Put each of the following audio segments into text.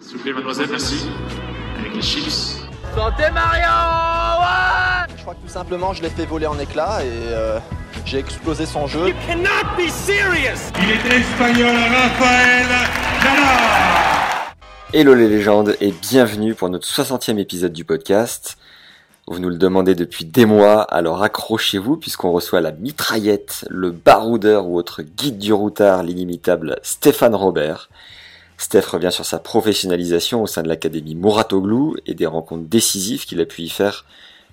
S'il vous plaît, mademoiselle, merci. Avec les chips. Santé Mario ouais Je crois que tout simplement, je l'ai fait voler en éclats et euh, j'ai explosé son jeu. Cannot be serious Il est espagnol, Rafael Nadal Hello les légendes et bienvenue pour notre 60e épisode du podcast. Vous nous le demandez depuis des mois, alors accrochez-vous puisqu'on reçoit la mitraillette, le baroudeur ou autre guide du routard, l'inimitable Stéphane Robert. Steph revient sur sa professionnalisation au sein de l'académie Mouratoglou et des rencontres décisives qu'il a pu y faire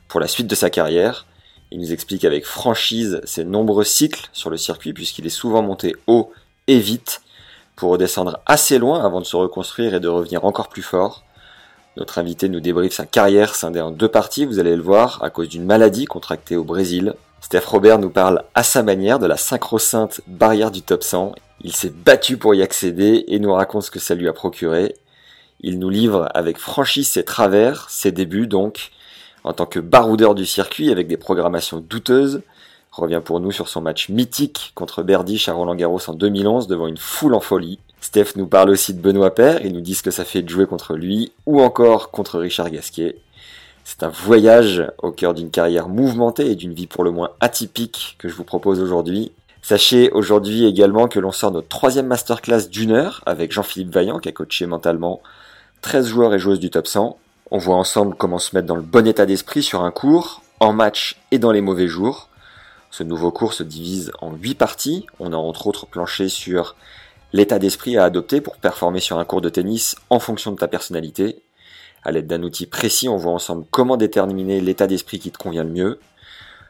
pour la suite de sa carrière. Il nous explique avec franchise ses nombreux cycles sur le circuit puisqu'il est souvent monté haut et vite pour redescendre assez loin avant de se reconstruire et de revenir encore plus fort. Notre invité nous débriefe sa carrière scindée en deux parties, vous allez le voir, à cause d'une maladie contractée au Brésil. Steph Robert nous parle à sa manière de la sacro-sainte barrière du top 100. Il s'est battu pour y accéder et nous raconte ce que ça lui a procuré. Il nous livre avec franchise ses travers, ses débuts donc, en tant que baroudeur du circuit avec des programmations douteuses. Revient pour nous sur son match mythique contre Berdych à Roland Garros en 2011 devant une foule en folie. Steph nous parle aussi de Benoît Père, il nous dit ce que ça fait de jouer contre lui ou encore contre Richard Gasquet. C'est un voyage au cœur d'une carrière mouvementée et d'une vie pour le moins atypique que je vous propose aujourd'hui. Sachez aujourd'hui également que l'on sort notre troisième masterclass d'une heure avec Jean-Philippe Vaillant qui a coaché mentalement 13 joueurs et joueuses du top 100. On voit ensemble comment se mettre dans le bon état d'esprit sur un cours, en match et dans les mauvais jours. Ce nouveau cours se divise en 8 parties. On a entre autres planché sur l'état d'esprit à adopter pour performer sur un cours de tennis en fonction de ta personnalité. À l'aide d'un outil précis, on voit ensemble comment déterminer l'état d'esprit qui te convient le mieux.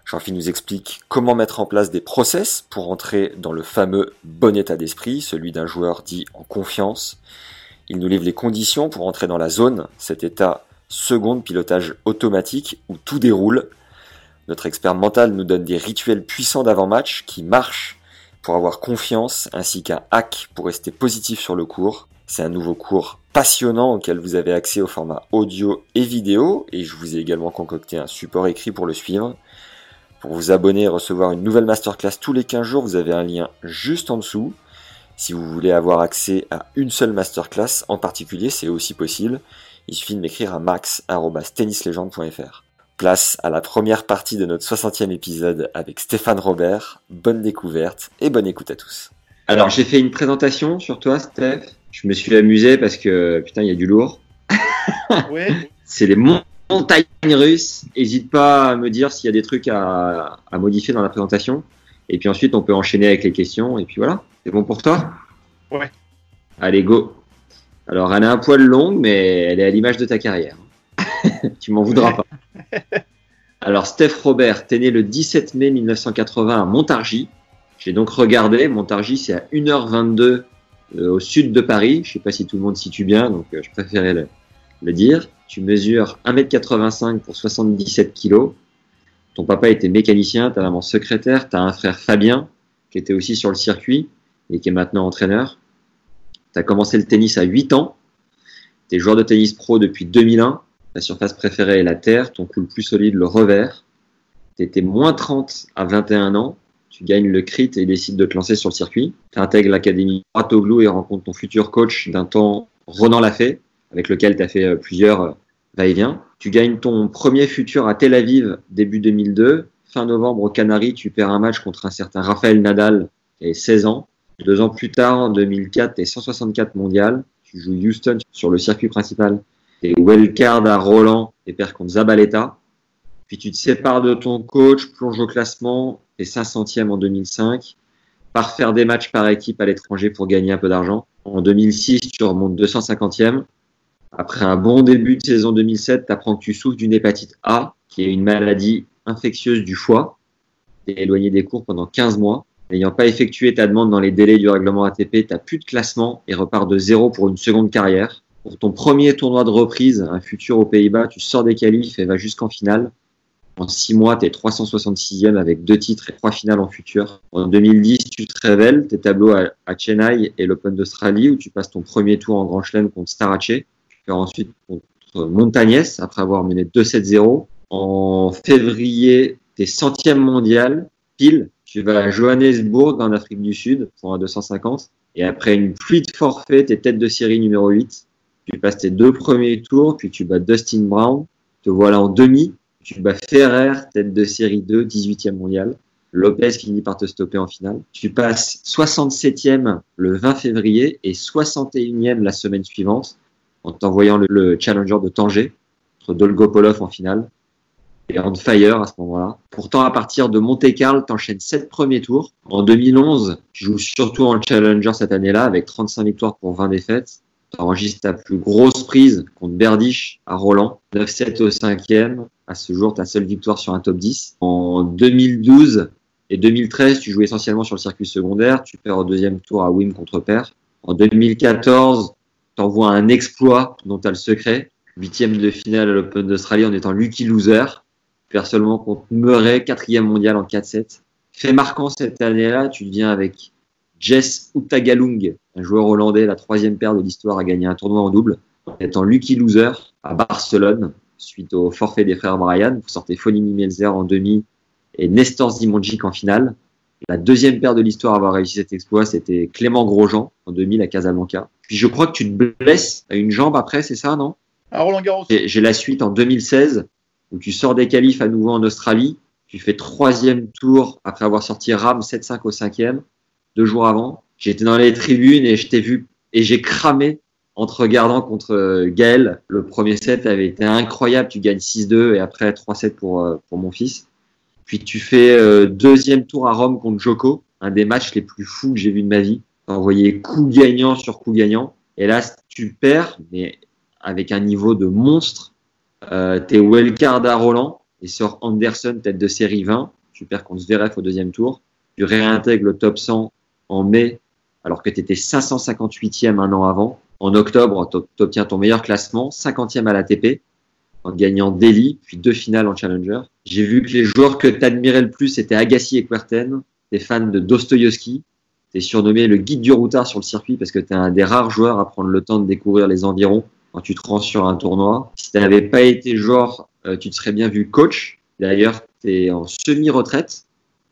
Jean-Philippe nous explique comment mettre en place des process pour entrer dans le fameux bon état d'esprit, celui d'un joueur dit en confiance. Il nous livre les conditions pour entrer dans la zone, cet état seconde pilotage automatique où tout déroule. Notre expert mental nous donne des rituels puissants d'avant-match qui marchent pour avoir confiance ainsi qu'un hack pour rester positif sur le cours. C'est un nouveau cours passionnant auquel vous avez accès au format audio et vidéo et je vous ai également concocté un support écrit pour le suivre. Pour vous abonner et recevoir une nouvelle masterclass tous les 15 jours, vous avez un lien juste en dessous. Si vous voulez avoir accès à une seule masterclass en particulier, c'est aussi possible. Il suffit de m'écrire à max.tennislegende.fr. Place à la première partie de notre 60e épisode avec Stéphane Robert. Bonne découverte et bonne écoute à tous. Alors j'ai fait une présentation sur toi, Steph. Je me suis amusé parce que putain, il y a du lourd. ouais. C'est les montagnes russes. N'hésite pas à me dire s'il y a des trucs à, à modifier dans la présentation. Et puis ensuite, on peut enchaîner avec les questions. Et puis voilà. C'est bon pour toi? Ouais. Allez, go. Alors, elle a un poil long, mais elle est à l'image de ta carrière. tu m'en voudras pas. Alors, Steph Robert, t'es né le 17 mai 1980 à Montargis. J'ai donc regardé. Montargis, c'est à 1h22 euh, au sud de Paris. Je sais pas si tout le monde situe bien, donc euh, je préférais le, dire. Tu mesures 1m85 pour 77 kg. Ton papa était mécanicien, ta maman secrétaire, tu un frère Fabien qui était aussi sur le circuit et qui est maintenant entraîneur. Tu as commencé le tennis à 8 ans. Tu es joueur de tennis pro depuis 2001. Ta surface préférée est la terre, ton coup le plus solide le revers. Tu étais moins 30 à 21 ans. Tu gagnes le crit et décides de te lancer sur le circuit. Tu intègres l'académie Ratoglou et rencontres ton futur coach d'un temps, Ronan Lafay, avec lequel tu as fait plusieurs va-et-vient. Tu gagnes ton premier futur à Tel Aviv début 2002. Fin novembre aux Canaries, tu perds un match contre un certain Raphaël Nadal qui avait 16 ans. Deux ans plus tard, en 2004, tu es 164 mondial. Tu joues Houston sur le circuit principal. Tu es wildcard à Roland et perds contre Zabaleta. Puis tu te sépares de ton coach, plonge au classement, es 500e en 2005. Par faire des matchs par équipe à l'étranger pour gagner un peu d'argent. En 2006, tu remontes 250e. Après un bon début de saison 2007, tu apprends que tu souffres d'une hépatite A, qui est une maladie infectieuse du foie. Tu es éloigné des cours pendant 15 mois. N'ayant pas effectué ta demande dans les délais du règlement ATP, tu plus de classement et repars de zéro pour une seconde carrière. Pour ton premier tournoi de reprise, un futur aux Pays-Bas, tu sors des qualifs et vas jusqu'en finale. En six mois, tu es 366e avec deux titres et trois finales en futur. En 2010, tu te révèles, tes tableaux à, Chennai et l'Open d'Australie où tu passes ton premier tour en Grand Chelem contre Starace. Tu perds ensuite contre Montagnès après avoir mené 2-7-0. En février, tu es centième mondial, pile. Tu vas à Johannesburg en Afrique du Sud pour un 250. Et après une pluie de forfait, tu es tête de série numéro 8. Tu passes tes deux premiers tours, puis tu bats Dustin Brown. Te voilà en demi tu bats Ferrer, tête de série 2, 18e mondial. Lopez finit par te stopper en finale. Tu passes 67e le 20 février et 61e la semaine suivante en t'envoyant le, challenger de Tanger entre Dolgopolov en finale et on fire à ce moment-là. Pourtant, à partir de Monte-Carlo, t'enchaînes 7 premiers tours. En 2011, tu joues surtout en challenger cette année-là avec 35 victoires pour 20 défaites. Enregistres ta plus grosse prise contre Berdych à Roland, 9-7 au cinquième. À ce jour, ta seule victoire sur un top 10. En 2012 et 2013, tu joues essentiellement sur le circuit secondaire. Tu perds au deuxième tour à Wim contre Père. En 2014, tu envoies un exploit dont tu as le secret. Huitième de finale à l'Open d'Australie en étant lucky loser. Tu perds seulement contre Murray, quatrième mondial en 4-7. Fait marquant cette année-là, tu deviens avec Jess Utagalung, un joueur hollandais, la troisième paire de l'histoire à gagner un tournoi en double, en étant lucky loser à Barcelone suite au forfait des frères Bryan. Vous sortez Fonini Melzer en demi et Nestor Zimonjic en finale. La deuxième paire de l'histoire à avoir réussi cet exploit, c'était Clément Grosjean en 2000 à Casablanca. Puis je crois que tu te blesses à une jambe après, c'est ça, non? À Roland Garros. J'ai la suite en 2016 où tu sors des qualifs à nouveau en Australie. Tu fais troisième tour après avoir sorti Ram 7-5 au cinquième deux jours avant. J'étais dans les tribunes et je t'ai vu et j'ai cramé en te regardant contre euh, Gaël. Le premier set avait été incroyable. Tu gagnes 6-2 et après 3-7 pour, euh, pour mon fils. Puis tu fais euh, deuxième tour à Rome contre Joko, un des matchs les plus fous que j'ai vu de ma vie. Envoyé coup gagnant sur coup gagnant. Et là, tu perds, mais avec un niveau de monstre. Euh, T'es wildcard à Roland et sur Anderson, tête de série 20. Tu perds contre Zverev au deuxième tour. Tu réintègres le top 100 en mai, alors que tu étais 558e un an avant. En octobre, tu obtiens ton meilleur classement, 50e à l'ATP, en gagnant Delhi, puis deux finales en Challenger. J'ai vu que les joueurs que tu admirais le plus étaient Agassi et Querten. Tu es fan de Dostoyevski. Tu es surnommé le guide du routard sur le circuit parce que tu es un des rares joueurs à prendre le temps de découvrir les environs quand tu te rends sur un tournoi. Si tu n'avais pas été joueur, euh, tu te serais bien vu coach. D'ailleurs, tu es en semi-retraite.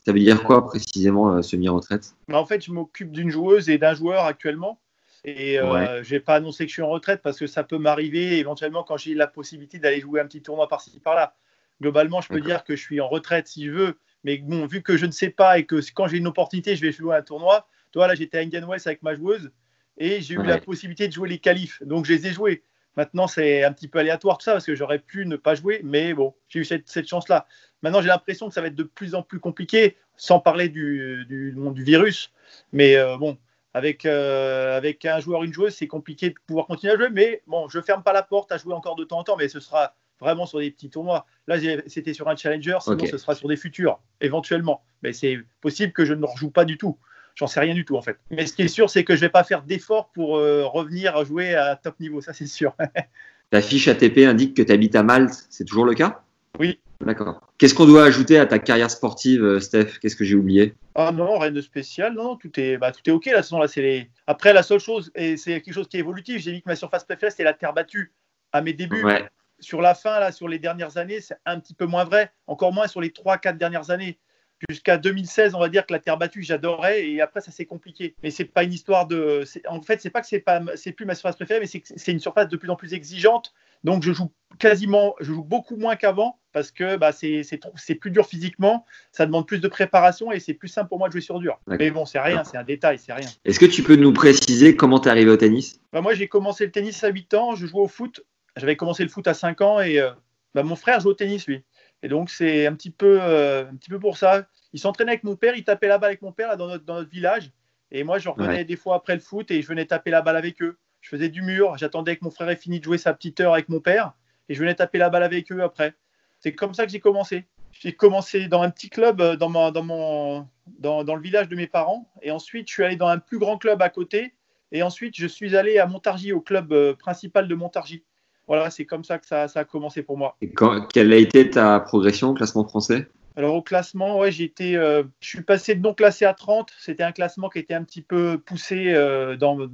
Ça veut dire quoi précisément euh, semi-retraite? En fait, je m'occupe d'une joueuse et d'un joueur actuellement. Et euh, Ouais. je n'ai pas annoncé que je suis en retraite parce que ça peut m'arriver éventuellement quand j'ai la possibilité d'aller jouer un petit tournoi par-ci par-là. Globalement, je peux dire que je suis en retraite si je veux. Mais bon, vu que je ne sais pas et que quand j'ai une opportunité, je vais jouer un tournoi. Toi, là, j'étais à Indian Wells avec ma joueuse et j'ai eu Ouais. la possibilité de jouer les qualifs. Donc, je les ai joués. Maintenant, c'est un petit peu aléatoire tout ça parce que j'aurais pu ne pas jouer. Mais bon, j'ai eu cette, cette chance-là. Maintenant, j'ai l'impression que ça va être de plus en plus compliqué, sans parler du, du, du virus. Mais euh, bon, avec, euh, avec un joueur, une joueuse, c'est compliqué de pouvoir continuer à jouer. Mais bon, je ferme pas la porte à jouer encore de temps en temps, mais ce sera vraiment sur des petits tournois. Là, c'était sur un challenger, sinon ce sera sur des futurs, éventuellement. Mais c'est possible que je ne rejoue pas du tout. J'en sais rien du tout, en fait. Mais ce qui est sûr, c'est que je vais pas faire d'efforts pour euh, revenir à jouer à top niveau, ça c'est sûr. Ta fiche ATP indique que tu habites à Malte. C'est toujours le cas? Oui. D'accord. Qu'est-ce qu'on doit ajouter à ta carrière sportive, euh, Steph? Qu'est-ce que j'ai oublié? Ah non, rien de spécial, non, tout est, bah, tout est ok là. façon, là, c'est les... Après, la seule chose, et c'est quelque chose qui est évolutif, j'ai dit que ma surface préférée, c'était la terre battue. À mes débuts, Ouais. sur la fin, là, sur les dernières années, c'est un petit peu moins vrai, encore moins sur les 3-4 dernières années. Jusqu'à 2016, on va dire que la terre battue, j'adorais, et après, ça s'est compliqué. Mais c'est pas une histoire de. En fait, c'est pas que c'est pas, c'est plus ma surface préférée, mais c'est une surface de plus en plus exigeante. Donc, je joue quasiment, je joue beaucoup moins qu'avant parce que bah, c'est plus dur physiquement, ça demande plus de préparation et c'est plus simple pour moi de jouer sur dur. Mais bon, c'est rien, c'est un détail, c'est rien. Est-ce que tu peux nous préciser comment tu es arrivé au tennis? Bah, moi, j'ai commencé le tennis à 8 ans, je jouais au foot. J'avais commencé le foot à 5 ans et euh, bah, mon frère joue au tennis, lui. Et donc, c'est un, petit peu, euh, un petit peu pour ça. Il s'entraînait avec mon père, il tapait la balle avec mon père là, dans, notre, dans notre village. Et moi, je revenais Ouais. des fois après le foot et je venais taper la balle avec eux. Je faisais du mur, j'attendais que mon frère ait fini de jouer sa petite heure avec mon père et je venais taper la balle avec eux après. C'est comme ça que j'ai commencé. j'ai commencé dans un petit club dans, ma, dans, mon, dans, dans, le village de mes parents. Et ensuite, je suis allé dans un plus grand club à côté. Et ensuite, je suis allé à Montargis, au club principal de Montargis. Voilà, c'est comme ça que ça, ça, a commencé pour moi. Et quand, quelle a été ta progression au classement français? Alors au classement, ouais, été, euh, je suis passé de non classé à 30. C'était un classement qui était un petit peu poussé euh, dans,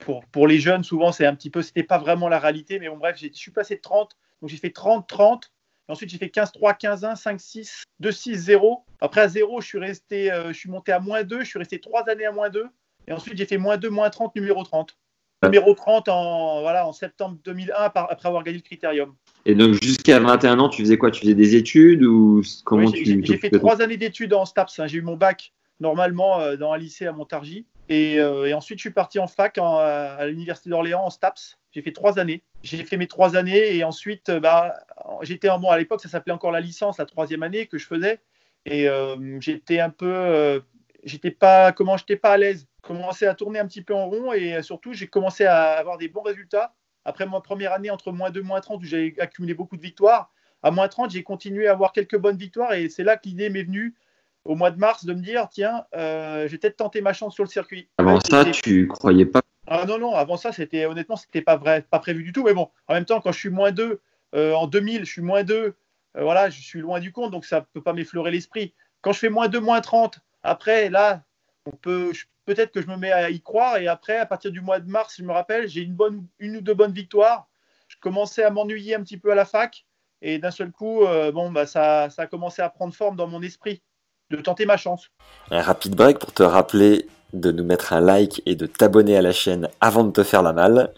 pour, pour, les jeunes. Souvent, c'est un petit peu, c'était pas vraiment la réalité. Mais bon, bref, je suis passé de 30. Donc j'ai fait 30, 30. ensuite, j'ai fait 15, 3, 15, 1, 5, 6, 2, 6, 0. Après, à 0, je suis resté, euh, je suis monté à moins 2. Je suis resté 3 années à moins 2. Et ensuite, j'ai fait moins 2, moins 30, numéro 30. Numéro 30 en, voilà, en septembre 2001, après avoir gagné le critérium. Et donc jusqu'à 21 ans, tu faisais quoi? Tu faisais des études ou comment tu J'ai fait trois années d'études en STAPS. Hein. J'ai eu mon bac normalement euh, dans un lycée à Montargis. Et, euh, et, ensuite, je suis parti en fac à l'université d'Orléans en STAPS. J'ai fait trois années. J'ai fait mes trois années et ensuite, euh, bah, j'étais bon à l'époque, ça s'appelait encore la licence, la troisième année que je faisais. Et j'étais un peu, j'étais pas, comment, j'étais pas à l'aise. Commencé à tourner un petit peu en rond et surtout, j'ai commencé à avoir des bons résultats après ma première année entre moins 2 moins 30 où j'ai accumulé beaucoup de victoires, à moins 30, j'ai continué à avoir quelques bonnes victoires et c'est là que l'idée m'est venue au mois de mars de me dire tiens, euh, je vais peut-être tenter ma chance sur le circuit. Avant ça, tu croyais pas ah, Non, non, avant ça, c'était honnêtement, c'était pas vrai, pas prévu du tout. Mais bon, en même temps, quand je suis moins 2, euh, en 2000, je suis moins 2, euh, voilà, je suis loin du compte, donc ça ne peut pas m'effleurer l'esprit. Quand je fais moins 2, moins 30, après, là, on peut, peut-être que je me mets à y croire. Et après, à partir du mois de mars, je me rappelle, j'ai une, bonne, une ou deux bonnes victoires. Je commençais à m'ennuyer un petit peu à la fac. Et d'un seul coup, euh, bon, bah, ça, ça a commencé à prendre forme dans mon esprit de tenter ma chance. Un rapide break pour te rappeler de nous mettre un like et de t'abonner à la chaîne avant de te faire la malle.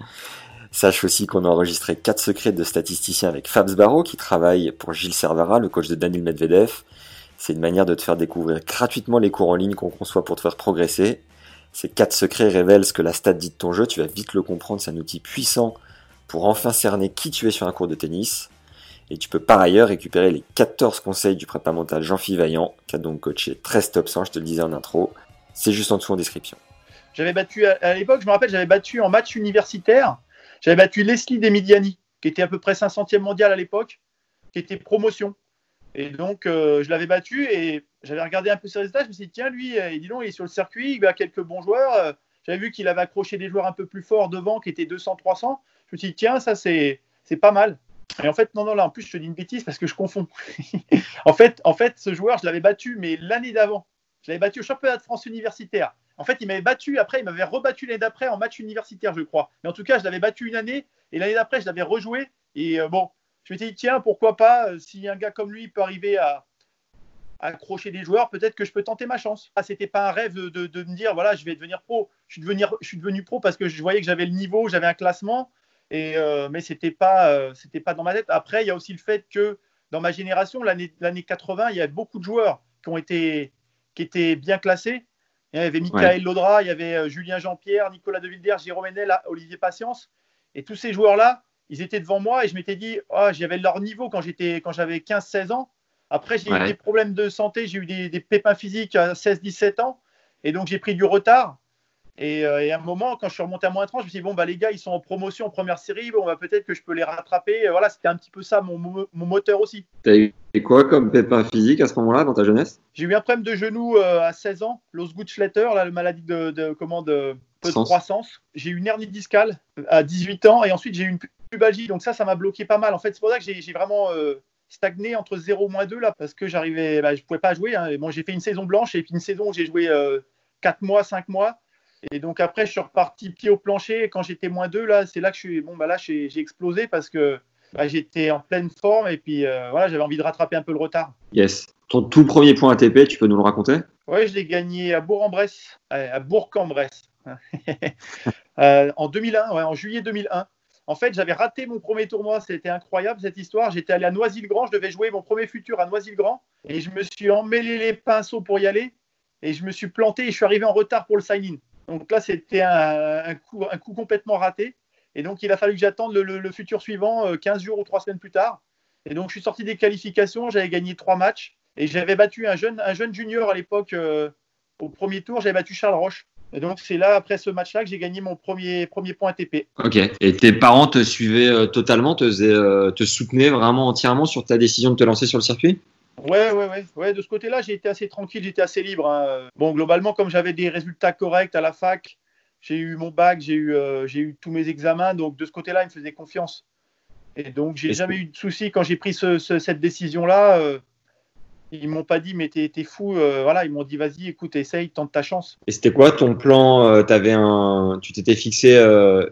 Sache aussi qu'on a enregistré 4 secrets de statisticiens avec Fabs Barreau qui travaille pour Gilles Servara, le coach de Daniel Medvedev. C'est une manière de te faire découvrir gratuitement les cours en ligne qu'on conçoit pour te faire progresser. Ces quatre secrets révèlent ce que la stat dit de ton jeu, tu vas vite le comprendre, c'est un outil puissant pour enfin cerner qui tu es sur un cours de tennis. Et tu peux par ailleurs récupérer les 14 conseils du prépa mental Jean-Philippe Vaillant, qui a donc coaché 13 top 100, je te le disais en intro. C'est juste en dessous en description. J'avais battu, à l'époque, je me rappelle, j'avais battu en match universitaire, j'avais battu Leslie Demidiani, qui était à peu près 500e mondial à l'époque, qui était promotion. Et donc, euh, je l'avais battu et j'avais regardé un peu ses résultats. Je me suis dit, tiens, lui, euh, dis donc, il est sur le circuit, il a quelques bons joueurs. Euh, j'avais vu qu'il avait accroché des joueurs un peu plus forts devant, qui étaient 200-300. Je me suis dit, tiens, ça, c'est pas mal. Et en fait, non, non, là, en plus, je te dis une bêtise parce que je confonds. en, fait, en fait, ce joueur, je l'avais battu, mais l'année d'avant. Je l'avais battu au championnat de France universitaire. En fait, il m'avait battu après, il m'avait rebattu l'année d'après en match universitaire, je crois. Mais en tout cas, je l'avais battu une année et l'année d'après, je l'avais rejoué. Et bon, je m'étais dit, tiens, pourquoi pas, euh, si un gars comme lui peut arriver à, accrocher des joueurs, peut-être que je peux tenter ma chance. Ah, c'était pas un rêve de, me dire, voilà, je vais devenir pro. Je suis, devenu, je suis devenu pro parce que je voyais que j'avais le niveau, j'avais un classement, et, euh, mais c'était pas, euh, c'était pas dans ma tête. Après, il y a aussi le fait que dans ma génération, l'année 80, il y avait beaucoup de joueurs qui ont été, qui étaient bien classés. Il y avait Michael Laudra, il y avait Julien Jean-Pierre, Nicolas De Vilder, Jérôme Enel, Olivier Patience. Et tous ces joueurs-là, ils étaient devant moi et je m'étais dit, oh, j'avais leur niveau quand j'étais, quand j'avais 15-16 ans. Après, j'ai eu des problèmes de santé, j'ai eu des, pépins physiques à 16-17 ans. Et donc, j'ai pris du retard. Euh, et, à un moment, quand je suis remonté à moins 30, je me suis dit, bon, bah, les gars, ils sont en promotion en première série, bon, bah, peut-être que je peux les rattraper. voilà, c'était un petit peu ça, mon, mon moteur aussi. T'as eu quoi comme pépin physique à ce moment-là, dans ta jeunesse? J'ai eu un problème de genou euh, à 16 ans, l'Osgutschletter, la maladie de, de, comment, de peu de croissance. J'ai eu une hernie discale à 18 ans et ensuite j'ai eu une pubalgie. Donc ça, ça m'a bloqué pas mal. En fait, c'est pour ça que j'ai vraiment euh, stagné entre 0 et 2 là, parce que j'arrivais, bah, je pouvais pas jouer. Hein. Bon, j'ai fait une saison blanche et puis une saison où j'ai joué 4 euh, mois, 5 mois. Et donc après, je suis reparti pied au plancher. Et quand j'étais moins 2, là, c'est là que je suis, bon, bah là, j'ai explosé parce que bah, j'étais en pleine forme et puis euh, voilà, j'avais envie de rattraper un peu le retard. Yes. Ton tout premier point ATP, tu peux nous le raconter? Oui, je l'ai gagné à Bourg-en-Bresse, à Bourg-en-Bresse, en 2001, ouais, en juillet 2001. En fait, j'avais raté mon premier tournoi. C'était incroyable cette histoire. J'étais allé à Noisy-le-Grand. Je devais jouer mon premier futur à Noisy-le-Grand. Et je me suis emmêlé les pinceaux pour y aller. Et je me suis planté et je suis arrivé en retard pour le sign-in. Donc là, c'était un, coup, complètement raté. Et donc, il a fallu que j'attende le, futur suivant 15 euh, jours ou 3 semaines plus tard. Et donc, je suis sorti des qualifications. J'avais gagné trois matchs. Et j'avais battu un jeune, un jeune junior à l'époque euh, au premier tour. J'avais battu Charles Roche. Et donc, c'est là, après ce match-là, que j'ai gagné mon premier, premier point ATP. Ok. Et tes parents te suivaient euh, totalement, te, euh, te soutenaient vraiment entièrement sur ta décision de te lancer sur le circuit? Ouais, ouais, ouais, ouais. De ce côté-là, j'ai été assez tranquille, j'étais assez libre. hein. Bon, globalement, comme j'avais des résultats corrects à la fac, j'ai eu mon bac, j'ai eu, euh, j'ai eu tous mes examens, donc de ce côté-là, ils me faisaient confiance. Et donc, j'ai jamais eu de soucis quand j'ai pris ce- ce- cette décision-là. Euh, ils m'ont pas dit, mais t'es fou. euh, voilà, ils m'ont dit, vas-y, écoute, essaye, tente ta chance. Et c'était quoi ton plan euh, t'avais un, Tu t'étais fixé euh,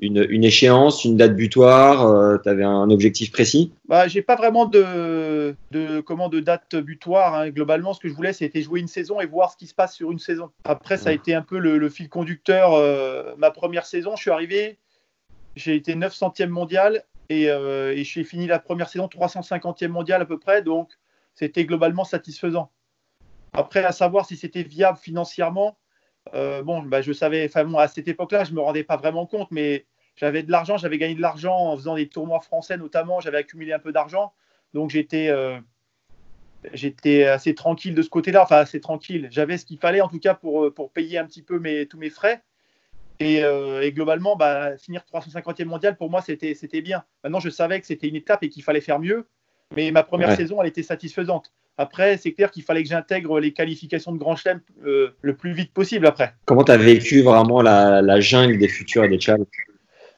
une, une échéance, une date butoir Tu avais un objectif précis? Bah, j'ai pas vraiment de, de, comment, de date butoir. hein. Globalement, ce que je voulais, c'était jouer une saison et voir ce qui se passe sur une saison. Après, ça a été un peu le, le fil conducteur. euh, ma première saison, je suis arrivé, j'ai été 900e mondial et, euh, et j'ai fini la première saison 350e mondial à peu près. Donc, c'était globalement satisfaisant. Après, à savoir si c'était viable financièrement, euh, bon, bah, je savais, à cette époque-là, je me rendais pas vraiment compte, mais j'avais de l'argent, j'avais gagné de l'argent en faisant des tournois français notamment, j'avais accumulé un peu d'argent, donc j'étais euh, assez tranquille de ce côté-là, enfin assez tranquille. J'avais ce qu'il fallait en tout cas pour, payer un petit peu tous mes frais. Et, euh, globalement, bah, finir 350e mondial, pour moi, c'était bien. Maintenant, je savais que c'était une étape et qu'il fallait faire mieux, mais ma première Ouais. saison, elle était satisfaisante. Après, c'est clair qu'il fallait que j'intègre les qualifications de Grand Chelem euh, le plus vite possible après. Comment tu as vécu vraiment la, la jungle des futurs et des challenges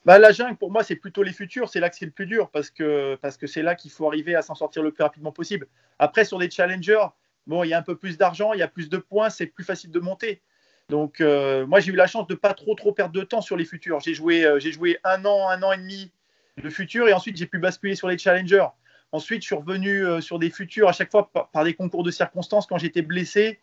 Bah, la jungle, pour moi, c'est plutôt les futurs. C'est là que c'est le plus dur parce que parce que c'est là qu'il faut arriver à s'en sortir le plus rapidement possible. Après, sur des challengers, bon, il y a un peu plus d'argent, il y a plus de points, c'est plus facile de monter. Donc, euh, moi, j'ai eu la chance de pas trop trop perdre de temps sur les futurs. J'ai joué, euh, j'ai joué un an, un an et demi de futurs et ensuite j'ai pu basculer sur les challengers. Ensuite, je suis revenu euh, sur des futurs à chaque fois par, des concours de circonstances quand j'étais blessé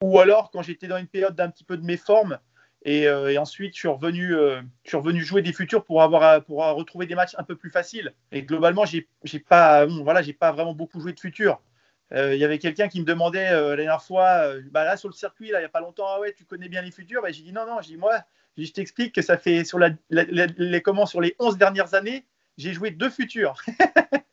ou alors quand j'étais dans une période d'un petit peu de méforme. Et, euh, ensuite, je suis, revenu, euh, je suis revenu jouer des futurs pour avoir pour retrouver des matchs un peu plus faciles. Et globalement, j'ai j'ai pas, bon, voilà, pas vraiment beaucoup joué de futurs. Il y avait quelqu'un qui me demandait la dernière fois, bah là sur le circuit, il y a pas longtemps, ah ouais, tu connais bien les futurs? Bah, j'ai dit non, non, j'ai moi, je t'explique que ça fait sur les comment sur les 11 dernières années, j'ai joué deux futurs.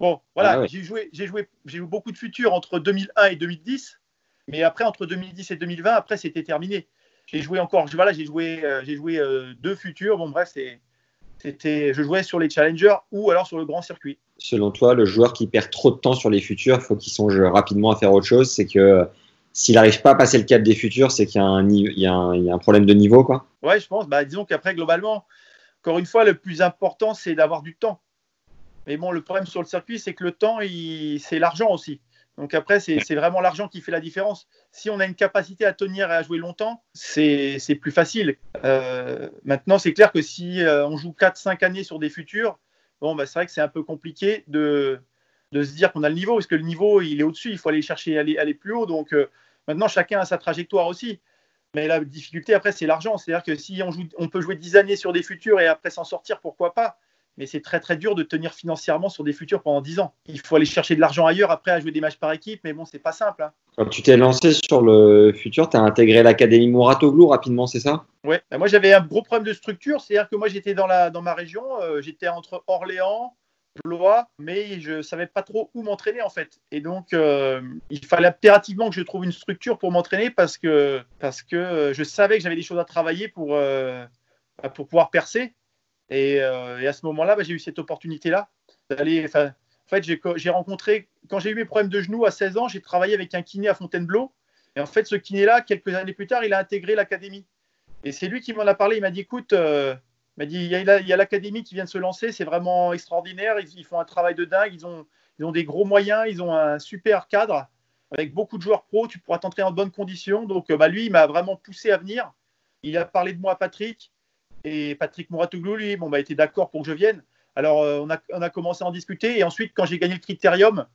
bon, voilà, Ah ouais. j'ai joué, j'ai joué, j'ai eu beaucoup de futurs entre 2001 et 2010, mais après entre 2010 et 2020, après c'était terminé. J'ai joué encore, voilà, j'ai joué, euh, j'ai joué euh, deux futurs. Bon bref, c'était, je jouais sur les challengers ou alors sur le grand circuit. Selon toi, le joueur qui perd trop de temps sur les futurs, il faut qu'il songe rapidement à faire autre chose. C'est que s'il n'arrive pas à passer le cap des futurs, c'est qu'il y, y a un problème de niveau. Quoi. Ouais, je pense. Bah, disons qu'après, globalement, encore une fois, le plus important, c'est d'avoir du temps. Mais bon, le problème sur le circuit, c'est que le temps, c'est l'argent aussi. Donc après, c'est vraiment l'argent qui fait la différence. Si on a une capacité à tenir et à jouer longtemps, c'est plus facile. Euh, maintenant, c'est clair que si euh, on joue 4-5 années sur des futurs, bon, bah, c'est vrai que c'est un peu compliqué de, se dire qu'on a le niveau, parce que le niveau, il est au-dessus, il faut aller chercher, aller, aller plus haut. Donc euh, maintenant, chacun a sa trajectoire aussi. Mais la difficulté après, c'est l'argent. C'est-à-dire que si on, on peut jouer 10 années sur des futurs et après s'en sortir, pourquoi pas? Mais c'est très très dur de tenir financièrement sur des futurs pendant 10 ans. Il faut aller chercher de l'argent ailleurs après à jouer des matchs par équipe, mais bon, c'est pas simple. hein. Quand tu t'es lancé sur le futur, tu as intégré l'académie Mouratoglou rapidement, c'est ça? Ouais. Ben, moi, j'avais un gros problème de structure. C'est-à-dire que moi, j'étais dans, la, dans ma région, euh, j'étais entre Orléans, Blois, mais je savais pas trop où m'entraîner en fait. Et donc, euh, il fallait impérativement que je trouve une structure pour m'entraîner parce que, parce que euh, je savais que j'avais des choses à travailler pour, euh, bah, pour pouvoir percer. Et, euh, et à ce moment-là, bah, j'ai eu cette opportunité-là En fait, j'ai rencontré, quand j'ai eu mes problèmes de genoux à 16 ans, j'ai travaillé avec un kiné à Fontainebleau. Et en fait, ce kiné-là, quelques années plus tard, il a intégré l'académie. Et c'est lui qui m'en a parlé. Il m'a dit écoute, euh, il y a l'académie qui vient de se lancer, c'est vraiment extraordinaire. Ils, font un travail de dingue. Ils ont, des gros moyens, ils ont un super cadre avec beaucoup de joueurs pros. Tu pourras t'entraîner en bonnes conditions. Donc, euh, bah, lui, il m'a vraiment poussé à venir. Il a parlé de moi à Patrick. Et Patrick Mouratoglou, lui, bon, bah, était d'accord pour que je vienne. Alors, euh, on, a, on a commencé à en discuter. Et ensuite, quand j'ai gagné le critérium,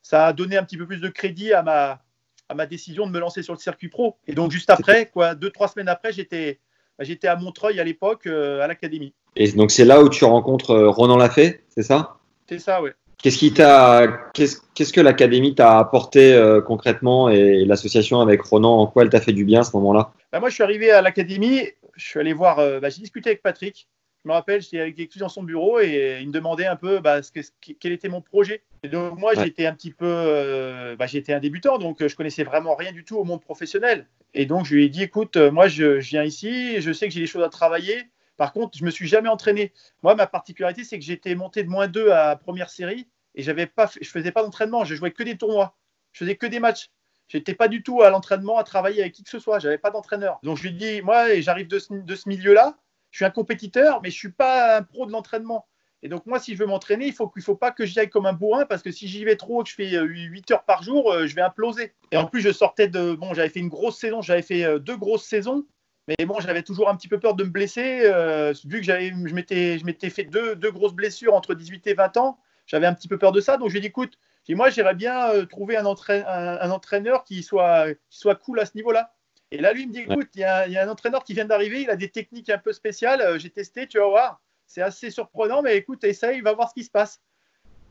ça a donné un petit peu plus de crédit à ma, à ma décision de me lancer sur le circuit pro. Et donc, juste après, quoi, deux, trois semaines après, j'étais bah, j'étais à Montreuil à l'époque, euh, à l'académie. Et donc c'est là où tu rencontres euh, Ronan Lafay, c'est ça? C'est ça, ouais. Qu'est-ce qui t'a, qu'est-ce, qu'est-ce que l'académie t'a apporté euh, concrètement et l'association avec Ronan, en quoi elle t'a fait du bien à ce moment-là? Bah, moi, je suis arrivé à l'académie, je suis allé voir, euh, bah, j'ai discuté avec Patrick. Je me rappelle, j'étais avec lui dans son bureau et il me demandait un peu bah, ce que- quel était mon projet. Et donc, moi, Ouais. j'étais un petit peu, euh, bah, j'étais un débutant, donc euh, je connaissais vraiment rien du tout au monde professionnel. Et donc, je lui ai dit, écoute, moi, je, je viens ici, je sais que j'ai des choses à travailler. Par contre, je me suis jamais entraîné. Moi, ma particularité, c'est que j'étais monté de moins 2 à première série et j'avais pas, je faisais pas d'entraînement, je jouais que des tournois. Je faisais que des matchs. J'étais pas du tout à l'entraînement, à travailler avec qui que ce soit. J'avais pas d'entraîneur. Donc je lui dis, moi, j'arrive de ce, milieu-là. Je suis un compétiteur, mais je suis pas un pro de l'entraînement. Et donc moi, si je veux m'entraîner, il faut qu'il faut pas que j'y aille comme un bourrin parce que si j'y vais trop, que je fais 8 heures par jour, je vais imploser. Et en plus, je sortais de bon, j'avais fait une grosse saison, j'avais fait deux grosses saisons. Mais bon, j'avais toujours un petit peu peur de me blesser, euh, vu que j'avais, je m'étais, je m'étais fait deux, deux, grosses blessures entre 18 et 20 ans. J'avais un petit peu peur de ça, donc je lui ai dit, écoute, moi, j'aimerais bien euh, trouver un, un, entraîneur qui soit, qui soit cool à ce niveau-là. Et là, lui, il me dit, écoute, il y, a, y, a un entraîneur qui vient d'arriver, il a des techniques un peu spéciales, euh, j'ai testé, tu vas voir, c'est assez surprenant, mais écoute, essaye, va voir ce qui se passe.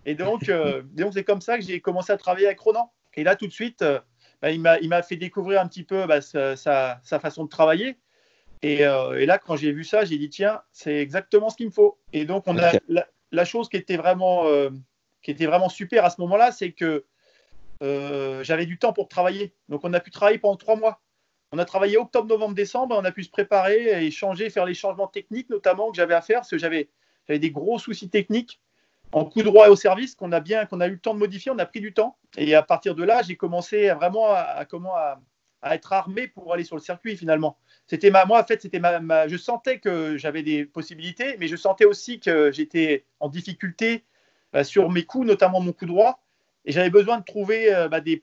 Et donc, donc c'est comme ça que j'ai commencé à travailler avec Ronan. Et là, tout de suite, bah, il, m'a, fait découvrir un petit peu bah, sa, sa façon de travailler. Euh, et, là, quand j'ai vu ça, j'ai dit tiens, c'est exactement ce qu'il me faut. Et donc, on a la, chose qui était vraiment, euh, qui était vraiment super à ce moment-là, c'est que euh, j'avais du temps pour travailler. Donc, on a pu travailler pendant trois mois. On a travaillé octobre, novembre, décembre. On a pu se préparer et changer, faire les changements techniques notamment que j'avais à faire parce que j'avais, des gros soucis techniques en coup droit et au service qu'on a bien, qu'on a eu le temps de modifier. On a pris du temps. Et à partir de là, j'ai commencé vraiment à, comment à, être armé pour aller sur le circuit finalement. C'était ma, moi en fait, c'était ma, je sentais que j'avais des possibilités, mais je sentais aussi que j'étais en difficulté sur mes coups, notamment mon coup droit, et j'avais besoin de trouver euh, bah, des,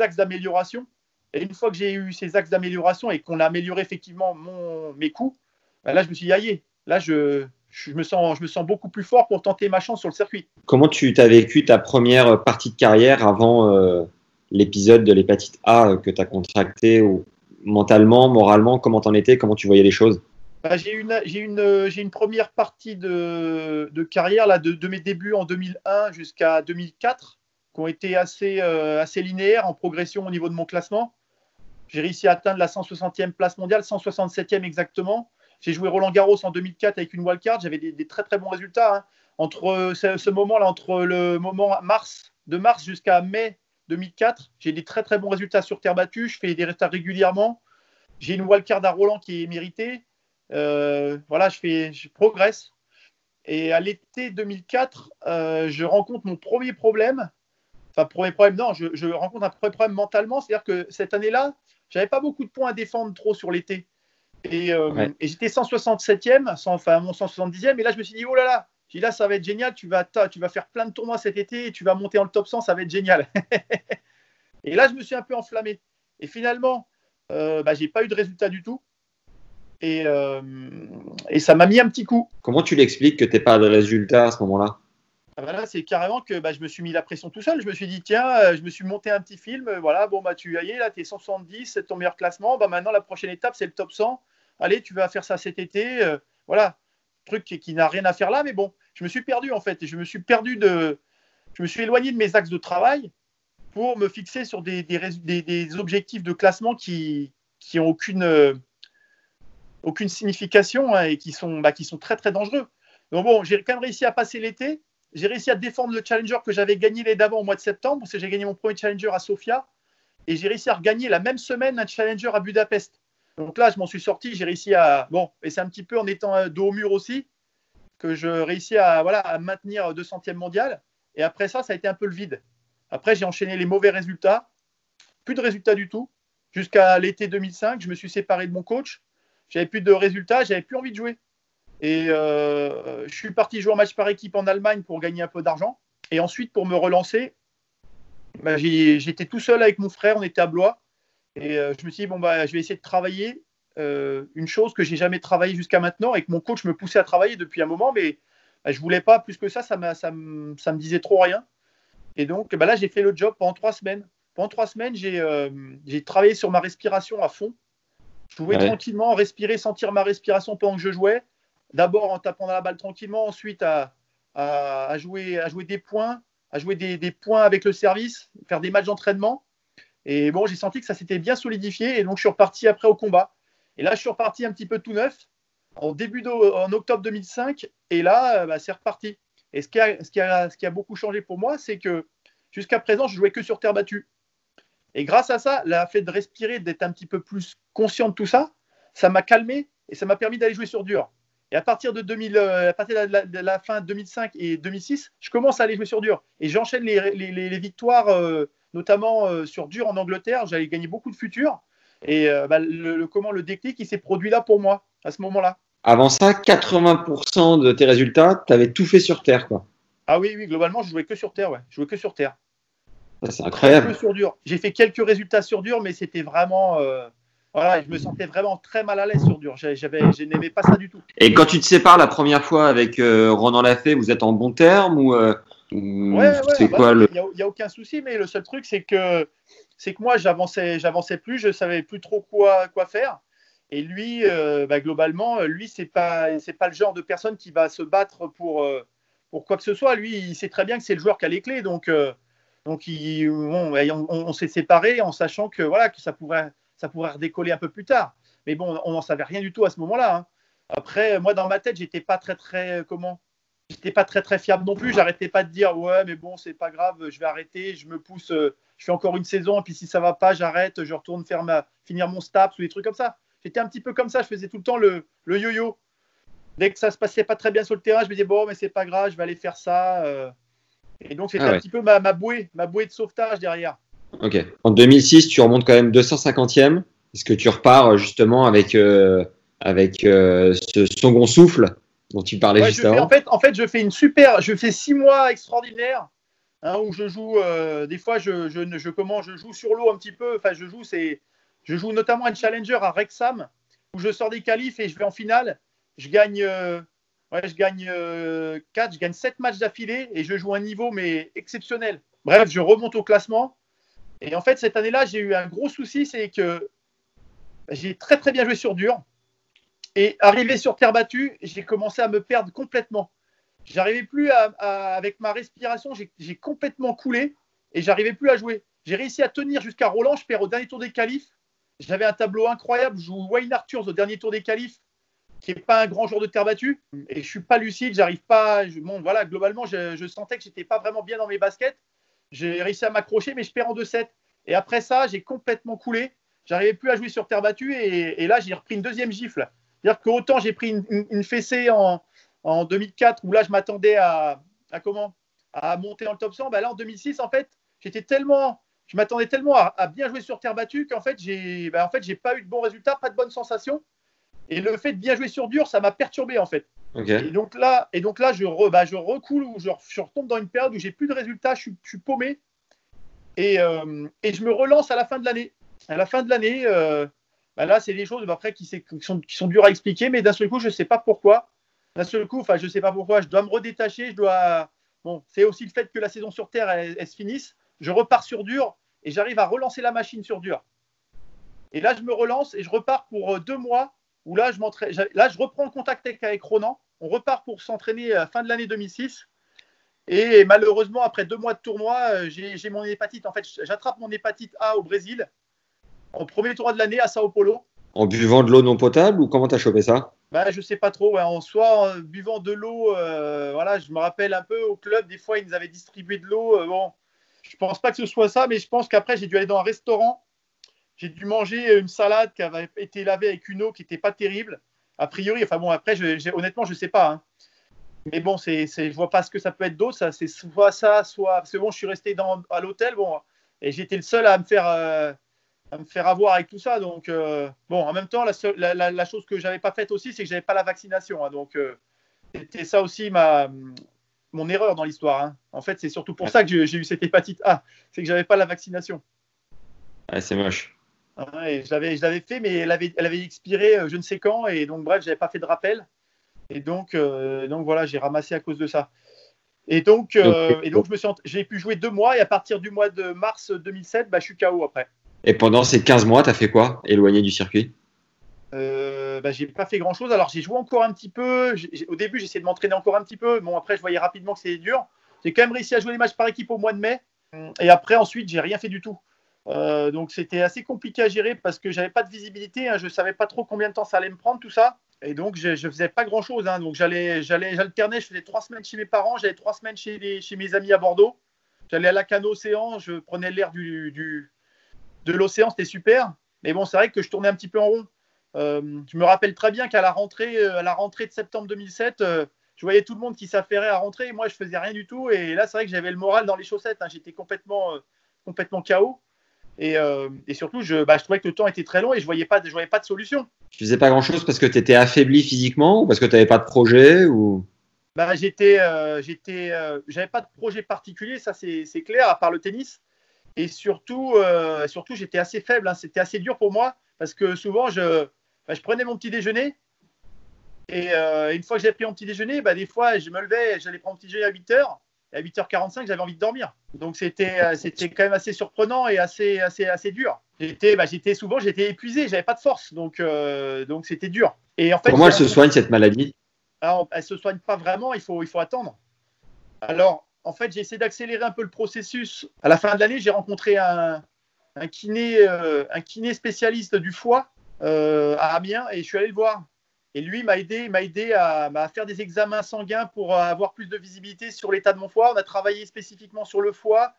axes d'amélioration. Et une fois que j'ai eu ces axes d'amélioration et qu'on a amélioré effectivement mon, mes coups, bah, là je me suis dit, aïe, là je, je, me sens, je me sens beaucoup plus fort pour tenter ma chance sur le circuit. Comment tu as vécu ta première partie de carrière avant euh, l'épisode de l'hépatite A que tu as contracté mentalement, moralement, comment t'en étais, comment tu voyais les choses? Bah, j'ai une, une, première partie de, carrière là, de, mes débuts en 2001 jusqu'à 2004 qui ont été assez, euh, assez linéaires en progression au niveau de mon classement. J'ai réussi à atteindre la 160e place mondiale, 167e exactement. J'ai joué Roland Garros en 2004 avec une wildcard. J'avais des, très très bons résultats. Hein. Entre ce, ce moment-là, entre le moment mars, de mars jusqu'à mai 2004. J'ai des très très bons résultats sur terre battue. Je fais des résultats régulièrement. J'ai une wildcard à Roland qui est méritée. Euh, voilà, je, fais, je progresse. Et à l'été 2004, euh, je rencontre mon premier problème. Enfin, premier problème, non, je, je rencontre un premier problème mentalement. C'est-à-dire que cette année-là, j'avais pas beaucoup de points à défendre trop sur l'été. Et, euh, ouais. et j'étais 167e, enfin mon 170e. Et là, je me suis dit, oh là là, dit là, ça va être génial. Tu vas, tu vas faire plein de tournois cet été et tu vas monter en le top 100. Ça va être génial. et là, je me suis un peu enflammé. Et finalement, euh, bah, j'ai pas eu de résultat du tout. Et, euh, et ça m'a mis un petit coup. Comment tu l'expliques que tu n'es pas de résultat à ce moment-là? Ah bah c'est carrément que bah, je me suis mis la pression tout seul. Je me suis dit, tiens, euh, je me suis monté un petit film. Euh, voilà, bon, bah, tu y es, là, tu es 170, c'est ton meilleur classement. Bah, maintenant, la prochaine étape, c'est le top 100. Allez, tu vas faire ça cet été. Euh, voilà, truc qui, qui n'a rien à faire là, mais bon, je me suis perdu en fait. Je me suis perdu de. Je me suis éloigné de mes axes de travail pour me fixer sur des, des, des, des objectifs de classement qui qui ont aucune aucune signification hein, et qui sont bah, qui sont très très dangereux. Donc bon, j'ai quand même réussi à passer l'été. J'ai réussi à défendre le challenger que j'avais gagné l'année d'avant au mois de septembre, parce que j'ai gagné mon premier challenger à Sofia. Et j'ai réussi à regagner la même semaine un challenger à Budapest. Donc là, je m'en suis sorti, j'ai réussi à. Bon, et c'est un petit peu en étant dos au mur aussi que je réussis à, à maintenir 200e mondial. Et après ça, ça a été un peu le vide. Après, j'ai enchaîné les mauvais résultats, plus de résultats du tout. Jusqu'à l'été 2005, je me suis séparé de mon coach. J'avais plus de résultats, j'avais plus envie de jouer. Et euh, je suis parti jouer en match par équipe en Allemagne pour gagner un peu d'argent. Et ensuite, pour me relancer, bah, j'étais tout seul avec mon frère, on était à Blois. Et euh, je me suis dit, bon, bah, je vais essayer de travailler euh, une chose que j'ai jamais travaillé jusqu'à maintenant et que mon coach me poussait à travailler depuis un moment, mais bah, je voulais pas plus que ça, ça, ça, me, disait trop rien. Et donc bah, là, j'ai fait le job pendant trois semaines. Pendant trois semaines, j'ai travaillé sur ma respiration à fond. Je pouvais ouais. tranquillement respirer, sentir ma respiration pendant que je jouais. D'abord en tapant dans la balle tranquillement, ensuite à, à, à, jouer, à jouer des points, à jouer des, des points avec le service, faire des matchs d'entraînement. Et bon, j'ai senti que ça s'était bien solidifié et donc je suis reparti après au combat. Et là, je suis reparti un petit peu tout neuf en début en octobre 2005 et là, bah, c'est reparti. Et ce qui, a, ce, qui a, ce qui a beaucoup changé pour moi, c'est que jusqu'à présent, je jouais que sur terre battue. Et grâce à ça, le fait de respirer, d'être un petit peu plus conscient de tout ça, ça m'a calmé et ça m'a permis d'aller jouer sur dur. Et à partir de, 2000, à partir de la, de la, fin 2005 et 2006, je commence à aller jouer sur dur. Et j'enchaîne les, les, les, victoires euh, notamment euh, sur dur en Angleterre, j'avais gagné beaucoup de futurs. Et euh, bah, le, le- comment le déclic, il s'est produit là pour moi, à ce moment-là. Avant ça, 80% de tes résultats, tu avais tout fait sur Terre. quoi. Ah oui, oui, globalement, je jouais que sur terre, ouais. Je jouais que sur terre. C'est incroyable. J'ai fait quelques résultats sur dur, mais c'était vraiment. euh, voilà, je me sentais vraiment très mal à l'aise sur dur. J'avais, je n'aimais pas ça du tout. Et quand tu te sépares la première fois avec euh, Ronan Lafay, vous êtes en bon terme ou euh, ou Ouais, ouais, c'est bah, quoi il le n'y a, il a aucun souci, mais le seul truc, c'est que, c'est que moi, j'avançais, j'avançais plus, je savais plus trop quoi, quoi faire. Et lui, euh, bah, globalement, lui, c'est pas, c'est pas le genre de personne qui va se battre pour, pour quoi que ce soit. Lui, il sait très bien que c'est le joueur qui a les clés, donc, donc on, s'est séparés en sachant que voilà, que ça pourrait, ça pourrait redécoller un peu plus tard. Mais bon, on n'en savait rien du tout à ce moment-là. hein. Après, moi, dans ma tête, j'étais pas très, très, comment? J'étais pas très très fiable non plus. J'arrêtais pas de dire ouais, mais bon, c'est pas grave, je vais arrêter, je me pousse, euh, je fais encore une saison, et puis si ça va pas, j'arrête, je retourne faire ma, finir mon STAPS ou des trucs comme ça. J'étais un petit peu comme ça, je faisais tout le temps le, le yo-yo. Dès que ça se passait pas très bien sur le terrain, je me disais bon, mais c'est pas grave, je vais aller faire ça. euh. Et donc c'était Ah ouais. un petit peu ma, ma bouée, ma bouée de sauvetage derrière. Ok. En 2006, tu remontes quand même 250e. Est-ce que tu repars euh, justement avec euh, avec euh, ce second souffle dont tu parlais Ouais, juste fais- avant en, fait, en fait, je fais une super. Je fais six mois extraordinaires hein, où je joue. euh, des fois, je, je, je, comment, je joue sur l'eau un petit peu. Enfin, je joue, c'est, je joue notamment un challenger à Wrexham où je sors des qualifs et je vais en finale. Je gagne, ouais, je gagne euh, quatre, je gagne sept matchs d'affilée et je joue un niveau mais exceptionnel. Bref, je remonte au classement. Et en fait, cette année-là, j'ai eu un gros souci, c'est que j'ai très très bien joué sur dur. Et arrivé sur terre battue, j'ai commencé à me perdre complètement. J'arrivais plus à, avec ma respiration, j'ai complètement coulé et j'arrivais plus à jouer. J'ai réussi à tenir jusqu'à Roland, je perds au dernier tour des qualifs. J'avais un tableau incroyable, je joue Wayne Arthurs au dernier tour des qualifs, qui n'est pas un grand joueur de terre battue. Et je suis pas lucide, j'arrive pas. je- bon, voilà, globalement, je, je sentais que j'étais pas vraiment bien dans mes baskets. J'ai réussi à m'accrocher, mais je perds en 2-7. Et après ça, j'ai complètement coulé. J'arrivais plus à jouer sur terre battue et, et là, j'ai repris une deuxième gifle. C'est-à-dire qu'autant j'ai pris une, une- une fessée en, en 2004 où là, je m'attendais à, à comment? À monter dans le top 100. Bah là, en 2006, en fait, j'étais tellement, je m'attendais tellement à, à bien jouer sur terre battue qu'en fait, j'ai, bah, en fait, pas eu de bons résultats, pas de bonnes sensations. Et le fait de bien jouer sur dur, ça m'a perturbé en fait. Et donc là, et donc là je, re- bah, je recoule ou je, je retombe dans une période où j'ai plus de résultats, je suis, je suis paumé. Et, euh, et je me relance à la fin de l'année. À la fin de l'année, euh, bah là, c'est des choses bah, après qui, qui sont, qui sont dures à expliquer, mais d'un seul coup, je ne sais pas pourquoi. D'un seul coup, enfin, je ne sais pas pourquoi, je dois me redétacher, je dois. Bon, c'est aussi le fait que la saison sur Terre, elle, elle se finisse. Je repars sur dur et j'arrive à relancer la machine sur dur. Et là, je me relance et je repars pour euh, deux mois où là, je Là, reprends contact avec, Ronan. On repart pour s'entraîner à la fin de l'année 2006. Et malheureusement, après deux mois de tournoi, euh, j'ai mon hépatite. En fait, j'attrape mon hépatite A au Brésil, au premier tournoi de l'année à Sao Paulo. En buvant de l'eau non potable ou comment t'as chopé ça? Bah, je sais pas trop. ouais. En soi, en buvant de l'eau, euh, voilà, je me rappelle un peu au club, des fois, ils nous avaient distribué de l'eau. euh, bon, je pense pas que ce soit ça, mais je pense qu'après, j'ai dû aller dans un restaurant. J'ai dû manger une salade qui avait été lavée avec une eau qui n'était pas terrible. A priori, enfin bon, après, je, honnêtement, je sais pas. hein. Mais bon, c'est, c'est, je vois pas ce que ça peut être d'autre. Ça, c'est soit ça, soit. Parce que bon, je suis resté dans, à l'hôtel, bon, et j'étais le seul à me faire. euh, à me faire avoir avec tout ça. Donc, euh, bon, en même temps, la, seule- la, la- la chose que j'avais pas faite aussi, c'est que j'avais pas la vaccination. hein. donc, euh, c'était ça aussi ma, mon erreur dans l'histoire. hein. En fait, c'est surtout pour ça que j'ai j'ai eu cette hépatite A, c'est que j'avais pas la vaccination. Ouais, c'est moche. Hein, et je l'avais, je l'avais fait, mais elle avait, elle avait expiré euh, je ne sais quand, et donc bref, j'avais pas fait de rappel. Et donc, euh, donc voilà, j'ai ramassé à cause de ça. Et donc, euh, et donc je me suis, j'ai pu jouer deux mois, et à partir du mois de mars 2007, bah, je suis KO après. Et pendant ces 15 mois, t'as fait quoi? Éloigné du circuit? Euh, bah, j'ai pas fait grand chose. Alors j'ai joué encore un petit peu. Au début, j'essayais de m'entraîner encore un petit peu. Bon, après, je voyais rapidement que c'était dur. J'ai quand même réussi à jouer les matchs par équipe au mois de mai. Et après, ensuite, j'ai rien fait du tout. Euh, donc c'était assez compliqué à gérer parce que j'avais pas de visibilité. hein. Je savais pas trop combien de temps ça allait me prendre tout ça. Et donc je, je faisais pas grand chose. Donc j'allais, j'alternais. Je faisais trois semaines chez mes parents. J'allais trois semaines chez, mes amis à Bordeaux. J'allais à la Cano Océan. Je prenais l'air du, de l'océan. C'était super. Mais bon, c'est vrai que je tournais un petit peu en rond. Euh, je me rappelle très bien qu'à la rentrée, euh, à la rentrée de septembre 2007, euh, je voyais tout le monde qui s'affairait à rentrer. Moi, je faisais rien du tout. Et là, c'est vrai que j'avais le moral dans les chaussettes. hein. J'étais complètement, complètement KO. Et, euh, et surtout, je, bah, je trouvais que le temps était très long et je voyais pas, je voyais pas de solution. Tu faisais pas grand chose parce que tu étais affaibli physiquement ou parce que tu n'avais pas de projet ou? Bah, j'étais, euh, j'étais, euh, j'avais pas de projet particulier, ça c'est, c'est clair, à part le tennis. Et surtout, surtout j'étais assez faible, hein, c'était assez dur pour moi parce que souvent je, bah, je prenais mon petit déjeuner et une fois que j'avais pris mon petit déjeuner, bah, des fois je me levais, j'allais prendre mon petit déjeuner à 8h. Et à 8h45, j'avais envie de dormir. Donc c'était, euh, c'était quand même assez surprenant et assez, assez, assez dur. J'étais, bah, j'étais souvent, j'étais épuisé, j'avais pas de force, donc, euh, donc c'était dur. Et en fait, Comment elle se soigne cette maladie? Alors, elle ne se soigne pas vraiment, il faut, il faut attendre. Alors, en fait, j'ai essayé d'accélérer un peu le processus. À la fin de l'année, j'ai rencontré un, un kiné, euh, un kiné spécialiste du foie euh, à Amiens et je suis allé le voir. Et lui m'a aidé, m'a aidé à, à faire des examens sanguins pour avoir plus de visibilité sur l'état de mon foie. On a travaillé spécifiquement sur le foie.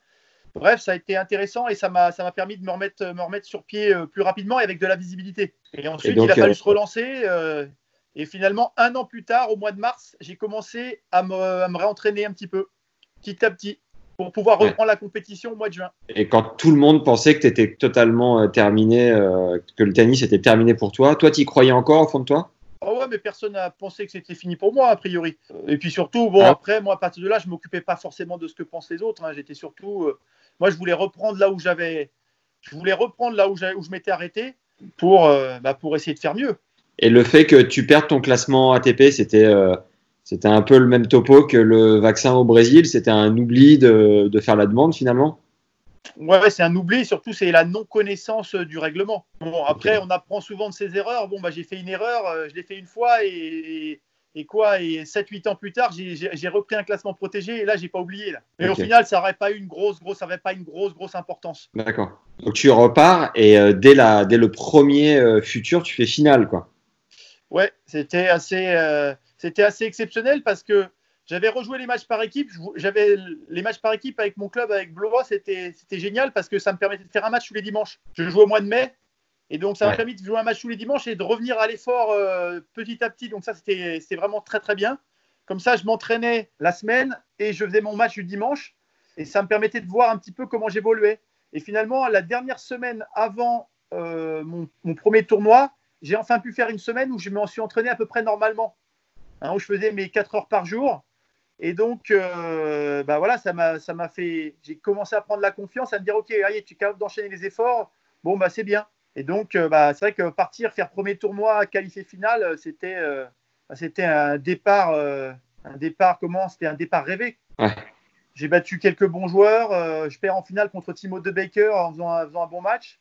Bref, ça a été intéressant et ça m'a permis de me remettre, me remettre sur pied euh, plus rapidement et avec de la visibilité. Et ensuite, donc, il a fallu euh, se relancer. euh, et finalement, un an plus tard, au mois de mars, j'ai commencé à me, à me réentraîner un petit peu, petit à petit, pour pouvoir Ouais. reprendre la compétition au mois de juin. Et quand tout le monde pensait que tu étais totalement euh, terminé, euh, que le tennis était terminé pour toi, toi, tu y croyais encore au fond de toi? Oh ouais, mais personne n'a pensé que c'était fini pour moi, a priori. Et puis surtout, bon, Ah. après, moi, à partir de là, je m'occupais pas forcément de ce que pensent les autres. hein. J'étais surtout. euh, moi, je voulais reprendre là où j'avais. Je voulais reprendre là où, où je m'étais arrêté pour, euh, bah, pour essayer de faire mieux. Et le fait que tu perdes ton classement ATP, c'était euh, c'était un peu le même topo que le vaccin au Brésil. C'était un oubli de, de faire la demande finalement? Ouais, c'est un oubli, surtout c'est la non-connaissance euh, du règlement. Bon, après, on apprend souvent de ses erreurs. Bon, bah, j'ai fait une erreur, euh, je l'ai fait une fois et, et, et quoi Et 7-8 ans plus tard, j'ai- repris un classement protégé et là, j'ai pas oublié. Là. Mais Ok. au final, ça n'aurait pas eu une grosse, grosse, ça avait pas une grosse, grosse importance. D'accord. Donc tu repars et euh, dès, la, dès le premier euh, futur, tu fais finale. quoi. Ouais, c'était assez, euh, c'était assez exceptionnel parce que j'avais rejoué les matchs par équipe. J'avais les matchs par équipe avec mon club, avec Blois, c'était génial parce que ça me permettait de faire un match tous les dimanches. Je jouais au mois de mai et donc ça m'a Ouais. permis de jouer un match tous les dimanches et de revenir à l'effort euh, petit à petit. Donc ça, c'était vraiment très très bien. Comme ça, je m'entraînais la semaine et je faisais mon match du dimanche et ça me permettait de voir un petit peu comment j'évoluais. Et finalement, la dernière semaine avant euh, mon, mon premier tournoi, j'ai enfin pu faire une semaine où je me suis entraîné à peu près normalement, hein, où je faisais mes 4 heures par jour. Et donc, euh, bah voilà, ça m'a, fait. J'ai commencé à prendre la confiance, à me dire, ok, allez, tu es capable d'enchaîner les efforts. Bon, bah c'est bien. Et donc, euh, bah, c'est vrai que partir, faire premier tournoi, qualifier finale, euh, c'était, euh, c'était un départ, euh, un départ comment C'était un départ rêvé. Ouais. J'ai battu quelques bons joueurs. je perds en finale contre Timo De Baker en faisant, un- faisant un bon match.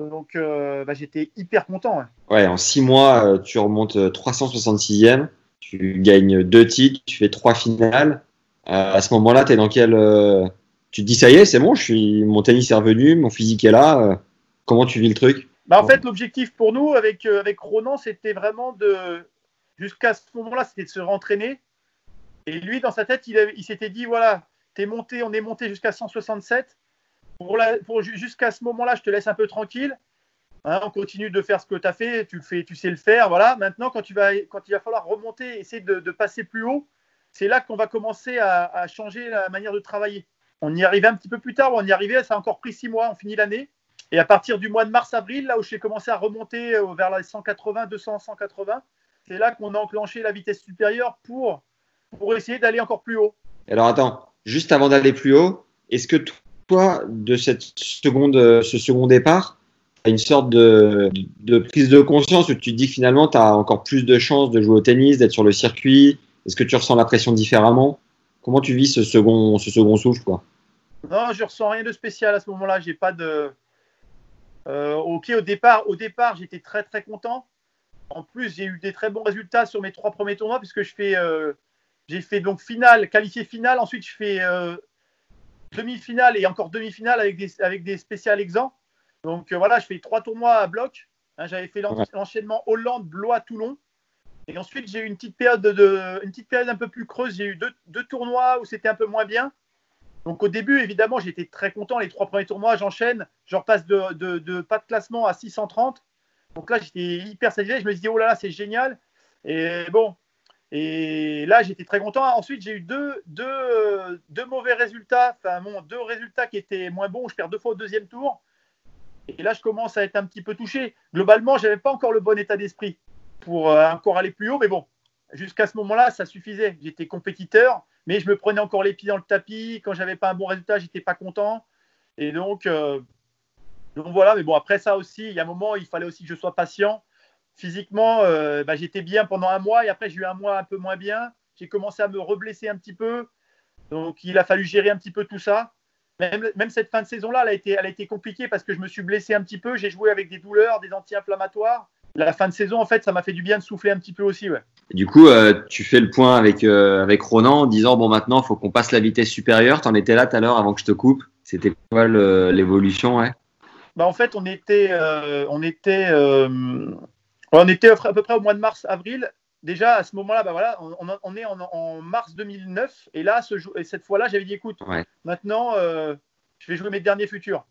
Donc, bah, j'étais hyper content. ouais. Ouais, en six mois, tu remontes euh, 366e, tu gagnes deux titres, tu fais trois finales. Euh, à ce moment-là, tu dans quel. euh, Tu te dis, ça y est, c'est bon, je suis... mon tennis est revenu, mon physique est là. euh, Comment tu vis le truc? Bah, en fait, l'objectif pour nous avec, avec Ronan, c'était vraiment de. Jusqu'à ce moment-là, c'était de se rentraîner. Et lui, dans sa tête, il, s'était dit voilà, t'es monté, on est monté jusqu'à 167. Pour la- pour, ju- jusqu'à ce moment-là, je te laisse un peu tranquille. Hein, on continue de faire ce que tu as fait, tu, fais, tu sais le faire. Voilà. Maintenant, quand, tu vas, quand il va falloir remonter, essayer de, de passer plus haut, c'est là qu'on va commencer à, changer la manière de travailler. On y arrivait un petit peu plus tard, on y arrivait, ça a encore pris six mois, on finit l'année. Et à partir du mois de mars-avril, là où j'ai commencé à remonter euh, vers les 180, 200, 180, c'est là qu'on a enclenché la vitesse supérieure pour, pour essayer d'aller encore plus haut. Alors attends, juste avant d'aller plus haut, est-ce que toi, de cette seconde, euh, ce second départ, une sorte de, prise de conscience où tu te dis que finalement, tu as encore plus de chances de jouer au tennis, d'être sur le circuit Est-ce que tu ressens la pression différemment? Comment tu vis ce second, ce second souffle quoi? Non, je ressens rien de spécial à ce moment-là. J'ai pas de. Euh, ok, au départ, au départ, j'étais très très content. En plus, j'ai eu des très bons résultats sur mes trois premiers tournois puisque je fais, euh, j'ai fait donc finale, qualifié finale. Ensuite, je fais euh, demi-finale et encore demi-finale avec des avec des spéciales exempts. Donc euh, voilà, je fais trois tournois à bloc. Hein, J'avais fait l'enchaînement Hollande, Blois, Toulon. Et ensuite, j'ai eu une petite période de, de- une petite période un peu plus creuse. J'ai eu deux, deux tournois où c'était un peu moins bien. Donc au début, évidemment, j'étais très content. Les trois premiers tournois, j'enchaîne. Je repasse de, de- de pas de classement à 630. Donc là, j'étais hyper satisfait. Je me suis dit, oh là là, c'est génial. Et bon, Et là, j'étais très content. Ensuite, j'ai eu deux, deux, deux mauvais résultats, enfin, bon, deux résultats qui étaient moins bons. Je perds deux fois au deuxième tour. Et là, je commence à être un petit peu touché. Globalement, je n'avais pas encore le bon état d'esprit pour euh, encore aller plus haut, mais bon, jusqu'à ce moment-là, ça suffisait. J'étais compétiteur, mais je me prenais encore les pieds dans le tapis. Quand j'avais pas un bon résultat, j'étais pas content. Et donc, euh, donc voilà. Mais bon, après ça aussi, il y a un moment, il fallait aussi que je sois patient. Physiquement, euh, bah, j'étais bien pendant un mois et après, j'ai eu un mois un peu moins bien. J'ai commencé à me reblesser un petit peu. Donc, il a fallu gérer un petit peu tout ça. Même, même cette fin de saison-là, elle, a été, elle a été compliquée parce que je me suis blessé un petit peu. J'ai joué avec des douleurs, des anti-inflammatoires. La fin de saison, en fait, ça m'a fait du bien de souffler un petit peu aussi. Ouais. Du coup, euh, tu fais le point avec, euh, avec Ronan en disant bon, maintenant, il faut qu'on passe la vitesse supérieure. Tu en étais là tout à l'heure avant que je te coupe. C'était quoi l'évolution ouais? Bah, en fait, on était, euh, on était, on était à peu près au mois de mars, avril. Déjà à ce moment-là, bah voilà, on, est en, en mars 2009 et là, ce jour- et cette fois-là, j'avais dit écoute, Ouais. maintenant, euh, je vais jouer mes derniers futurs.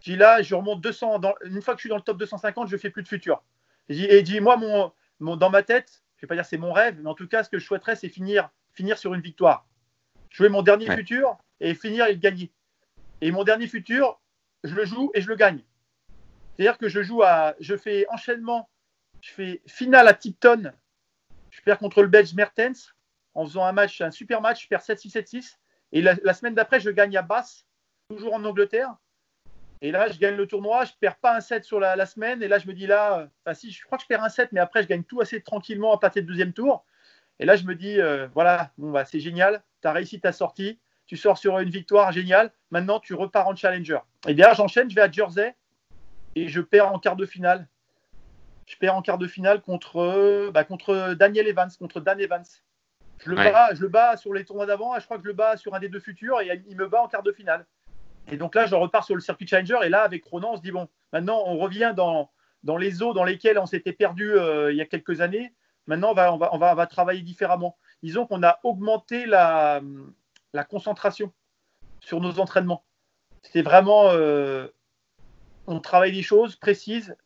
J'ai dit là, je remonte 200. Dans, une fois que je suis dans le top 250, je fais plus de futurs. J'ai dit- Et dis moi, mon, mon, dans ma tête, je vais pas dire c'est mon rêve, mais en tout cas, ce que je souhaiterais, c'est finir, finir sur une victoire. Jouer mon dernier Ouais. futur et finir et le gagner. Et mon dernier futur, je le joue et je le gagne. C'est-à-dire que je joue à, je fais enchaînement, je fais finale à Tipton, je perds contre le Belge Mertens en faisant un match, un super match, je perds 7-6, 7-6. Et la, semaine d'après, je gagne à Basse, toujours en Angleterre. Et là, je gagne le tournoi, je perds pas un set sur la, semaine. Et là, je me dis là, euh, si, je crois que je perds un set, mais après, je gagne tout assez tranquillement à partir du deuxième tour. Et là, je me dis, euh, voilà, bon, bah, c'est génial, tu as réussi ta sortie, tu sors sur une victoire géniale. Maintenant, tu repars en challenger. Et derrière, j'enchaîne, je vais à Jersey et je perds en quart de finale. Je perds en quart de finale contre, euh, bah, contre Daniel Evans, contre Dan Evans. Je le, Ouais. bats, je le bats sur les tournois d'avant, et je crois que je le bats sur un des deux futurs, et il me bat en quart de finale. Et donc là, je repars sur le circuit Challenger, et là, avec Ronan, on se dit, bon, maintenant, on revient dans, dans les eaux dans lesquelles on s'était perdu euh, il y a quelques années. Maintenant, on va, on va, on va, on va travailler différemment. Disons qu'on a augmenté la, la concentration sur nos entraînements. C'était vraiment, euh, on travaille des choses précises,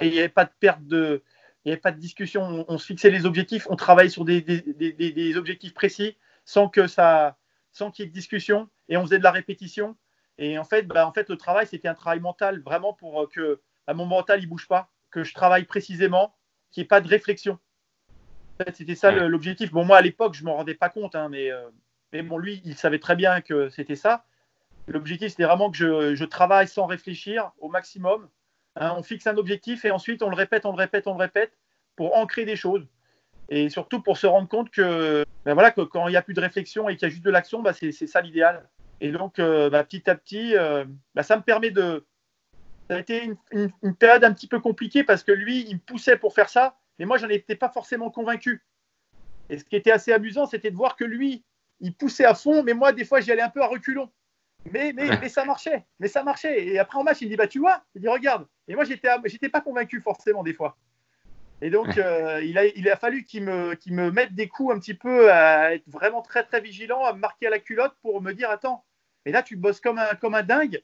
et il n'y avait pas de perte de, il n'y avait pas de discussion. On, on se fixait les objectifs, on travaille sur des, des, des, objectifs précis sans que ça, sans qu'il y ait de discussion, et on faisait de la répétition. Et en fait, bah, en fait, le travail, c'était un travail mental, vraiment pour euh, que bah, mon mental il bouge pas, que je travaille précisément, qu'il n'y ait pas de réflexion. En fait, c'était ça l'objectif. Bon, moi à l'époque, je m'en rendais pas compte, hein, mais, euh, mais bon, lui, il savait très bien que c'était ça. L'objectif, c'était vraiment que je, je travaille sans réfléchir au maximum. Hein, on fixe un objectif et ensuite on le répète, on le répète, on le répète pour ancrer des choses. Et surtout pour se rendre compte que, ben voilà, quand il n'y a plus de réflexion et qu'il y a juste de l'action, bah, c'est ça l'idéal. Et donc, euh, bah, petit à petit, euh, bah, ça me permet de. Ça a été une période un petit peu compliquée parce que lui, il me poussait pour faire ça, mais moi, j'en étais pas forcément convaincu. Et ce qui était assez amusant, c'était de voir que lui, il poussait à fond, mais moi, des fois, j'y allais un peu à reculons. Mais, mais, mais ça marchait, mais ça marchait. Et après, en match, il me dit, bah, tu vois, il dit, regarde. Et moi, j'étais, j'étais pas convaincu forcément des fois. Et donc, euh, il, a, il a fallu qu'il me, qu'il me mette des coups un petit peu à être vraiment très, très vigilant, à me marquer à la culotte pour me dire, attends, mais là, tu bosses comme un, comme un dingue.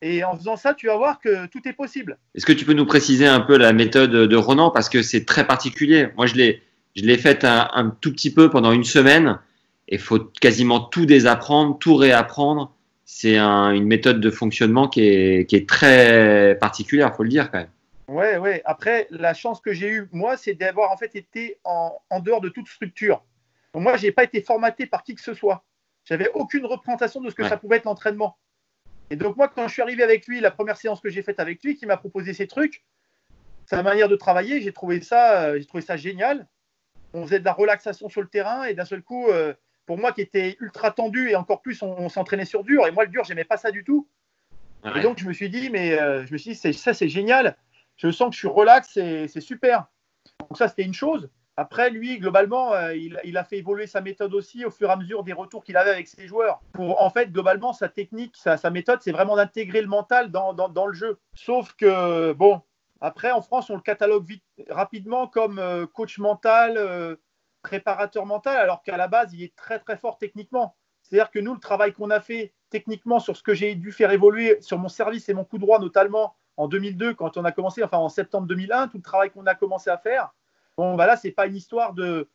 Et en faisant ça, tu vas voir que tout est possible. Est-ce que tu peux nous préciser un peu la méthode de Ronan? Parce que c'est très particulier. Moi, je l'ai, je l'ai faite un, un tout petit peu pendant une semaine et faut quasiment tout désapprendre, tout réapprendre. C'est un- une méthode de fonctionnement qui est, qui est très particulière, faut le dire quand même. Ouais, ouais. Après, la chance que j'ai eue, moi, c'est d'avoir en fait été en, en dehors de toute structure. Donc, moi, je n'ai pas été formaté par qui que ce soit. J'avais aucune représentation de ce que Ouais. ça pouvait être l'entraînement. Et donc, moi, quand je suis arrivé avec lui, la première séance que j'ai faite avec lui, qui m'a proposé ces trucs, sa manière de travailler, j'ai trouvé ça, euh, j'ai trouvé ça génial. On faisait de la relaxation sur le terrain et d'un seul coup, euh, pour moi qui était ultra tendu et encore plus, on, on s'entraînait sur dur. Et moi, le dur, j'aimais pas ça du tout. Et donc, je me suis dit, mais euh, je me suis dit, ça, c'est génial. Je sens que je suis relax et c'est super. Donc, ça, c'était une chose. Après, lui, globalement, euh, il, il a fait évoluer sa méthode aussi au fur et à mesure des retours qu'il avait avec ses joueurs. Pour, en fait, globalement, sa technique, sa, sa méthode, c'est vraiment d'intégrer le mental dans, dans, dans le jeu. Sauf que, bon, après, en France, on le catalogue vite, rapidement comme euh, coach mental, préparateur mental, alors qu'à la base, il est très, très fort techniquement. C'est-à-dire que nous, le travail qu'on a fait techniquement sur ce que j'ai dû faire évoluer sur mon service et mon coup droit, notamment en 2002, quand on a commencé, enfin en septembre 2001, tout le travail qu'on a commencé à faire, bon, bah là, c'est pas une histoire de,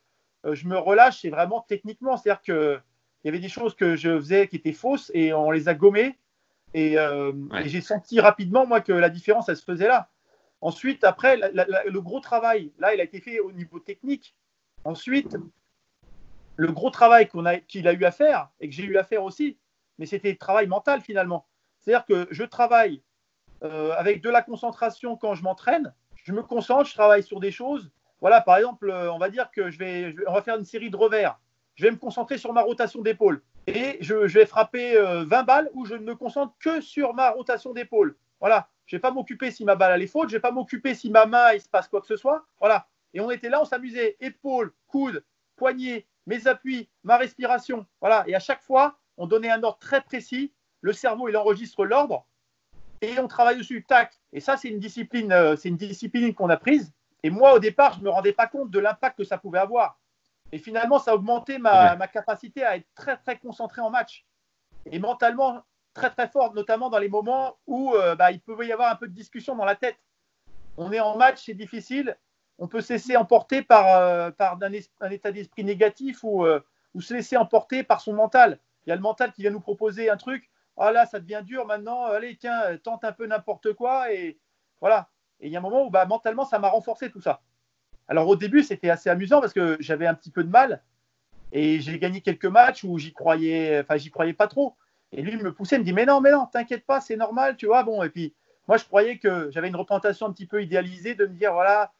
euh, je me relâche, c'est vraiment techniquement. C'est-à-dire qu'il y avait des choses que je faisais qui étaient fausses et on les a gommées. Et, euh, Ouais. et j'ai senti rapidement, moi, que la différence, elle se faisait là. Ensuite, après, la- la- la- le gros travail, là, il a été fait au niveau technique. Ensuite, le gros travail qu'il a eu à faire et que j'ai eu à faire aussi, mais c'était le travail mental finalement. C'est-à-dire que je travaille euh, avec de la concentration quand je m'entraîne, je me concentre, je travaille sur des choses. Voilà, par exemple, euh, on va dire que je vais, faire une série de revers. Je vais me concentrer sur ma rotation d'épaule et je, vais frapper euh, 20 balles où je ne me concentre que sur ma rotation d'épaule. Voilà, je vais pas m'occuper si ma balle elle est faute, je vais pas m'occuper si ma main il se passe quoi que ce soit. Voilà. Et on était là, on s'amusait, épaule, coude, poignet, mes appuis, ma respiration. Voilà. Et à chaque fois, on donnait un ordre très précis. Le cerveau, il enregistre l'ordre et on travaille dessus. Tac. Et ça, c'est une discipline, euh, c'est une discipline qu'on a prise. Et moi, au départ, je me rendais pas compte de l'impact que ça pouvait avoir. Et finalement, ça a augmenté ma, Ouais. ma capacité à être très, très concentré en match. Et mentalement, très, très fort, notamment dans les moments où euh, bah, il peut y avoir un peu de discussion dans la tête. On est en match, c'est difficile. On peut se laisser emporter par, euh, par un, état d'esprit négatif ou, euh, ou se laisser emporter par son mental. Il y a le mental qui vient nous proposer un truc. Ah là, ça devient dur maintenant. Allez, tiens, tente un peu n'importe quoi. Et voilà. Et il y a un moment où bah, mentalement, ça m'a renforcé tout ça. Alors au début, c'était assez amusant parce que j'avais un petit peu de mal. Et j'ai gagné quelques matchs où j'y croyais, enfin, j'y croyais pas trop. Et lui, il me poussait, il me dit, mais non, mais non, t'inquiète pas, c'est normal, tu vois. Bon, et puis, moi, je croyais que j'avais une représentation un petit peu idéalisée de me dire, voilà,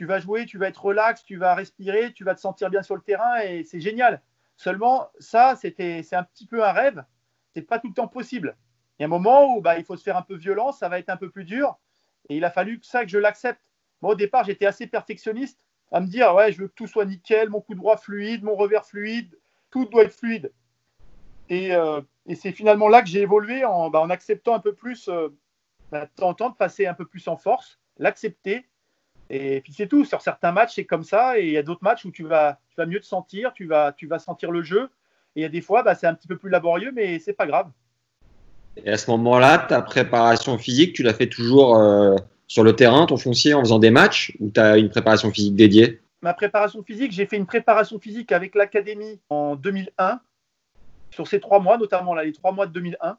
tu vas jouer, tu vas être relax, tu vas respirer, tu vas te sentir bien sur le terrain et c'est génial. Seulement, ça, c'était, c'est un petit peu un rêve. C'est pas tout le temps possible. Il y a un moment où bah, il faut se faire un peu violence, ça va être un peu plus dur. Et il a fallu que ça, que je l'accepte. Moi, au départ, j'étais assez perfectionniste à me dire, ouais, je veux que tout soit nickel, mon coup droit fluide, mon revers fluide, tout doit être fluide. Et, euh, c'est finalement là que j'ai évolué en, bah, acceptant un peu plus, euh, bah, temps, de passer un peu plus en force, l'accepter. Et puis c'est tout. Sur certains matchs, c'est comme ça. Et il y a d'autres matchs où tu vas, tu vas mieux te sentir, tu vas, tu vas sentir le jeu. Et il y a des fois, bah, c'est un petit peu plus laborieux, mais c'est pas grave. Et à ce moment-là, ta préparation physique, tu l'as fait toujours euh, sur le terrain, ton foncier, en faisant des matchs, ou tu as une préparation physique dédiée? Ma préparation physique, j'ai fait une préparation physique avec l'académie en 2001, sur ces trois mois, notamment là, les trois mois de 2001.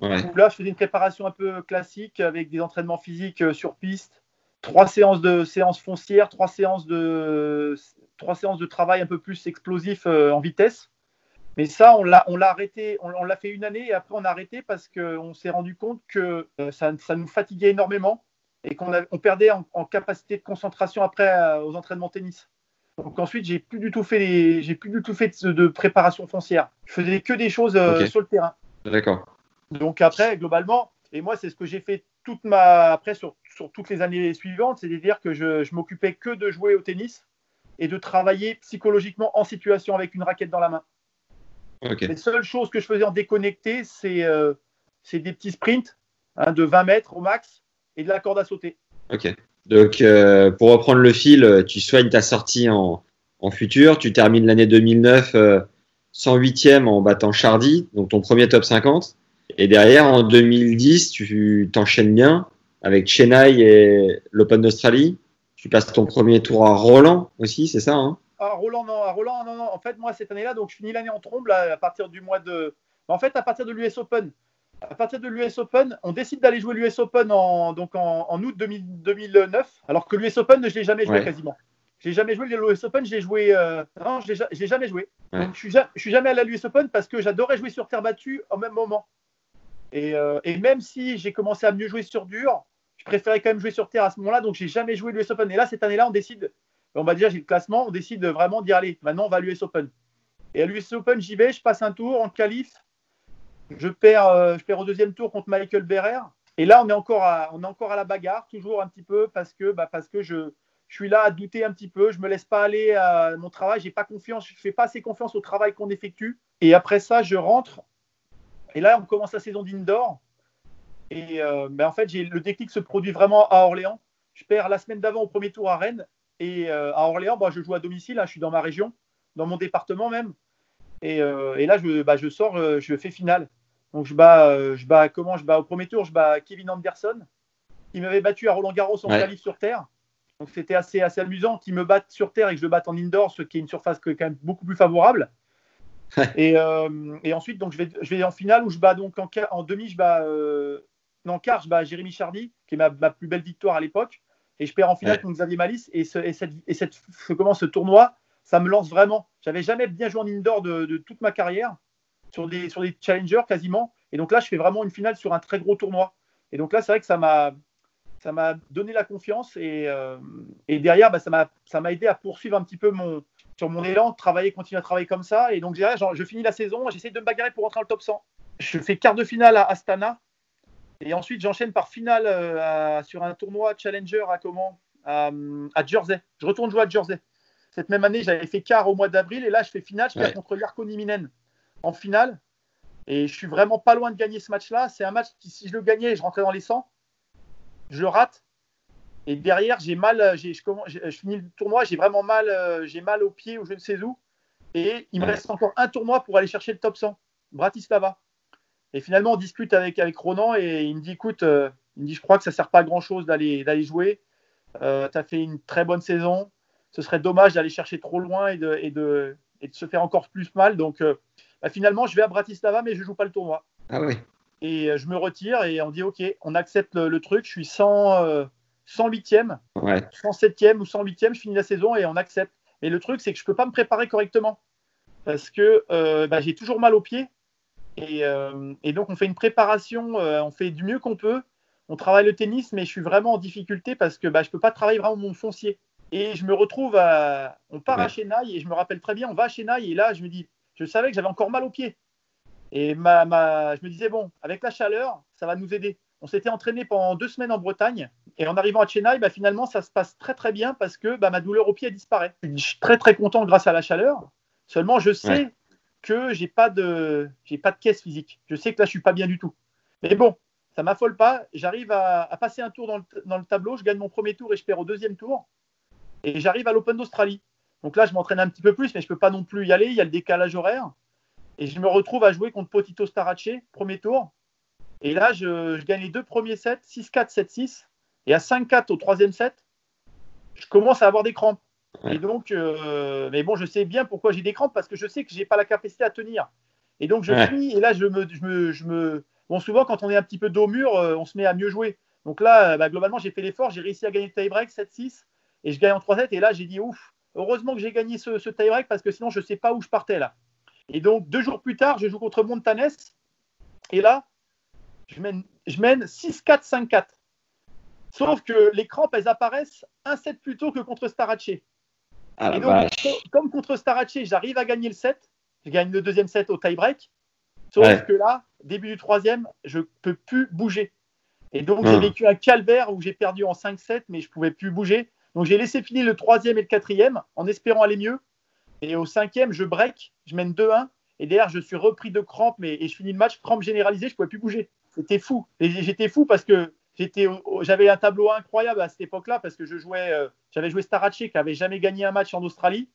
Ouais. Où là, je faisais une préparation un peu classique avec des entraînements physiques euh, sur piste, trois séances de séances foncières, trois séances de trois séances de travail un peu plus explosif euh, en vitesse. Mais ça, on l'a, on l'a arrêté, on, on l'a fait une année et après on a arrêté parce qu'on s'est rendu compte que euh, ça, ça nous fatiguait énormément et qu'on on perdait en, en capacité de concentration après euh, aux entraînements tennis. Donc ensuite, j'ai plus du tout fait, les- j'ai plus du tout fait de, de préparation foncière. Je faisais que des choses sur le terrain. D'accord. Donc après, globalement, et moi, c'est ce que j'ai fait toute ma, après sur, sur toutes les années suivantes, c'est-à-dire que je, je m'occupais que de jouer au tennis et de travailler psychologiquement en situation avec une raquette dans la main. Les seules choses que je faisais en déconnecté, c'est euh, des petits sprints hein, de 20 mètres au max et de la corde à sauter. Ok. Donc, euh, pour reprendre le fil, tu soignes ta sortie en, en futur. Tu termines l'année 2009 euh, 108e en battant Chardy, donc ton premier top 50. Et derrière, en 2010, tu t'enchaînes bien avec Chennai et l'Open d'Australie. Tu passes ton premier tour à Roland aussi, c'est ça hein? À Roland, non, à Roland, non, non. En fait, moi, cette année-là, donc je finis l'année en trombe là, à partir du mois de. En fait, à partir de l'US Open. À partir de l'US Open, on décide d'aller jouer l'US Open en, donc en, en août 2000 2009, alors que l'US Open, je ne l'ai jamais joué Ouais. quasiment. Je n'ai jamais joué l'US Open, j'ai joué. euh, Non, je ne l'ai jamais joué. Ouais. Donc, je suis, ja- je suis jamais allé à l'US Open parce que j'adorais jouer sur terre battue au même moment. Et, euh, et même si j'ai commencé à mieux jouer sur dur, je préférais quand même jouer sur terre à ce moment-là, donc j'ai jamais joué l'US Open. Et là, cette année-là, on décide, on va déjà, j'ai le classement, on décide vraiment d'y aller. Maintenant, on va à l'US Open. Et à l'US Open, j'y vais, je passe un tour en qualif. Je perds, euh, je perds au deuxième tour contre Michael Berrer. Et là, on est encore à, on est encore à la bagarre, toujours un petit peu, parce que, bah, parce que je, je suis là à douter un petit peu. Je me laisse pas aller à mon travail. J'ai pas confiance. Je fais pas assez confiance au travail qu'on effectue. Et après ça, je rentre. Et là, on commence la saison d'indoor. Et euh, ben, en fait, le déclic se produit vraiment à Orléans. Je perds la semaine d'avant au premier tour à Rennes. Et euh, à Orléans, bah, je joue à domicile. hein, je suis dans ma région, dans mon département même. Et, euh, et là, je, bah, je sors, je fais finale. Donc, je bats, je bats comment Je bats au premier tour, je bats Kevin Anderson. Il m'avait battu à Roland Garros en Ouais. sur terre. Donc c'était assez, assez amusant qu'ils me battent sur terre et que je le batte en indoor, ce qui est une surface quand même beaucoup plus favorable. Et, euh, et, ensuite, donc, je, vais, je vais en finale où je bats donc en, en demi, je bats, euh, en quart, je bats Jérémy Chardy, qui est ma, ma, plus belle victoire à l'époque. Et je perds en finale ouais. contre Xavier Malice. Et, ce, et, cette, et cette, ce, comment, ce tournoi, ça me lance vraiment. J'avais jamais bien joué en indoor de, de, toute ma carrière, sur des, sur des challengers quasiment. Et donc là, je fais vraiment une finale sur un très gros tournoi. Et donc là, c'est vrai que ça m'a ça m'a donné la confiance et, euh, et derrière, bah, ça m'a aidé à poursuivre un petit peu mon, sur mon élan, travailler, continuer à travailler comme ça. Et donc, genre, je finis la saison, j'essaie de me bagarrer pour rentrer dans le top 100. Je fais quart de finale à Astana. Et ensuite, j'enchaîne par finale euh, à, sur un tournoi Challenger à comment? À, à, Jersey. Je retourne jouer à Jersey. Cette même année, j'avais fait quart au mois d'avril. Et là, je fais finale, je perds contre Yarko Niminen en finale. Et je suis vraiment pas loin de gagner ce match-là. C'est un match qui, si je le gagnais, je rentrais dans les 100 je le rate. Et derrière, j'ai mal, je, je, finis le tournoi, j'ai vraiment mal, j'ai mal au pied ou je ne sais où. Et il me reste encore un tournoi pour aller chercher le top 100, Bratislava. Et finalement, on discute avec, avec Ronan et il me dit écoute, euh, il me dit je crois que ça ne sert pas à grand chose d'aller jouer. Euh, tu as fait une très bonne saison. Ce serait dommage d'aller chercher trop loin et de, et, de, et de, se faire encore plus mal. Donc euh, bah, finalement, je vais à Bratislava, mais je ne joue pas le tournoi. Ah oui et je me retire et on dit ok, on accepte le, le truc. Je suis 100, euh, 108e, ouais. 107e ou 108e, je finis la saison et on accepte. Et le truc, c'est que je peux pas me préparer correctement parce que euh, bah, j'ai toujours mal aux pieds et, euh, et, donc on fait une préparation, euh, on fait du mieux qu'on peut. On travaille le tennis, mais je suis vraiment en difficulté parce que bah, je peux pas travailler vraiment mon foncier. Et je me retrouve à, on part ouais. à Chennai et je me rappelle très bien, on va à Chennai et là je me dis, je savais que j'avais encore mal aux pieds. Et ma, ma, je me disais, bon, avec la chaleur, ça va nous aider. On s'était entraîné pendant deux semaines en Bretagne. Et en arrivant à Chennai, bah, finalement, ça se passe très très bien parce que bah, ma douleur au pied disparaît. Je suis très très content grâce à la chaleur. Seulement, je sais ouais. que j'ai pas de j'ai pas de caisse physique. Je sais que là, je suis pas bien du tout. Mais bon, ça m'affole pas. J'arrive à, à, passer un tour dans le, dans le, tableau. Je gagne mon premier tour et je perds au deuxième tour. Et j'arrive à l'Open d'Australie. Donc là, je m'entraîne un petit peu plus, mais je peux pas non plus y aller. Il y a le décalage horaire. Et je me retrouve à jouer contre Potito Starace, premier tour. Et là, je, je gagne les deux premiers sets, 6-4, 7-6. Et à 5-4 au troisième set, je commence à avoir des crampes. Et donc, euh, mais bon, je sais bien pourquoi j'ai des crampes, parce que je sais que je n'ai pas la capacité à tenir. Et donc, je ouais. finis, et là, je me, je, me, je me. Bon, souvent, quand on est un petit peu dos mur, euh, on se met à mieux jouer. Donc là, bah, globalement, j'ai fait l'effort, j'ai réussi à gagner le tie-break 7-6, et je gagne en 3 sets. Et là, j'ai dit, ouf, heureusement que j'ai gagné ce, ce tie-break, parce que sinon, je ne sais pas où je partais là. Et donc, deux jours plus tard, je joue contre Montanes. Et là, je mène, je mène 6-4, 5-4. Sauf que les crampes, elles apparaissent un set plus tôt que contre Starace. Ah, et donc, comme contre Starace, j'arrive à gagner le set. Je gagne le deuxième set au tie-break. Sauf ouais. que là, début du troisième, je ne peux plus bouger. Et donc, mmh. j'ai vécu un calvaire où j'ai perdu en 5-7, mais je ne pouvais plus bouger. Donc, j'ai laissé finir le troisième et le quatrième en espérant aller mieux. Et au cinquième, je break, je mène 2-1. Et derrière, je suis repris de crampes mais, et je finis le match, crampes généralisées, je ne pouvais plus bouger. C'était fou. J'étais fou parce que j'avais un tableau incroyable à cette époque-là parce que je jouais, euh, j'avais joué Starace qui n'avait jamais gagné un match en Australie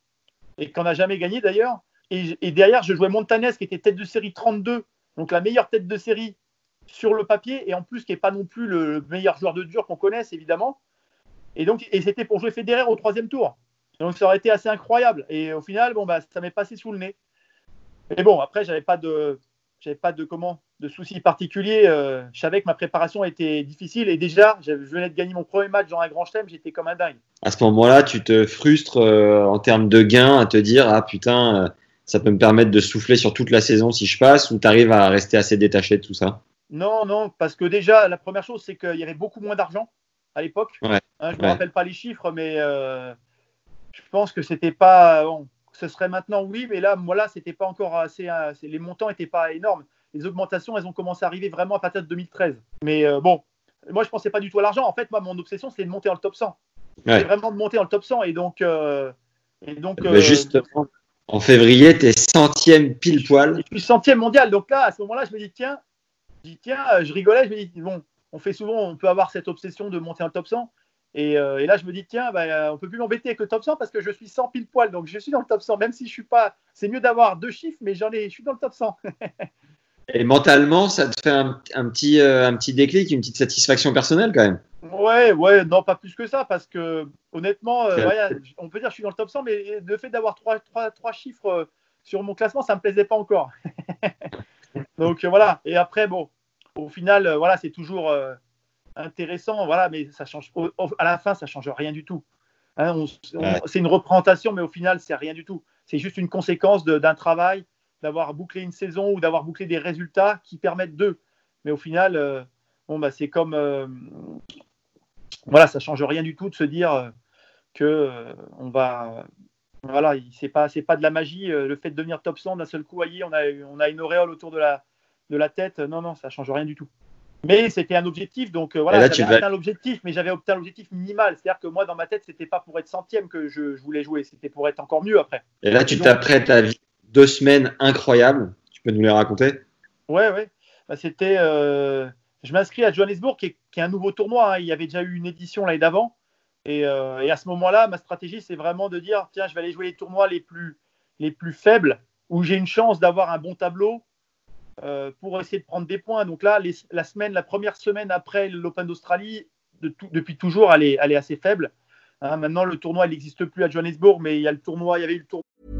et qu'on n'a jamais gagné d'ailleurs. Et, et, derrière, je jouais Montanes qui était tête de série 32, donc la meilleure tête de série sur le papier et en plus qui n'est pas non plus le meilleur joueur de dur qu'on connaisse évidemment. Et donc, et c'était pour jouer Federer au troisième tour. Donc ça aurait été assez incroyable. Et au final, bon, bah, ça m'est passé sous le nez. Mais bon, après, j'avais pas de, j'avais pas de comment, de soucis particuliers. Euh, je savais que ma préparation était difficile et déjà, je venais de gagner mon premier match dans un grand chelem, j'étais comme un dingue. À ce moment-là, tu te frustres euh, en termes de gains à te dire ah putain, euh, ça peut me permettre de souffler sur toute la saison si je passe ou tu arrives à rester assez détaché de tout ça? Non, non, parce que déjà, la première chose, c'est qu'il y avait beaucoup moins d'argent à l'époque. Ouais, hein, je ne ouais. me rappelle pas les chiffres, mais je pense que c'était pas. Bon, ce serait maintenant oui, mais là, moi là, c'était pas encore assez. Les montants n'étaient pas énormes. Les augmentations, elles ont commencé à arriver vraiment à partir de 2013. Mais euh, bon, moi, je pensais pas du tout à l'argent. En fait, moi, mon obsession, c'est de monter dans le top 100. Ouais. C'est vraiment de monter dans le top 100. Et donc, euh, et donc. Euh, justement, en février, tu es centième pile poil. Je suis centième mondial. Donc là, à ce moment-là, je me dis tiens, je dis tiens, je rigolais, je me dis bon, on fait souvent, on peut avoir cette obsession de monter dans le top 100. Et, euh, et, là, je me dis, tiens, bah, on peut plus m'embêter avec le top 100 parce que je suis 100 pile poil. Donc, je suis dans le top 100, même si je suis pas. C'est mieux d'avoir deux chiffres, mais j'en ai, je suis dans le top 100. Et mentalement, ça te fait un, un petit, euh, un petit déclic, une petite satisfaction personnelle quand même. Ouais, ouais, non, pas plus que ça, parce que honnêtement, euh, ouais, on peut dire que je suis dans le top 100, mais le fait d'avoir trois, trois, trois chiffres euh, sur mon classement, ça me plaisait pas encore. Donc euh, voilà. Et après, bon, au final, euh, voilà, c'est toujours intéressant, voilà, mais ça change. au- au- à la fin, ça change rien du tout. Hein, Ouais. C'est une représentation, mais au final, c'est rien du tout. C'est juste une conséquence d'un travail, d'avoir bouclé une saison ou d'avoir bouclé des résultats qui permettent d'eux. Mais au final, euh, bon, bah, c'est comme. euh, voilà, ça change rien du tout de se dire euh, que on va. Voilà, il- c'est pas, c'est pas de la magie. le fait de devenir top 100 d'un seul coup, voyez, on a, on a une auréole autour de la, de la tête. Non, non, ça change rien du tout. Mais c'était un objectif, donc euh, voilà, j'avais atteint l'objectif, mais j'avais obtenu l'objectif minimal. C'est-à-dire que moi, dans ma tête, c'était pas pour être centième que je, je voulais jouer, c'était pour être encore mieux après. Et là, tu t'apprêtes à vivre deux semaines incroyables. Tu peux nous les raconter? Ouais, ouais. Bah, c'était. euh, Je m'inscris à Johannesburg, qui est, un nouveau tournoi. hein. Il y avait déjà eu une édition l'année d'avant. Et, euh, et à ce moment-là, ma stratégie, c'est vraiment de dire tiens, je vais aller jouer les tournois les plus, les plus faibles, où j'ai une chance d'avoir un bon tableau euh, pour essayer de prendre des points. Donc là, la semaine, la première semaine après l'Open d'Australie, depuis toujours, elle est, elle est assez faible. Hein, maintenant, le tournoi, il n'existe plus à Johannesburg, mais il y a le tournoi, il y avait eu le tournoi.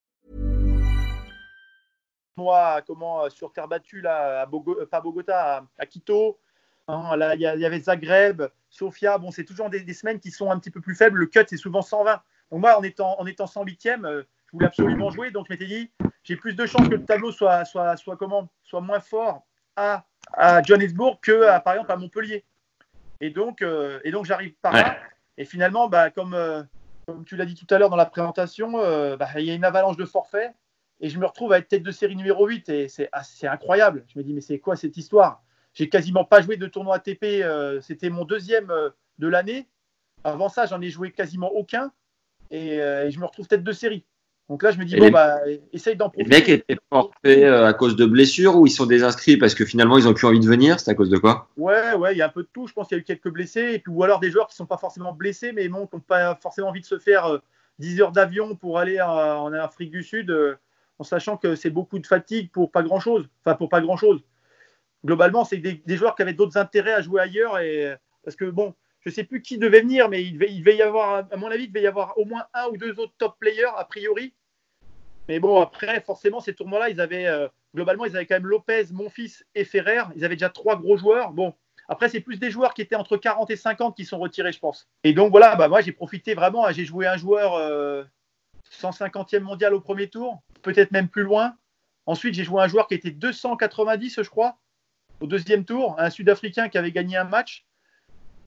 Tournoi comment, euh, sur terre battue, là, à Bogo- euh, pas Bogota, à, à Quito. Hein, là, il y, avait Zagreb, Sofia. Bon, c'est toujours des, des semaines qui sont un petit peu plus faibles. Le cut, c'est souvent 120. Donc, moi, en étant, en étant 108e, euh, je voulais absolument jouer. Donc, je m'étais dit, j'ai plus de chances que le tableau soit, soit, soit, comment, soit moins fort à, à Johannesburg que, à, par exemple, à Montpellier. Et donc, euh, et donc j'arrive par là. Et finalement, bah, comme, euh, comme tu l'as dit tout à l'heure dans la présentation, bah, il y a une avalanche de forfaits et je me retrouve à être tête de série numéro 8 et c'est ah, c'est incroyable. Je me dis mais c'est quoi cette histoire? J'ai quasiment pas joué de tournoi ATP, euh, c'était mon deuxième euh, de l'année. Avant ça, j'en ai joué quasiment aucun et, euh, et je me retrouve tête de série. Donc là, je me dis Et bon les- bah essaye d'en Les profiter. mecs étaient forfaits euh, à cause de blessures ou ils sont désinscrits parce que finalement ils ont plus envie de venir? C'est à cause de quoi? Ouais, ouais, il y a un peu de tout. Je pense qu'il y a eu quelques blessés et puis ou alors des joueurs qui sont pas forcément blessés mais bon, qui n'ont pas forcément envie de se faire euh, 10 heures d'avion pour aller en, en Afrique du Sud. En sachant que c'est beaucoup de fatigue pour pas grand chose. Enfin, pour pas grand chose. Globalement, c'est des, joueurs qui avaient d'autres intérêts à jouer ailleurs. Et, parce que, bon, je sais plus qui devait venir, mais il devait, y avoir, à mon avis, il devait y avoir au moins un ou deux autres top players, a priori. Mais bon, après, forcément, ces tournois-là, ils avaient, euh, globalement, ils avaient quand même Lopez, Monfils et Ferrer. Ils avaient déjà trois gros joueurs. Bon, après, c'est plus des joueurs qui étaient entre 40 et 50 qui sont retirés, je pense. Et donc, voilà, bah, moi, j'ai profité vraiment. J'ai joué un joueur. euh, 150e mondial au premier tour, peut-être même plus loin. Ensuite, j'ai joué un joueur qui était 290, je crois, au deuxième tour, un Sud-Africain qui avait gagné un match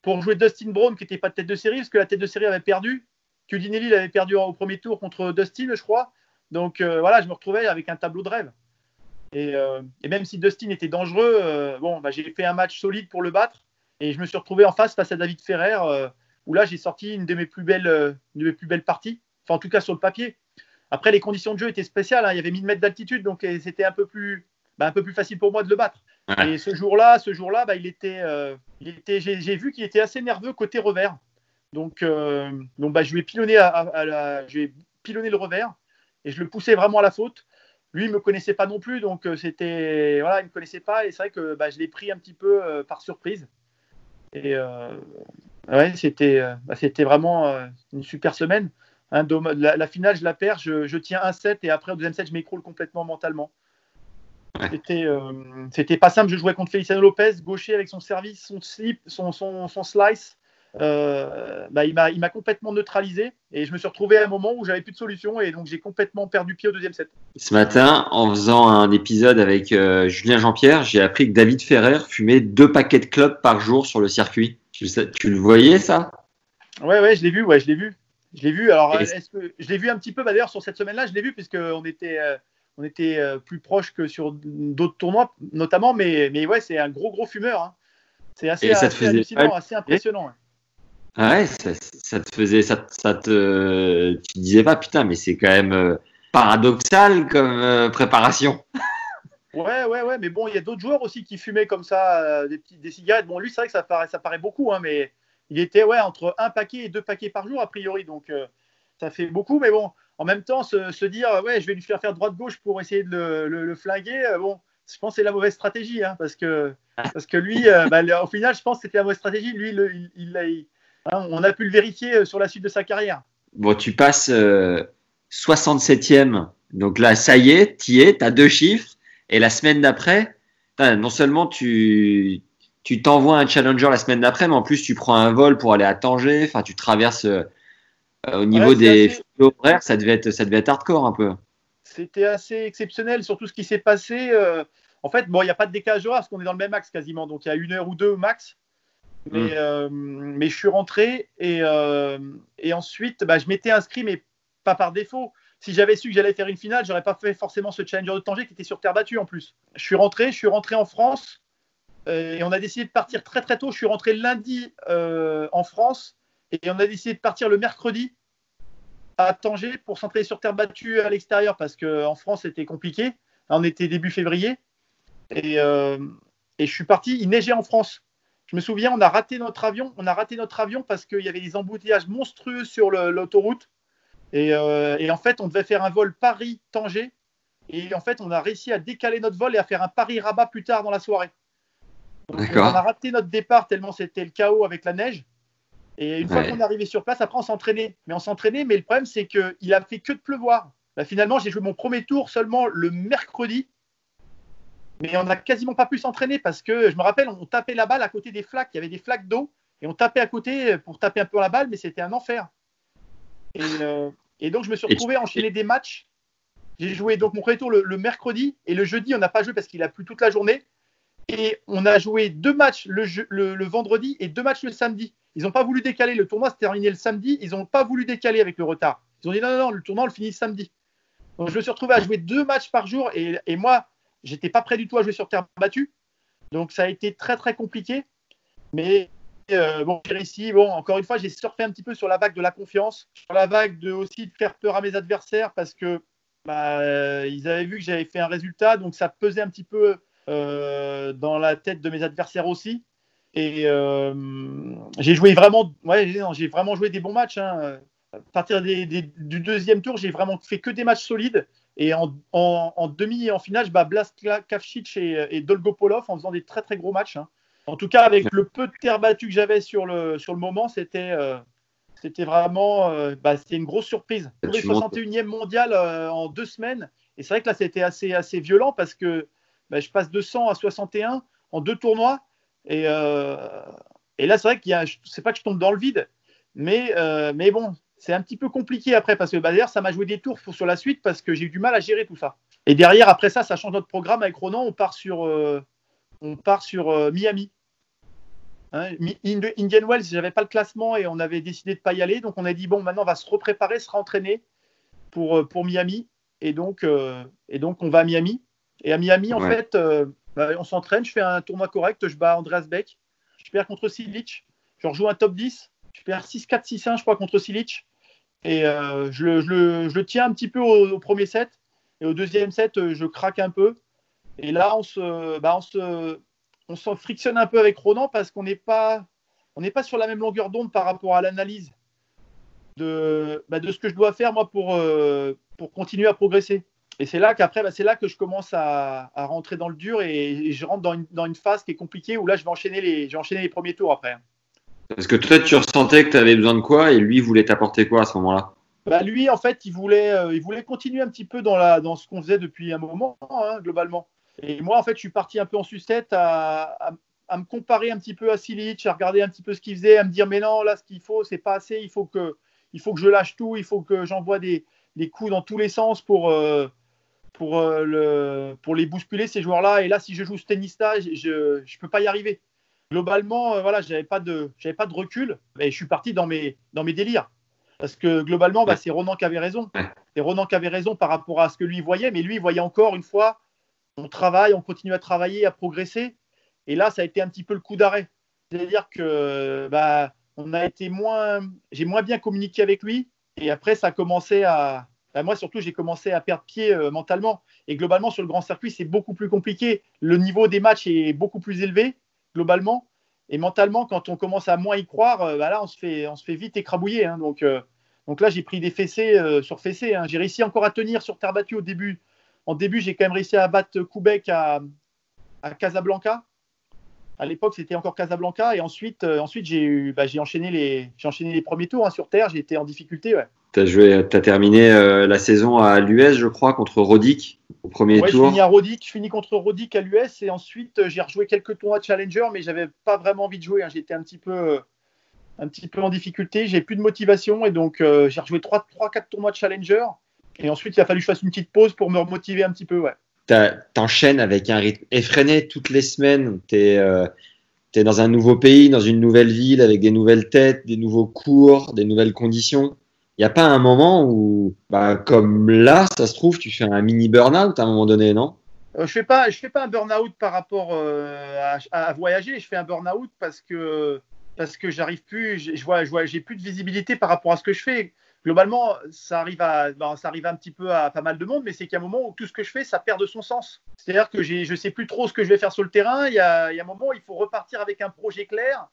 pour jouer Dustin Brown, qui n'était pas de tête de série, parce que la tête de série avait perdu. Cudinelli l'avait perdu au premier tour contre Dustin, je crois. Donc euh, voilà, je me retrouvais avec un tableau de rêve. Et, euh, même si Dustin était dangereux, euh, bon, bah, j'ai fait un match solide pour le battre. Et je me suis retrouvé en face face à David Ferrer, où là, j'ai sorti une de une de mes plus belles parties. Enfin, en tout cas, sur le papier. Après, les conditions de jeu étaient spéciales. hein. Il y avait 1000 mètres d'altitude, donc c'était un peu plus, bah, un peu plus facile pour moi de le battre. Ouais. Et ce jour-là, ce jour-là, bah, il était, euh, il était, j'ai, vu qu'il était assez nerveux côté revers. Donc, euh, donc bah, je lui ai pilonné, à, à- à la, je lui ai pilonné le revers et je le poussais vraiment à la faute. Lui, il me connaissait pas non plus, donc euh, c'était, voilà, il me connaissait pas et c'est vrai que bah, je l'ai pris un petit peu euh, par surprise. Et ouais, c'était, c'était vraiment une super semaine. La, la finale, je la perds, je, je tiens un set et après au deuxième set, je m'écroule complètement mentalement. C'était, euh, c'était pas simple. Je jouais contre Feliciano Lopez, gaucher avec son service, son slip, son, son, son slice. Euh, bah, il m'a, il m'a complètement neutralisé et je me suis retrouvé à un moment où j'avais plus de solution et donc j'ai complètement perdu pied au deuxième set. Ce matin, en faisant un épisode avec euh, Julien Jean-Pierre, j'ai appris que David Ferrer fumait deux paquets de clopes par jour sur le circuit. Tu, tu le voyais ça? Ouais, ouais, je l'ai vu, ouais, je l'ai vu. Je l'ai vu. Alors, est-ce que je l'ai vu un petit peu bah, d'ailleurs sur cette semaine-là, je l'ai vu puisque on était, euh, on était euh, plus proche que sur d'autres tournois, notamment. Mais, mais ouais, c'est un gros, gros fumeur. Hein. C'est assez, assez impressionnant. ouais. Ah ouais, ça, ça te faisait, ça, ça te, tu te disais pas, putain, mais c'est quand même euh, paradoxal comme euh, préparation. Ouais, ouais, ouais, mais bon, il y a d'autres joueurs aussi qui fumaient comme ça euh, des, petits, des cigarettes. Bon, lui, c'est vrai que ça paraît, ça paraît beaucoup, hein, mais il était ouais, entre un paquet et deux paquets par jour, a priori. Donc, euh, ça fait beaucoup, mais bon, en même temps, se, se dire, ouais, je vais lui faire faire droite-gauche pour essayer de le, le- le flinguer, euh, bon, je pense que c'est la mauvaise stratégie, hein, parce, que, parce que lui, euh, bah, au final, je pense que c'était la mauvaise stratégie. Lui, le- il, il hein, on a pu le vérifier euh, sur la suite de sa carrière. Bon, tu passes euh, 67e, donc là, ça y est, t'y es, t'as deux chiffres, et la semaine d'après, non seulement tu tu t'envoies un challenger la semaine d'après, mais en plus tu prends un vol pour aller à Tanger, enfin tu traverses euh, au niveau des assez- horaires, ça devait être ça devait être hardcore un peu. C'était assez exceptionnel, surtout ce qui s'est passé. euh, en fait, bon, il n'y a pas de décalage horaire parce qu'on est dans le même axe quasiment, donc il y a une heure ou deux max. Mais, Mm. euh, mais je suis rentré et, et ensuite, bah, je m'étais inscrit, mais pas par défaut. Si j'avais su que j'allais faire une finale, j'aurais pas fait forcément ce challenger de Tanger qui était sur terre battue en plus. Je suis rentré, je suis rentré en France et on a décidé de partir très très tôt. Je suis rentré lundi euh, en France et on a décidé de partir le mercredi à Tanger pour s'entraîner sur terre battue à l'extérieur parce qu'en France c'était compliqué. Là, on était début février et, euh, et je suis parti. Il neigeait en France. Je me souviens, on a raté notre avion. On a raté notre avion parce qu'il y avait des embouteillages monstrueux sur l'autoroute. Et, euh, et en fait, on devait faire un vol Paris-Tanger. Et en fait, on a réussi à décaler notre vol et à faire un Paris-Rabat plus tard dans la soirée. Donc. On a raté notre départ tellement c'était le chaos avec la neige. Et une fois qu'on est arrivé sur place, après on s'entraînait. Mais on s'entraînait, mais le problème c'est qu'il a fait que de pleuvoir. Bah, finalement, j'ai joué mon premier tour seulement le mercredi. Mais on n'a quasiment pas pu s'entraîner parce que je me rappelle, on tapait la balle à côté des flaques. Il y avait des flaques d'eau et on tapait à côté pour taper un peu la balle, mais c'était un enfer. Et, euh, et donc je me suis retrouvé à enchaîner des matchs. J'ai joué donc mon premier tour le, le mercredi et le jeudi on n'a pas joué parce qu'il a plu toute la journée. Et on a joué deux matchs le, vendredi et deux matchs le samedi. Ils n'ont pas voulu décaler. Le tournoi s'est terminé le samedi. Ils n'ont pas voulu décaler avec le retard. Ils ont dit non, non, non, le tournoi on le finit samedi. Donc je me suis retrouvé à jouer deux matchs par jour et, et moi, j'étais pas prêt du tout à jouer sur terre battue. Donc ça a été très très compliqué. Mais euh, bon, réussi. Bon, encore une fois, j'ai surfé un petit peu sur la vague de la confiance, sur la vague de aussi de faire peur à mes adversaires parce que bah, euh, ils avaient vu que j'avais fait un résultat, donc ça pesait un petit peu dans la tête de mes adversaires aussi. Et euh, j'ai joué vraiment, ouais, j'ai- vraiment joué des bons matchs. hein. À partir des- des- du deuxième tour, j'ai vraiment fait que des matchs solides. Et en, en- en demi et en finale, je bats Blas Kavcic et, et Dolgopolov en faisant des très très gros matchs. hein. En tout cas, avec le peu de terre battue que j'avais sur le, sur le moment, c'était euh, c'était vraiment euh, bah, c'était une grosse surprise. Le montes. 61e mondial euh, en deux semaines. Et c'est vrai que là, c'était assez, assez violent parce que bah, je passe de 100 à 61 en deux tournois. Et, euh, et là, c'est vrai qu'il y a, sais pas que je tombe dans le vide, mais, euh, mais bon, c'est un petit peu compliqué après parce que bah, d'ailleurs, ça m'a joué des tours sur la suite parce que j'ai eu du mal à gérer tout ça. Et derrière, après ça, ça change notre programme avec Ronan. On part sur, euh, on part sur Miami. Hein, Indian Wells, j'avais pas le classement et on avait décidé de pas y aller. Donc on a dit bon, maintenant on va se repréparer, se rentraîner pour, pour Miami. Et donc, et donc on va à Miami. Et à Miami, en Ouais. fait, euh, bah, on s'entraîne. Je fais un tournoi correct. Je bats Andreas Beck. Je perds contre Silic. Je rejoue un top 10. Je perds 6-4, 6-1, je crois, contre Silic. Et euh, je, le, je le- je le tiens un petit peu au, au premier set. Et au deuxième set, euh, je craque un peu. Et là, on se, bah, on se, on s'en frictionne un peu avec Ronan parce qu'on n'est pas, on n'est pas sur la même longueur d'onde par rapport à l'analyse de, bah, de ce que je dois faire moi pour, euh, pour continuer à progresser. Et c'est là qu'après, bah, c'est là que je commence à, à rentrer dans le dur et, je rentre dans une, dans une phase qui est compliquée où là, je vais enchaîner les, je vais enchaîner les premiers tours après. Parce que toi, tu ressentais que tu avais besoin de quoi et lui voulait t'apporter quoi à ce moment-là? Bah, lui, en fait, il voulait, euh, il voulait continuer un petit peu dans, la, dans ce qu'on faisait depuis un moment, hein, globalement. Et moi, en fait, je suis parti un peu en sucette à, à, à me comparer un petit peu à Silic, à regarder un petit peu ce qu'il faisait, à me dire, mais non, là, ce qu'il faut, c'est pas assez, il faut, que, il faut que je lâche tout, il faut que j'envoie des, des coups dans tous les sens pour, euh, pour, euh, le, pour les bousculer, ces joueurs-là. Et là, si je joue ce tennis-là, je ne peux pas y arriver. Globalement, euh, voilà, j'avais pas de, j'avais pas de recul, et je suis parti dans mes, dans mes délires. Parce que globalement, bah, c'est Ronan qui avait raison. C'est Ronan qui avait raison par rapport à ce que lui voyait, mais lui, il voyait encore une fois, on travaille, on continue à travailler, à progresser. Et là, ça a été un petit peu le coup d'arrêt. C'est-à-dire que bah, on a été moins, j'ai moins bien communiqué avec lui. Et après, ça a commencé à, bah, moi surtout, j'ai commencé à perdre pied euh, mentalement. Et globalement, sur le grand circuit, c'est beaucoup plus compliqué. Le niveau des matchs est beaucoup plus élevé globalement. Et mentalement, quand on commence à moins y croire, euh, bah là, on se fait, vite écrabouiller. Hein. donc, euh, donc là, j'ai pris des fessées sur fessées. Hein. J'ai réussi encore à tenir sur terre battue au début. En début, j'ai quand même réussi à battre Koubek à, Casablanca. À l'époque, c'était encore Casablanca. Et ensuite, ensuite j'ai bah, enchaîné, les, enchaîné les premiers tours hein, sur terre. J'ai été en difficulté. Ouais. Tu as, terminé euh, la saison à l'US, je crois, contre Rodic au premier ouais, tour. Je finis à Rodic, je finis contre Rodic à l'US et ensuite euh, j'ai rejoué quelques tours à Challenger, mais j'avais pas vraiment envie de jouer. Hein. J'étais un petit peu, euh, un petit peu en difficulté, j'ai plus de motivation et donc j'ai rejoué 3-4 tournois de Challenger. Et ensuite, il a fallu que je fasse une petite pause pour me remotiver un petit peu. Ouais. T'enchaînes avec un rythme effréné toutes les semaines. Tu es dans un nouveau pays, dans une nouvelle ville, avec des nouvelles têtes, des nouveaux cours, des nouvelles conditions il n'y a pas un moment où, bah, comme là, ça se trouve, tu fais un mini burn-out à un moment donné, non? Euh, Je fais je fais pas un burn-out par rapport euh, à, voyager. Je fais un burn-out parce que parce que j'arrive plus, je vois, je j'ai plus de visibilité par rapport à ce que je fais. Globalement, ça arrive à, ça arrive un petit peu à pas mal de monde, mais c'est qu'il y a un moment où tout ce que je fais, ça perd de son sens. C'est-à-dire que je ne sais plus trop ce que je vais faire sur le terrain. Il y a, un moment où il faut repartir avec un projet clair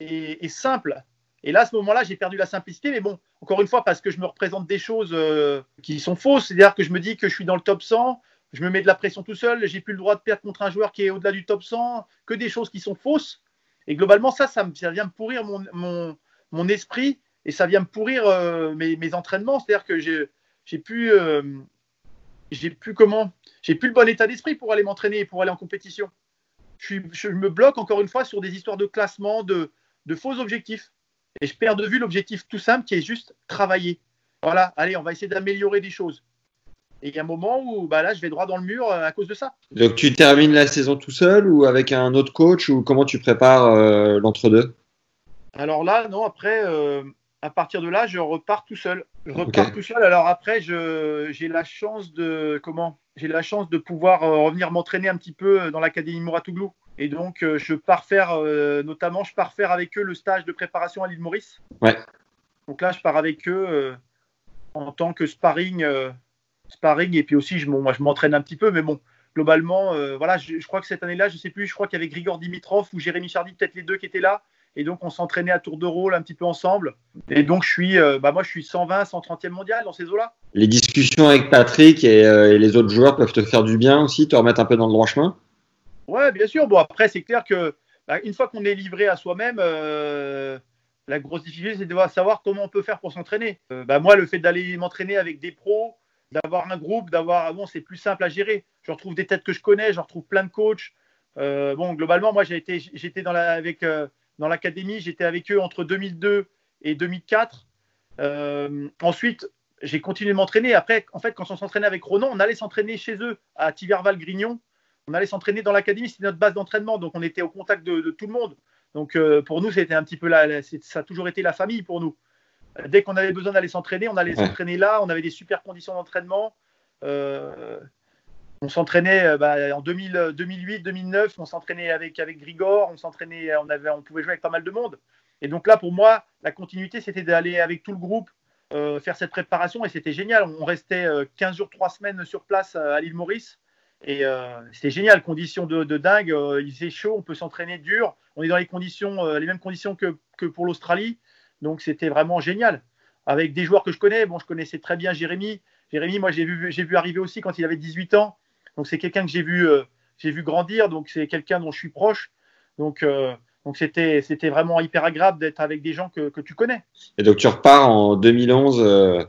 et simple. Et là, à ce moment-là, j'ai perdu la simplicité. Mais bon, encore une fois, parce que je me représente des choses euh, qui sont fausses. C'est-à-dire que je me dis que je suis dans le top 100, je me mets de la pression tout seul, j'ai plus le droit de perdre contre un joueur qui est au-delà du top 100, que des choses qui sont fausses. Et globalement, ça, ça, vient me pourrir mon, esprit et ça vient me pourrir euh, mes, entraînements. C'est-à-dire que j'ai plus, euh, j'ai plus comment, j'ai plus le bon état d'esprit pour aller m'entraîner et pour aller en compétition. Je, me bloque encore une fois sur des histoires de classement, de faux objectifs. Et je perds de vue l'objectif tout simple qui est juste travailler. Voilà, allez, on va essayer d'améliorer des choses. Et il y a un moment où bah là, je vais droit dans le mur euh, à cause de ça. Donc tu termines la saison tout seul ou avec un autre coach ou comment tu prépares euh, l'entre-deux? Alors là, non, après, euh, à partir de là, je repars tout seul. Je repars tout seul. Alors après, j'ai la chance de comment? J'ai la chance de pouvoir revenir m'entraîner un petit peu dans l'académie Mouratoglou. Et donc, euh, je pars faire, euh, notamment, je pars faire avec eux le stage de préparation à l'île Maurice. Ouais. Donc là, je pars avec eux euh, en tant que sparring, sparring, et puis aussi, je, moi, je m'entraîne un petit peu, mais bon, globalement, voilà, je, crois que cette année-là, je sais plus, je crois qu'il y avait Grigor Dimitrov ou Jérémy Chardy, peut-être les deux qui étaient là. Et donc, on s'entraînait à tour de rôle un petit peu ensemble. Et donc, je suis, bah, moi, je suis 120, 130e mondial dans ces eaux-là. Les discussions avec Patrick et, et, les autres joueurs peuvent te faire du bien aussi, te remettre un peu dans le droit chemin? Ouais, bien sûr. Bon, après, c'est clair que bah, une fois qu'on est livré à soi-même, euh, la grosse difficulté, c'est de savoir comment on peut faire pour s'entraîner. Euh, bah, moi, le fait d'aller m'entraîner avec des pros, d'avoir un groupe, d'avoir. Bon, c'est plus simple à gérer. Je retrouve des têtes que je connais, je retrouve plein de coachs. Euh, bon, globalement, moi, j'étais dans la, avec, dans l'académie, j'étais avec eux entre 2002 et 2004. ensuite, j'ai continué de m'entraîner. Après, en fait, quand on s'entraînait avec Ronan, on allait s'entraîner chez eux à Tiverval-Grignon on allait s'entraîner dans l'académie, c'était notre base d'entraînement, donc on était au contact de, tout le monde. Donc euh, pour nous, c'était un petit peu là, ça a toujours été la famille pour nous. Dès qu'on avait besoin d'aller s'entraîner, on allait s'entraîner là, on avait des super conditions d'entraînement. Euh, on s'entraînait euh, bah, en 2008, 2009, on s'entraînait avec, avec Grigor, on s'entraînait, on, avait, on pouvait jouer avec pas mal de monde. Et donc là, pour moi, la continuité, c'était d'aller avec tout le groupe faire cette préparation et c'était génial. On restait 15 jours, 3 semaines sur place à l'île Maurice. Et euh, c'était génial, conditions de, dingue. Euh, il faisait chaud, on peut s'entraîner dur. On est dans les conditions, euh, les mêmes conditions que, pour l'Australie. Donc c'était vraiment génial. Avec des joueurs que je connais. Bon, je connaissais très bien Jérémy. Jérémy, moi, j'ai vu, j'ai vu arriver aussi quand il avait 18 ans. Donc c'est quelqu'un que j'ai vu, j'ai vu grandir. Donc c'est quelqu'un dont je suis proche. Donc donc c'était, c'était vraiment hyper agréable d'être avec des gens que, que, tu connais. Et donc tu repars en 2011,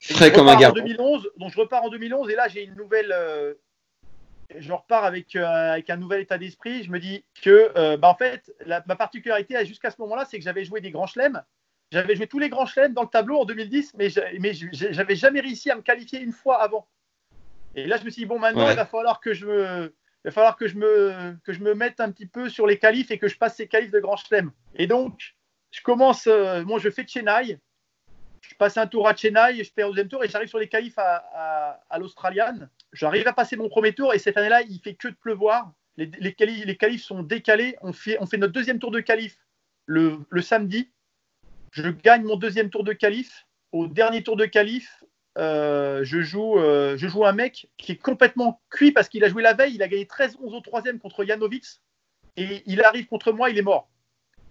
frais comme un gars. 2011, donc je repars en 2011 et là j'ai une nouvelle, je repars avec, euh, avec un nouvel état d'esprit. Je me dis que, euh, bah, en fait, ma particularité jusqu'à ce moment-là, c'est que j'avais joué des grands chelems. J'avais joué tous les grands chelems dans le tableau en 2010, mais, j'avais jamais réussi à me qualifier une fois avant. Et là, je me suis dit, bon, maintenant, il va falloir que je me. Il va falloir que je, me, que je me mette un petit peu sur les qualifs et que je passe ces qualifs de grand chelem. Et donc, je commence, euh, moi, je fais Chennai. Je passe un tour à Chennai et je perds au deuxième tour et j'arrive sur les qualifs à, à, à l'Australian. J'arrive à passer mon premier tour et cette année-là, il fait que de pleuvoir. Les, les, qualifs, les qualifs sont décalés. On fait, on fait notre deuxième tour de qualif le, le samedi. Je gagne mon deuxième tour de qualif. Au dernier tour de qualif, euh, je, joue, euh, je joue un mec qui est complètement cuit parce qu'il a joué la veille. Il a gagné 13-11 au troisième contre Janovic. Et il arrive contre moi, il est mort.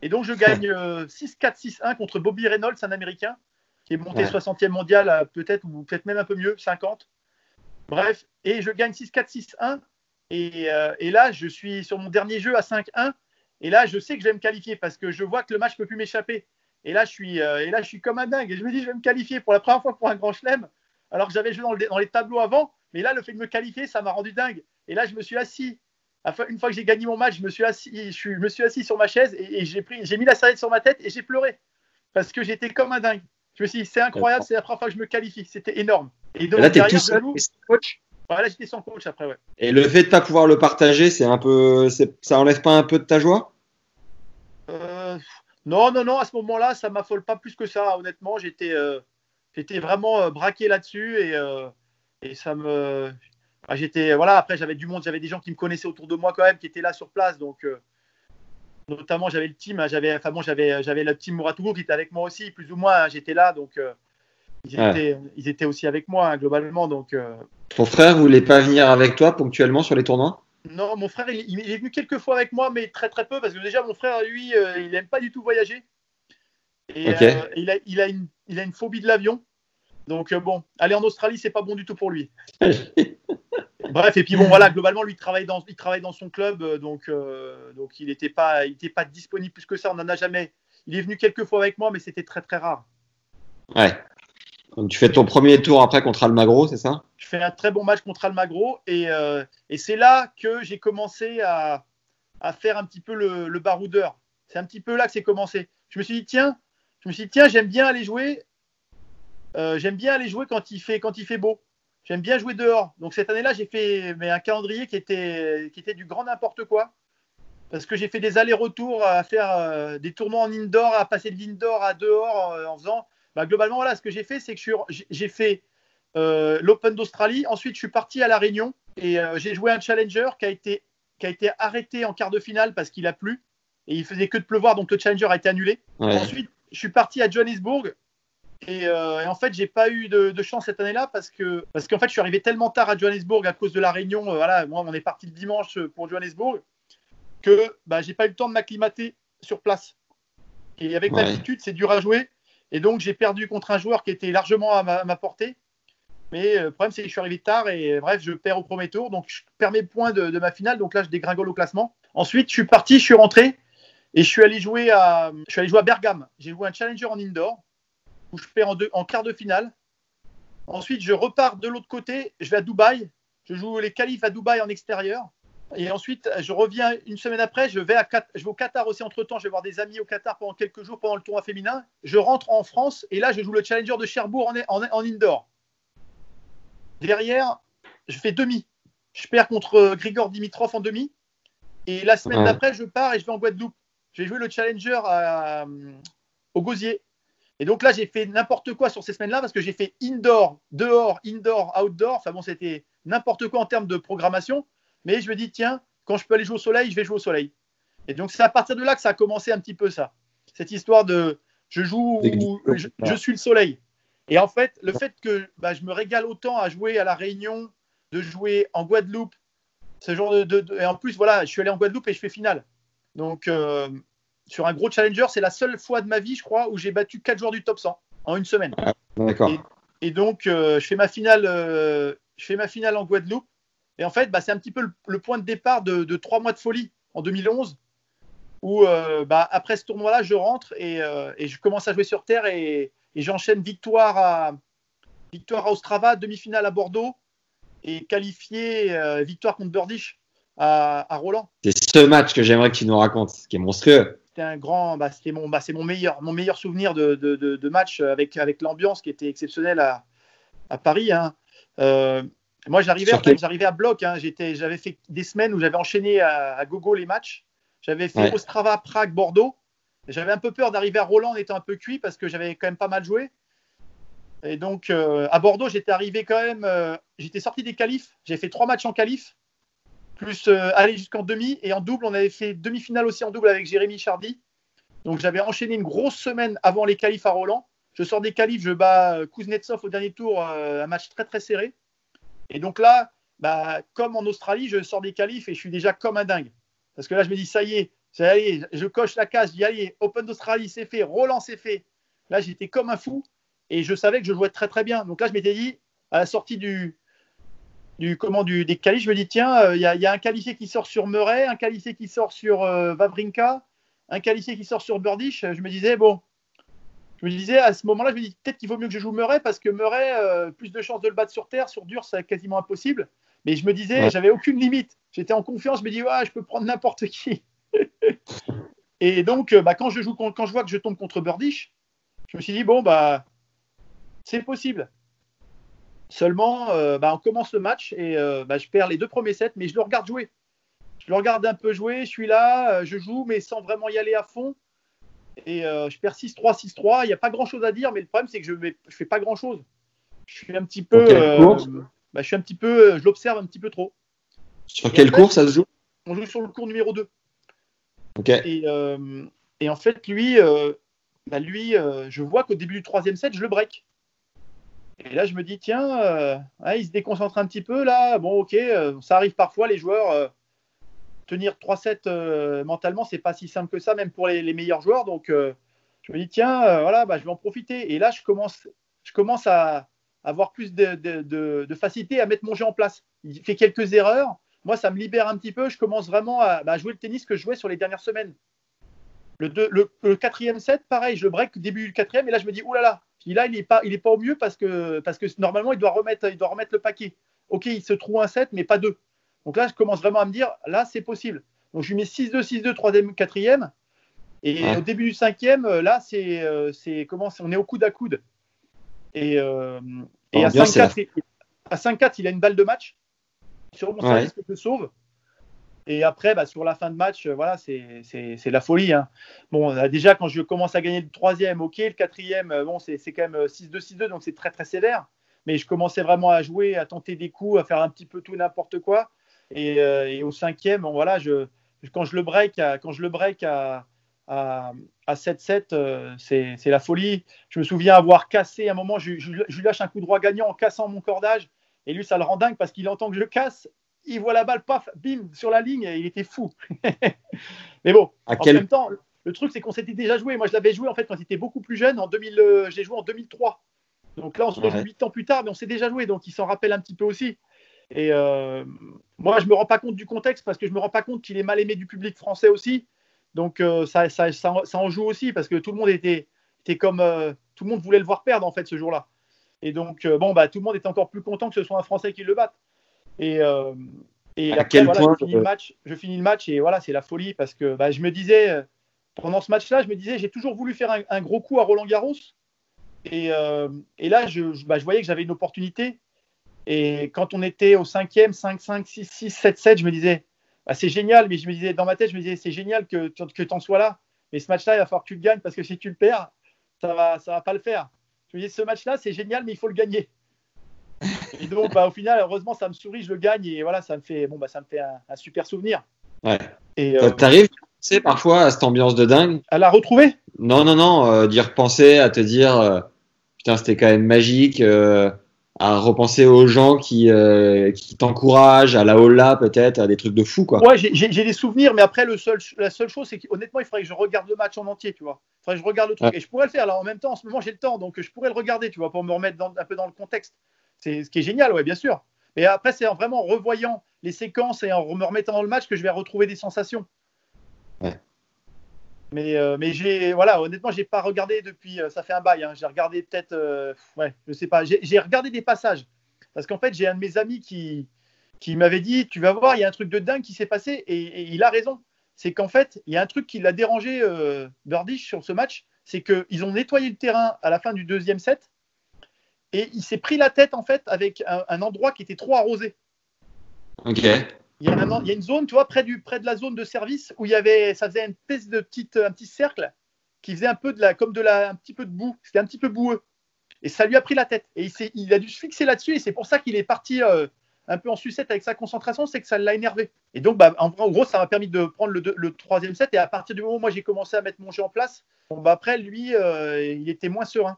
Et donc je gagne euh, 6-4-6-1 contre Bobby Reynolds, un Américain, qui est monté Ouais. 60e mondial, euh, peut-être, ou peut-être même un peu mieux, 50. Bref, et je gagne 6-4-6-1. Et, euh, et là, je suis sur mon dernier jeu à 5-1. Et là, je sais que je vais me qualifier parce que je vois que le match ne peut plus m'échapper. Et là, je suis, euh, et là, je suis comme un dingue. Et je me dis, je vais me qualifier pour la première fois pour un grand chelem. Alors que j'avais joué dans, le- dans les tableaux avant. Mais là, le fait de me qualifier, ça m'a rendu dingue. Et là, je me suis assis. Enfin, Une fois que j'ai gagné mon match, je me suis assis, je, suis- je me suis assis sur ma chaise et, et j'ai pris, j'ai mis la serviette sur ma tête et j'ai pleuré parce que j'étais comme un dingue. Je me suis dit, c'est incroyable, c'est la première fois que je me qualifie. C'était énorme. Et donc, Et là, t'es derrière, tout seul, je joue- et sans coach. Ouais, là, j'étais sans coach après, ouais. Et le fait de pas pouvoir le partager, c'est un peu, ça enlève pas un peu de ta joie? Euh, non, non, non, à ce moment-là, ça m'affole pas plus que ça. Honnêtement, j'étais euh, j'étais vraiment euh, braqué là-dessus et, euh, et ça me. ah, j'étais, voilà, après, j'avais du monde, j'avais des gens qui me connaissaient autour de moi quand même, qui étaient là sur place. Donc, euh, notamment, j'avais le team, hein, j'avais, enfin, bon, j'avais, j'avais le team Mouratougou qui était avec moi aussi, plus ou moins, hein, j'étais là. Donc, euh, ils, Ouais. étaient, ils étaient aussi avec moi, hein, globalement. Donc, euh, Ton frère voulait pas venir avec toi ponctuellement sur les tournois? Non, mon frère, il, il est venu quelques fois avec moi, mais très très peu, parce que déjà, mon frère, lui, euh, il n'aime pas du tout voyager. Et euh, il, a, il, a une, il a une phobie de l'avion. Donc, euh, bon, aller en Australie, c'est pas bon du tout pour lui. Bref, et puis bon, voilà, globalement, lui, il travaille dans, il travaille dans son club, euh, donc, euh, donc il n'était pas, il était pas disponible plus que ça. On n'en a jamais. Il est venu quelques fois avec moi, mais c'était très très rare. Ouais. Donc tu fais ton premier tour après contre Almagro, c'est ça? Je fais un très bon match contre Almagro et, euh, et c'est là que j'ai commencé à, à faire un petit peu le, le baroudeur. C'est un petit peu là que c'est commencé. Je me suis dit, tiens, je me suis dit, tiens, j'aime bien aller jouer. euh, j'aime bien aller jouer quand il fait, quand il fait beau. J'aime bien jouer dehors. Donc cette année-là, j'ai fait mais un calendrier qui était, qui était du grand n'importe quoi. Parce que j'ai fait des allers-retours à faire euh, des tournois en indoor, à passer de l'indoor à dehors euh, en faisant. Bah, globalement, voilà, ce que j'ai fait, c'est que j'ai- fait euh, l'Open d'Australie. Ensuite, je suis parti à La Réunion et j'ai joué un challenger qui a, été, qui a été arrêté en quart de finale parce qu'il a plu et il faisait que de pleuvoir, donc le challenger a été annulé. Ouais. Ensuite, je suis parti à Johannesburg et, euh, et en fait, j'ai pas eu de, de chance cette année-là parce que parce qu'en fait, je suis arrivé tellement tard à Johannesburg à cause de la Réunion. euh, voilà, moi, on est parti le dimanche pour Johannesburg que bah, j'ai pas eu le temps de m'acclimater sur place. Et avec Ouais. l'altitude, c'est dur à jouer. Et donc, j'ai perdu contre un joueur qui était largement à ma, à ma portée. Mais euh, le problème, c'est que je suis arrivé tard et bref, je perds au premier tour. Donc, je perds mes points de, de ma finale. Donc là, je dégringole au classement. Ensuite, je suis parti, je suis rentré et je suis allé jouer à, je suis allé jouer à Bergame. J'ai joué un challenger en indoor où je perds en, deux, en quart de finale. Ensuite, je repars de l'autre côté. Je vais à Dubaï. Je joue les qualifs à Dubaï en extérieur. Et ensuite, je reviens une semaine après. Je vais, à, je vais au Qatar aussi entre temps. Je vais voir des amis au Qatar pendant quelques jours pendant le tournoi féminin. Je rentre en France et là, je joue le challenger de Cherbourg en, en, en indoor. Derrière, je fais demi. Je perds contre euh, Grigor Dimitrov en demi. Et la semaine Ouais. d'après, je pars et je vais en Guadeloupe. J'ai joué le challenger à- au Gosier. Et donc là, j'ai fait n'importe quoi sur ces semaines-là parce que j'ai fait indoor, dehors, indoor, outdoor. Enfin bon, c'était n'importe quoi en termes de programmation. Mais je me dis, tiens, quand je peux aller jouer au soleil, je vais jouer au soleil. Et donc, c'est à partir de là que ça a commencé un petit peu ça. Cette histoire de je joue je, je suis le soleil. Et en fait, le fait que bah, je me régale autant à jouer à La Réunion, de jouer en Guadeloupe, ce genre de, de- de- Et en plus, voilà, je suis allé en Guadeloupe et je fais finale. Donc, euh, sur un gros challenger, c'est la seule fois de ma vie, je crois, où j'ai battu 4 joueurs du top 100 en une semaine. D'accord. Et, et donc, euh, je, fais ma finale, euh, je fais ma finale en Guadeloupe. Et en fait, bah, c'est un petit peu le, le point de départ de, de trois mois de folie en 2011, où euh, bah, après ce tournoi-là, je rentre et, et je commence à jouer sur terre et, et j'enchaîne victoire à, victoire à Ostrava, demi-finale à Bordeaux et qualifié victoire contre Burdish à, à Roland. C'est ce match que j'aimerais que tu nous racontes, qui est monstrueux. C'était un grand, bah, c'était mon, bah, c'est mon meilleur, mon meilleur souvenir de, de, de- de match avec, avec l'ambiance qui était exceptionnelle à, à Paris. hein. Euh, moi, j'arrivais, j'arrivais à bloc. hein. J'étais, j'avais fait des semaines où j'avais enchaîné à, à gogo les matchs. J'avais fait Ouais. Ostrava, Prague, Bordeaux. J'avais un peu peur d'arriver à Roland en étant un peu cuit parce que j'avais quand même pas mal joué. Et donc, euh, à Bordeaux, j'étais arrivé quand même. euh, j'étais sorti des qualifs. J'ai fait trois matchs en qualif, plus euh, aller jusqu'en demi. Et en double, on avait fait demi-finale aussi en double avec Jérémy Chardy. Donc, j'avais enchaîné une grosse semaine avant les qualifs à Roland. Je sors des qualifs, je bats euh, Kuznetsov au dernier tour, euh, un match très très serré. Et donc là, bah, comme en Australie, je sors des qualifs et je suis déjà comme un dingue. Parce que là, je me dis, ça y est, ça y est, je coche la case, j'y allais. Open d'Australie, c'est fait. Roland, c'est fait. Là, j'étais comme un fou et je savais que je jouais très très bien. Donc là, je m'étais dit, à la sortie du, du, comment, du, des qualifs, je me dis, tiens, euh, il y, a- il y a un qualifié qui sort sur Murray, un qualifié qui sort sur euh, Vavrinka, un qualifié qui sort sur Burdish. Je me disais, bon, je me disais à ce moment-là, je me dis peut-être qu'il vaut mieux que je joue Murray parce que Murray, euh, plus de chances de le battre sur terre, sur dur, c'est quasiment impossible. Mais je me disais, Ouais. j'avais aucune limite. J'étais en confiance, je me dis, ouais, je peux prendre n'importe qui. Et donc, euh, bah, quand, je joue, quand, quand je vois que je tombe contre Burdish, je me suis dit, bon, bah, c'est possible. Seulement, euh, bah, on commence le match et euh, bah, je perds les deux premiers sets, mais je le regarde jouer. Je le regarde un peu jouer, je suis là, euh, je joue, mais sans vraiment y aller à fond. Et je perds 6-3, 6-3. Il n'y a pas grand-chose à dire, mais le problème, c'est que je ne fais pas grand-chose. Je suis un petit peu. Bah, je suis un petit peu. Je l'observe un petit peu trop. Sur quelle course ça se joue? On joue sur le cours numéro 2. Ok. Et, euh, et en fait, lui, euh, bah, lui euh, je vois qu'au début du troisième set, je le break. Et là, je me dis, tiens, euh, il se déconcentre un petit peu là. Bon, ok, euh, ça arrive parfois, les joueurs. euh, tenir 3 sets euh, mentalement, c'est pas si simple que ça, même pour les, meilleurs joueurs. Donc, je me dis, tiens, voilà, bah, je vais en profiter. Et là, je commence, je commence à avoir plus de, facilité à mettre mon jeu en place. Il fait quelques erreurs. Moi, ça me libère un petit peu. Je commence vraiment à bah, jouer le tennis que je jouais sur les dernières semaines. Le quatrième set, pareil, je le break début du quatrième, et là je me dis, oulala, là là, dis, là il n'est pas, il est pas au mieux parce que, parce que normalement il doit, remettre, il doit remettre le paquet. Ok, il se trouve un set, mais pas deux. Donc là, je commence vraiment à me dire, là c'est possible. Donc je lui mets 6-2, 6-2, troisième, quatrième. Et Ouais. au début du cinquième, euh, là c'est, euh, c'est comment on est au coude à coude. Et, euh, et à L'ambiance, c'est 5-4, il- à 5-4, il a une balle de match sur mon Ouais. service que je sauve. Et après, bah, sur la fin de match, euh, voilà, c'est la folie. hein. Bon, euh, déjà, quand je commence à gagner le troisième, ok, le quatrième, euh, bon, c'est quand même euh, 6-2, 6-2, donc c'est très, très sévère. Mais je commençais vraiment à jouer, à tenter des coups, à faire un petit peu tout n'importe quoi. Et, au cinquième, bon, voilà, quand je le break à, quand je le break à, à, à 7-7, euh, c'est la folie. Je me souviens avoir cassé à un moment, je, je- je lui lâche un coup droit gagnant en cassant mon cordage. Et lui, ça le rend dingue parce qu'il entend que je casse. Il voit la balle, paf, bim, sur la ligne, et il était fou. Mais bon, À en quel- même temps, le truc, c'est qu'on s'était déjà joué. Moi, je l'avais joué en fait quand il était beaucoup plus jeune. En 2000, euh, j'ai joué en 2003. Donc là, on se rejoue Ouais. 8 ans plus tard, mais on s'est déjà joué, donc il s'en rappelle un petit peu aussi. Et euh, moi, je me rends pas compte du contexte parce que je me rends pas compte qu'il est mal aimé du public français aussi. Donc euh, ça, ça, ça, ça en joue aussi parce que tout le monde était, était comme tout le monde voulait le voir perdre en fait ce jour-là. Et donc bon bah tout le monde est encore plus content que ce soit un Français qui le batte. Et, euh, et À après, quel voilà, point, je, finis le match, je finis le match et voilà c'est la folie parce que bah, je me disais euh, pendant ce match-là je me disais j'ai toujours voulu faire un, un gros coup à Roland Garros. Et, euh, et là je, je- bah, je voyais que j'avais une opportunité. Et quand on était au cinquième 5 5 6 6 7 7 je me disais bah, c'est génial. Mais je me disais dans ma tête je me disais c'est génial que tu que t'en sois là. Mais ce match-là il va falloir que tu le gagnes parce que si tu le perds ça va ça va pas le faire. Je me disais ce match-là c'est génial mais il faut le gagner et donc bah, au final heureusement ça me sourit je le gagne et voilà ça me fait bon bah ça me fait un, un super souvenir Ouais. et euh, T'arrives, tu sais, parfois à cette ambiance de dingue? À la retrouver? Non, non, non, euh, d'y repenser, à te dire, euh, putain, c'était quand même magique, euh, à repenser aux gens qui, qui t'encouragent, à la Ola peut-être, à des trucs de fou, quoi. Ouais, j'ai- des souvenirs, mais après, le seul, la seule chose, c'est qu'honnêtement, il faudrait que je regarde le match en entier, tu vois. Il faudrait que je regarde le truc. Ouais. Et je pourrais le faire, là, en même temps, en ce moment, j'ai le temps, donc je pourrais le regarder, tu vois, pour me remettre dans- un peu dans le contexte. C'est ce qui est génial, ouais, bien sûr. Mais après, c'est en vraiment revoyant les séquences et en me remettant dans le match que je vais retrouver des sensations. Ouais. Mais, euh, mais j'ai, voilà, honnêtement, j'ai pas regardé depuis, euh, ça fait un bail, hein. j'ai regardé peut-être, euh, ouais, je sais pas, j'ai j'ai regardé des passages. Parce qu'en fait, j'ai un de mes amis qui, qui m'avait dit Tu vas voir, il y a un truc de dingue qui s'est passé. Et, et il a raison. C'est qu'en fait, il y a un truc qui l'a dérangé, euh, Burdish, sur ce match. C'est qu'ils ont nettoyé le terrain à la fin du deuxième set. Et il s'est pris la tête, en fait, avec un, un endroit qui était trop arrosé. Ok. Il y, a un- il y a une zone, tu vois, près, du, près de la zone de service où il y avait, ça faisait une espèce de petite, un petit cercle qui faisait un peu de la, comme de la, un petit peu de boue. C'était un petit peu boueux. Et ça lui a pris la tête. Et il, il a dû se fixer là-dessus. Et c'est pour ça qu'il est parti euh, un peu en sucette avec sa concentration. C'est que ça l'a énervé. Et donc, bah, en, gros, ça m'a permis de prendre le, le, troisième set. Et à partir du moment où moi j'ai commencé à mettre mon jeu en place, bon, bah, après, lui, euh, il était moins serein.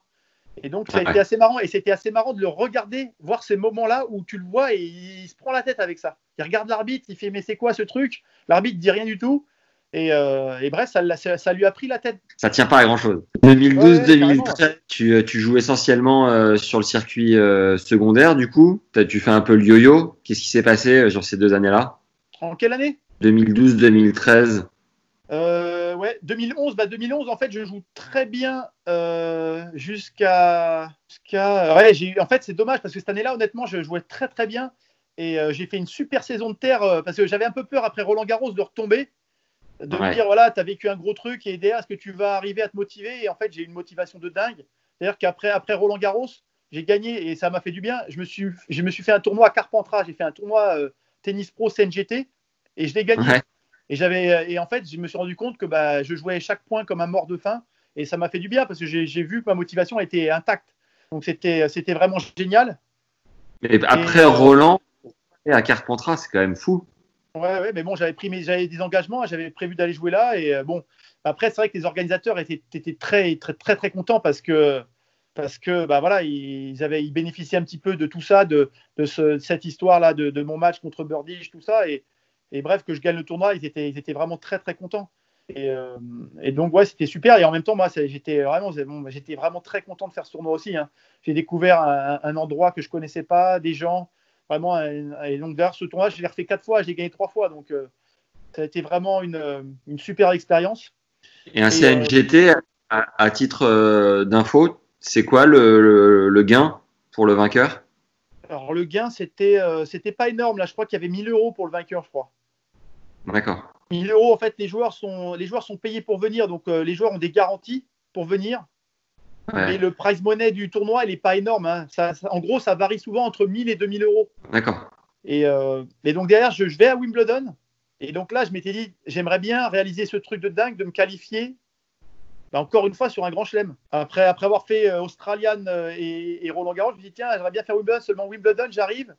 Et donc, ça a été assez marrant. Et c'était assez marrant de le regarder, voir ces moments-là où tu le vois et il se prend la tête avec ça. Il regarde l'arbitre, il fait Mais c'est quoi ce truc? L'arbitre dit rien du tout. Et, euh, et bref, ça, ça, ça, lui a pris la tête. Ça tient pas à grand chose. 2012-2013, tu, euh, tu, joues essentiellement euh, sur le circuit euh, secondaire, du coup. Tu fais un peu le yo-yo. Qu'est-ce qui s'est passé sur ces deux années-là? En quelle année? 2012-2013. Euh, ouais, 2011, bah 2011, en fait, je joue très bien euh, jusqu'à. ouais, j'ai, en fait, c'est dommage parce que cette année-là, honnêtement, je jouais très très bien et euh, j'ai fait une super saison de terre euh, parce que j'avais un peu peur après Roland Garros de retomber, de ouais. me dire voilà, tu as vécu un gros truc et derrière, est-ce que tu vas arriver à te motiver? Et en fait, j'ai une motivation de dingue. C'est-à-dire qu'après après Roland Garros, j'ai gagné et ça m'a fait du bien. Je me suis, je me suis fait un tournoi à Carpentras, j'ai fait un tournoi tennis pro CNGT et je l'ai gagné. Ouais. Et, j'avais, et en fait, je me suis rendu compte que bah, je jouais chaque point comme un mort de faim. Et ça m'a fait du bien parce que j'ai, j'ai vu que ma motivation était intacte. Donc c'était, c'était vraiment génial. Mais après et, Roland, à Carpentras, c'est quand même fou. Ouais, ouais, mais bon, j'avais pris mes, j'avais des engagements, j'avais prévu d'aller jouer là. Et euh, bon, après, c'est vrai que les organisateurs étaient, étaient très, très, très, très contents parce que parce que bah voilà, ils avaient, ils bénéficiaient un petit peu de tout ça, de, de, ce, de cette histoire-là, de, de, mon match contre Burdish, tout ça. Et, et bref, que je gagne le tournoi, ils étaient, ils étaient vraiment très très contents. Et, euh, et donc ouais, c'était super. Et en même temps, moi, j'étais vraiment, bon, j'étais vraiment très content de faire ce tournoi aussi. Hein. J'ai découvert un, un, endroit que je connaissais pas, des gens, vraiment. Et donc derrière ce tournoi, je l'ai refait quatre fois, j'ai gagné trois fois. Donc euh, ça a été vraiment une, une super expérience. Et un CNGT, euh, à, à, titre euh, d'info, c'est quoi le, le, le, gain pour le vainqueur? Alors le gain, c'était c'était pas énorme. Là, je crois qu'il y avait 1000 euros pour le vainqueur, je crois. D'accord. 1000 euros, en fait, les joueurs sont, les joueurs sont payés pour venir. Donc, euh, les joueurs ont des garanties pour venir. Ouais. Mais le prize money du tournoi, il n'est pas énorme. Hein. Ça, ça, en gros, ça varie souvent entre 1000 et 2000 euros. D'accord. Et, euh, et, donc, derrière, je, je, vais à Wimbledon. Et donc là, je m'étais dit, j'aimerais bien réaliser ce truc de dingue, de me qualifier, bah, encore une fois, sur un grand chelem. Après, après avoir fait euh, Australian et, et, Roland Garros, je me dis, tiens, j'aimerais bien faire Wimbledon. Seulement Wimbledon, j'arrive.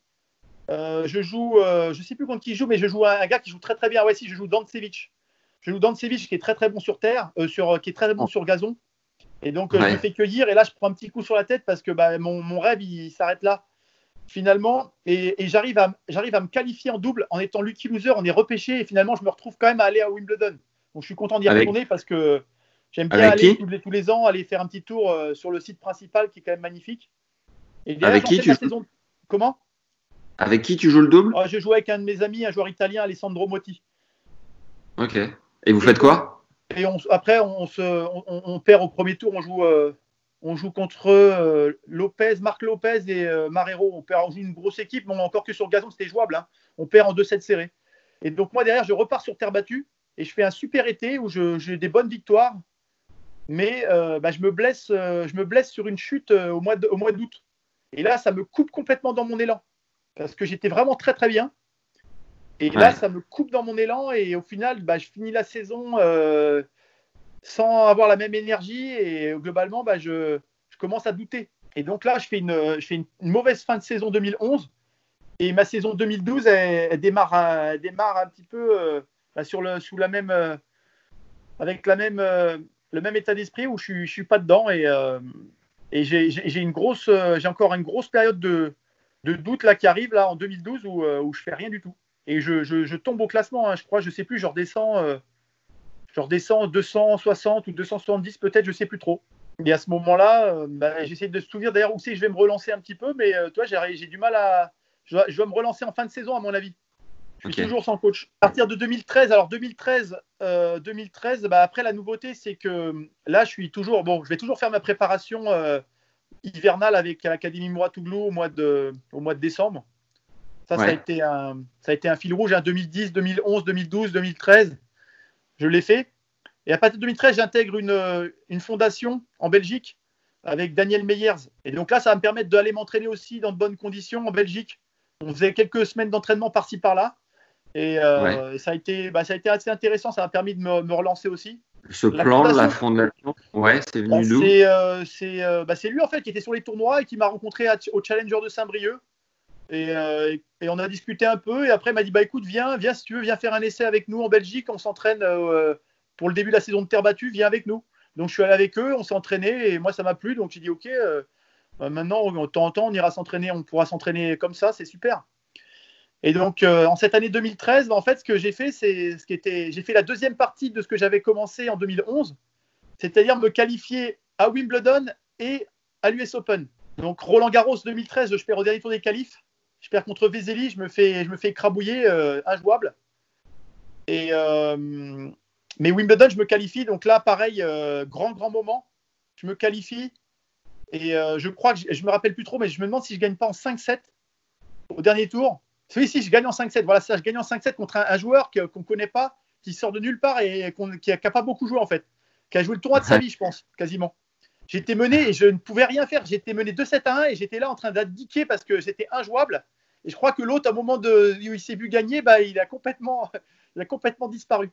Euh, je joue, euh, je sais plus contre qui je joue, mais je joue un, un, gars qui joue très très bien. Ouais, si, je joue Dancevic. Je joue Dancevic qui est très très bon sur terre, euh, sur, qui est très bon sur gazon. Et donc, ouais. je me fais cueillir. Et là, je prends un petit coup sur la tête parce que bah, mon, mon, rêve, il, il s'arrête là. Finalement, et, et j'arrive à, j'arrive à me qualifier en double en étant lucky loser. On est repêché et finalement, je me retrouve quand même à aller à Wimbledon. Donc, je suis content d'y retourner parce que j'aime bien Avec aller tous les, tous les, ans, aller faire un petit tour euh, sur le site principal qui est quand même magnifique. Et derrière, Avec qui tu saison... Comment? Avec qui tu joues le double oh, Je joue avec un de mes amis, un joueur italien, Alessandro Motti. Ok. Et vous faites quoi Et on, après, on, se, on, on, perd au premier tour. On joue, euh, on joue contre euh, Lopez, Marc Lopez et euh, Marrero. On perd on joue une grosse équipe, mais encore que sur gazon, c'était jouable. Hein. On perd en 2-7 serrés. Et donc, moi, derrière, je repars sur terre battue et je fais un super été où j'ai des bonnes victoires. Mais euh, bah, je, me blesse, je me blesse sur une chute au mois d'août. Et là, ça me coupe complètement dans mon élan parce que j'étais vraiment très très bien. Et ouais. là, ça me coupe dans mon élan et au final, bah, je finis la saison euh, sans avoir la même énergie et globalement, bah, je, je, commence à douter. Et donc là, je fais une, je fais une, mauvaise fin de saison 2011 et ma saison 2012, elle, elle démarre, elle démarre un petit peu euh, bah, sur le, sous la même, euh, avec la même, le même état d'esprit où je suis, je suis pas dedans et, et j'ai une grosse, j'ai encore une grosse période de de doute là qui arrive là en 2012 où, euh, où je fais rien du tout. Et je, je, je tombe au classement, hein, je crois, je sais plus, je redescends, euh, je redescends 260 ou 270 peut-être, je sais plus trop. Et à ce moment-là, euh, bah, j'essaie de se souvenir d'ailleurs où c'est je vais me relancer un petit peu, mais euh, toi j'ai du mal à, je dois, je dois, me relancer en fin de saison à mon avis. Je suis okay. toujours sans coach. À partir de 2013, alors 2013, 2013, bah, après la nouveauté c'est que là je suis toujours, bon, je vais toujours faire ma préparation hivernale avec l'Académie Mouratoglou au mois de, au mois de décembre. Ça, ouais. ça, a été un, ça a été un fil rouge, hein, 2010, 2011, 2012, 2013. Je l'ai fait. Et à partir de 2013, j'intègre une, une fondation en Belgique avec Daniel Meyers. Et donc là, ça va me permettre d'aller m'entraîner aussi dans de bonnes conditions en Belgique. On faisait quelques semaines d'entraînement par-ci par-là. Et, euh, ouais. ça, a été, bah, ça a été assez intéressant. Ça m'a permis de me, me relancer aussi. Ce plan, la fondation, ouais, c'est venu Bah, d'où c'est euh, euh, bah, c'est lui en fait qui était sur les tournois et qui m'a rencontré à- au Challenger de Saint-Brieuc. Et, euh, et- on a discuté un peu et après il m'a dit bah écoute viens viens si tu veux viens faire un essai avec nous en Belgique. On s'entraîne euh, pour le début de la saison de terre battue viens avec nous. Donc je suis allé avec eux on s'est entraîné et moi ça m'a plu. Donc j'ai dit ok euh, maintenant de temps en temps on ira s'entraîner on pourra s'entraîner comme ça c'est super et donc euh, en cette année 2013 bah, en fait ce que j'ai fait c'est ce qui était j'ai fait la deuxième partie de ce que j'avais commencé en 2011 c'est-à-dire me qualifier à Wimbledon et à l'US Open. Donc Roland Garros 2013, je perds au dernier tour des qualifs. Je perds contre Vezeli, je me fais, je me fais écrabouiller, euh, injouable. Et, euh, mais Wimbledon, je me qualifie. Donc là, pareil, grand, grand moment. Je me qualifie. Et je crois que je, je me rappelle plus trop, mais je me demande si je gagne pas en 5-7 au dernier tour. Oui, si, je gagne en 5-7. Voilà ça, je gagne en 5-7 contre un, un joueur qu'on ne connaît pas, qui sort de nulle part et qui n'a pas beaucoup joué en fait. Qui a joué le tournoi de sa vie, je pense, quasiment. J'étais mené et je ne pouvais rien faire. J'étais mené 2-7 à 1 et j'étais là en train d'abdiquer parce que c'était injouable. Et je crois que l'autre, à un moment de, où il s'est vu gagner, bah, il, a complètement, il a complètement disparu.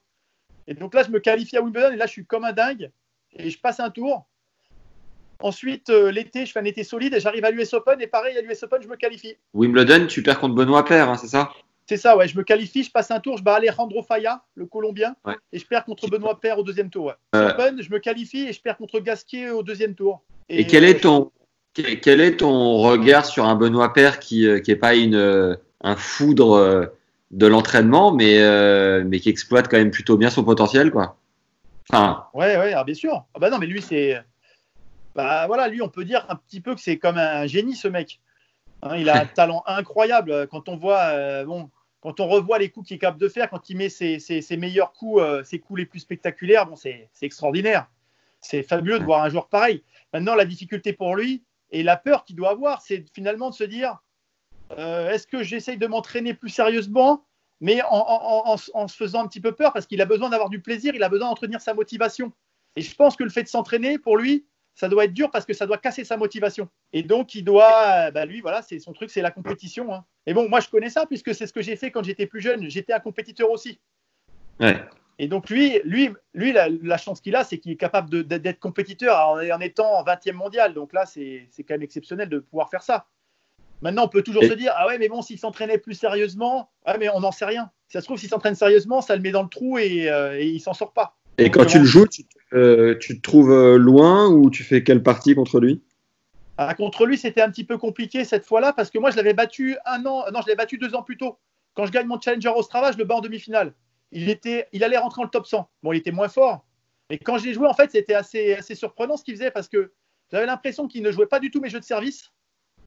Et donc là, je me qualifie à Wimbledon et là, je suis comme un dingue et je passe un tour. Ensuite, euh, l'été, je fais un été solide et j'arrive à l'US Open et pareil, à l'US Open, je me qualifie. Wimbledon, tu perds contre Benoît Paire, hein, c'est ça? C'est ça, ouais. Je me qualifie, je passe un tour, je bats Alejandro Falla, le Colombien, Ouais. et je perds contre Benoît Paire au deuxième tour. ouais. Euh. Open, je me qualifie et je perds contre Gasquet au deuxième tour. Et, quel euh, est ton quel est ton regard sur un Benoît Paire qui euh, qui est pas une euh, un foudre euh, de l'entraînement, mais euh, mais qui exploite quand même plutôt bien son potentiel, quoi? Enfin, Ouais, ouais, ah, bien sûr. Ah bah non, mais lui, c'est. Bah voilà, lui, on peut dire un petit peu que c'est comme un génie, ce mec. Hein, il a un talent incroyable. Quand on voit, euh, bon, quand on revoit les coups qu'il est capable de faire, quand il met ses, ses- ses meilleurs coups, euh, ses coups les plus spectaculaires, bon, c'est extraordinaire. C'est fabuleux de voir un joueur pareil. Maintenant, la difficulté pour lui et la peur qu'il doit avoir, c'est finalement de se dire euh, est-ce que j'essaye de m'entraîner plus sérieusement, mais en, en- en- en- en se faisant un petit peu peur parce qu'il a besoin d'avoir du plaisir, il a besoin d'entretenir sa motivation. Et je pense que le fait de s'entraîner, pour lui, ça doit être dur parce que ça doit casser sa motivation. Et donc, il doit, euh, bah, lui, voilà, c'est son truc, c'est la compétition. hein. Et bon, moi, je connais ça puisque c'est ce que j'ai fait quand j'étais plus jeune. J'étais un compétiteur aussi. ouais. Et donc, lui, lui, lui la, la chance qu'il a, c'est qu'il est capable d'être compétiteur en, en étant 20e mondial. Donc là, c'est c'est quand même exceptionnel de pouvoir faire ça. Maintenant, on peut toujours Et- se dire, ah ouais, mais bon, s'il s'entraînait plus sérieusement, ah, mais on n'en sait rien. Si ça se trouve, s'il s'entraîne sérieusement, ça le met dans le trou et, euh, et il s'en sort pas. Et quand tu le joues, tu, euh, te trouves euh, loin ou tu fais quelle partie contre lui? Ah, contre lui, c'était un petit peu compliqué cette fois-là parce que moi, je l'avais battu un an, non, je l'avais battu deux ans plus tôt. Quand je gagne mon Challenger Ostrava, je le bats en demi-finale. Il, il allait rentrer en top 100. Bon, il était moins fort. Et quand je l'ai joué, en fait, c'était assez, assez surprenant ce qu'il faisait parce que j'avais l'impression qu'il ne jouait pas du tout mes jeux de service.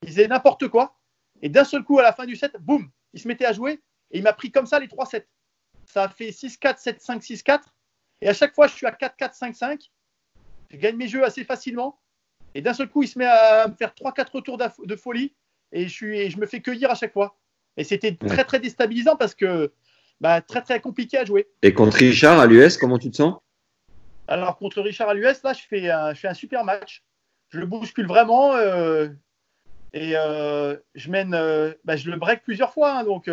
Il faisait n'importe quoi. Et d'un seul coup, à la fin du set, boum, il se mettait à jouer et il m'a pris comme ça les trois sets. Ça a fait 6-4, 7-5, 6-4. Et à chaque fois, je suis à 4-4, 5-5. Je gagne mes jeux assez facilement. Et d'un seul coup, il se met à me faire 3-4 tours d'aff- de folie et je, suis, et je me fais cueillir à chaque fois. Et c'était très, très déstabilisant parce que bah, très, très compliqué à jouer. Et contre Richard à l'US, comment tu te sens? Alors, contre Richard à l'US, là, je fais, un, je fais un super match. Je le bouscule vraiment euh, et euh, je mène, euh, bah, je le break plusieurs fois. hein, donc,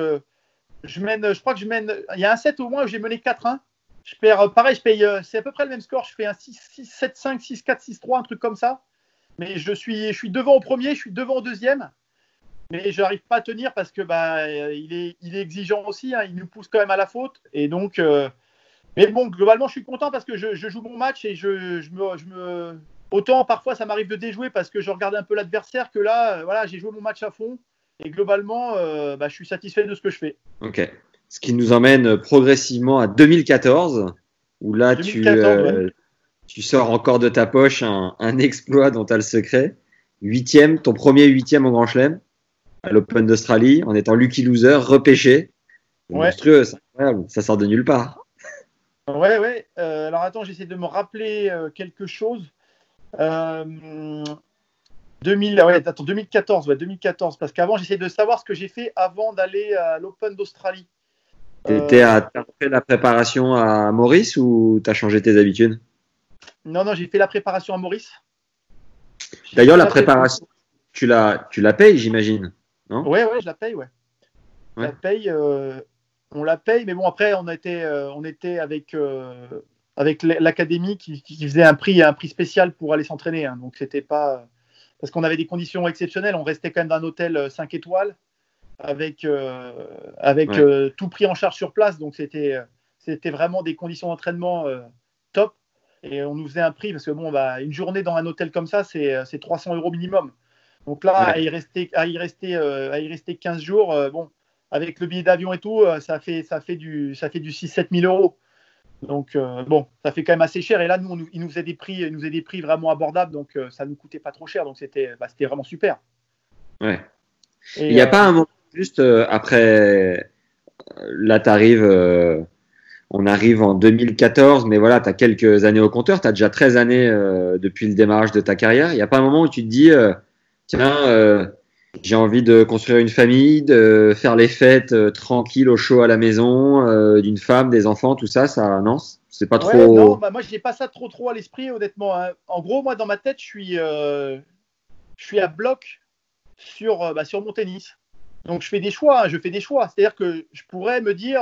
je mène, je crois que je mène, il y a un set au moins où j'ai mené 4-1. Je perds, euh, pareil, je paye, euh, c'est à peu près le même score. Je fais un 6-7-5, 6-4, 6-3, un truc comme ça. Mais je suis, je suis devant au premier, je suis devant au deuxième. Mais je n'arrive pas à tenir parce que bah, euh, il, est, il est exigeant aussi. hein, il nous pousse quand même à la faute. Et donc, mais bon, globalement, je suis content parce que je, joue mon match et je, je me, Autant parfois, ça m'arrive de déjouer parce que je regarde un peu l'adversaire que là, voilà, j'ai joué mon match à fond. Et globalement, bah, je suis satisfait de ce que je fais. Ok. Ce qui nous emmène progressivement à 2014, où là, tu, 2014, euh, tu sors encore de ta poche un, un exploit dont tu as le secret. Huitième, ton premier huitième au Grand Chelem, à l'Open d'Australie, en étant lucky loser, repêché. Ouais. Monstrueux, c'est incroyable. Ça sort de nulle part. Ouais, ouais. Euh, alors attends, j'essaie de me rappeler euh, quelque chose. Euh, 2000, ouais, attends, 2014, ouais, 2014. Parce qu'avant, j'essaie de savoir ce que j'ai fait avant d'aller à l'Open d'Australie. T'étais Euh, à, t'as fait la préparation à Maurice ou t'as changé tes habitudes? Non, non, j'ai fait la préparation à Maurice. J'ai D'ailleurs, la pré- préparation, tu la, tu la payes, j'imagine. Non? Ouais, ouais, je la paye, ouais. Je Ouais. la paye, euh, on la paye, mais bon, après, on était, euh, on était avec, euh, avec l'académie qui, qui, faisait un prix, un prix spécial pour aller s'entraîner. Hein. Donc c'était pas parce qu'on avait des conditions exceptionnelles. On restait quand même dans un hôtel 5 étoiles avec, euh, avec euh, tout pris en charge sur place. Donc c'était c'était vraiment des conditions d'entraînement euh, top. Et on nous faisait un prix parce que bon, bah, une journée dans un hôtel comme ça, c'est 300 euros minimum. Donc là, à y rester, à y rester, à y rester 15 jours, bon, avec le billet d'avion et tout, ça fait, ça fait du, ça fait du 6-7 000 euros. Donc bon, ça fait quand même assez cher. Et là, nous, on, il nous faisait des prix, il nous faisait des prix vraiment abordables, donc ça nous coûtait pas trop cher. Donc c'était, bah, c'était vraiment super. Ouais. il n'y a pas un moment juste après, là, tu arrives on arrive en 2014, mais voilà, tu as quelques années au compteur, tu as déjà 13 années euh, depuis le démarrage de ta carrière. Il n'y a pas un moment où tu te dis, euh, tiens, euh, j'ai envie de construire une famille, de faire les fêtes tranquilles au chaud à la maison, d'une femme, des enfants, tout ça, ça, non C'est pas trop. Non, bah, moi, je n'ai pas ça trop, trop à l'esprit, honnêtement. Hein. En gros, moi, dans ma tête, je suis, je suis à bloc sur, bah, sur mon tennis. Donc, je fais des choix, je fais des choix. C'est-à-dire que je pourrais me dire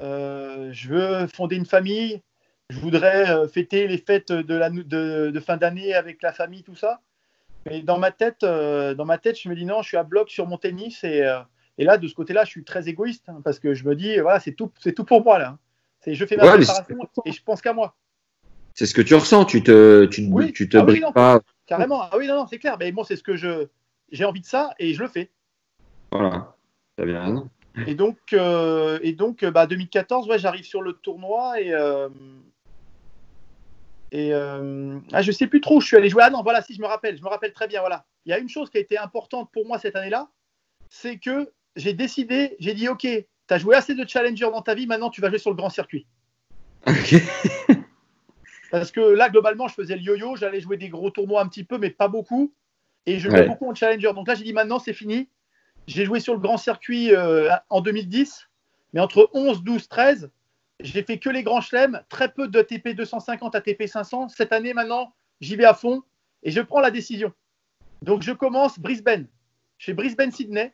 euh, je veux fonder une famille, je voudrais euh, fêter les fêtes de, la, de, fin d'année avec la famille, tout ça. Mais dans ma tête, euh, dans ma tête, je me dis non, je suis à bloc sur mon tennis et, et là, de ce côté-là, je suis très égoïste hein, parce que je me dis voilà, c'est tout, c'est tout pour moi là. Hein. C'est je fais ma préparation et je pense qu'à moi. C'est ce que tu ressens, tu te, tu, tu te ah pas. Carrément, ah oui, non, non, c'est clair. Mais bon, c'est ce que je, j'ai envie de ça et je le fais. Voilà, as bien raison. Et donc, euh, et donc bah, 2014, ouais, j'arrive sur le tournoi et. Euh, et euh, ah, je sais plus trop où je suis allé jouer. Ah non, voilà, si je me rappelle, je me rappelle très bien. Voilà. Il y a une chose qui a été importante pour moi cette année-là, c'est que j'ai décidé, j'ai dit, OK, tu as joué assez de challenger dans ta vie, maintenant tu vas jouer sur le grand circuit. Parce que là, globalement, je faisais le yo-yo, j'allais jouer des gros tournois un petit peu, mais pas beaucoup. Et je jouais beaucoup en challenger. Donc là, j'ai dit, maintenant, c'est fini. J'ai joué sur le grand circuit euh, en 2010, mais entre 11, 12, 13, j'ai fait que les grands chelems, très peu de TP 250 à TP 500. Cette année, maintenant, j'y vais à fond et je prends la décision. Donc, je commence Brisbane, chez Brisbane Sydney,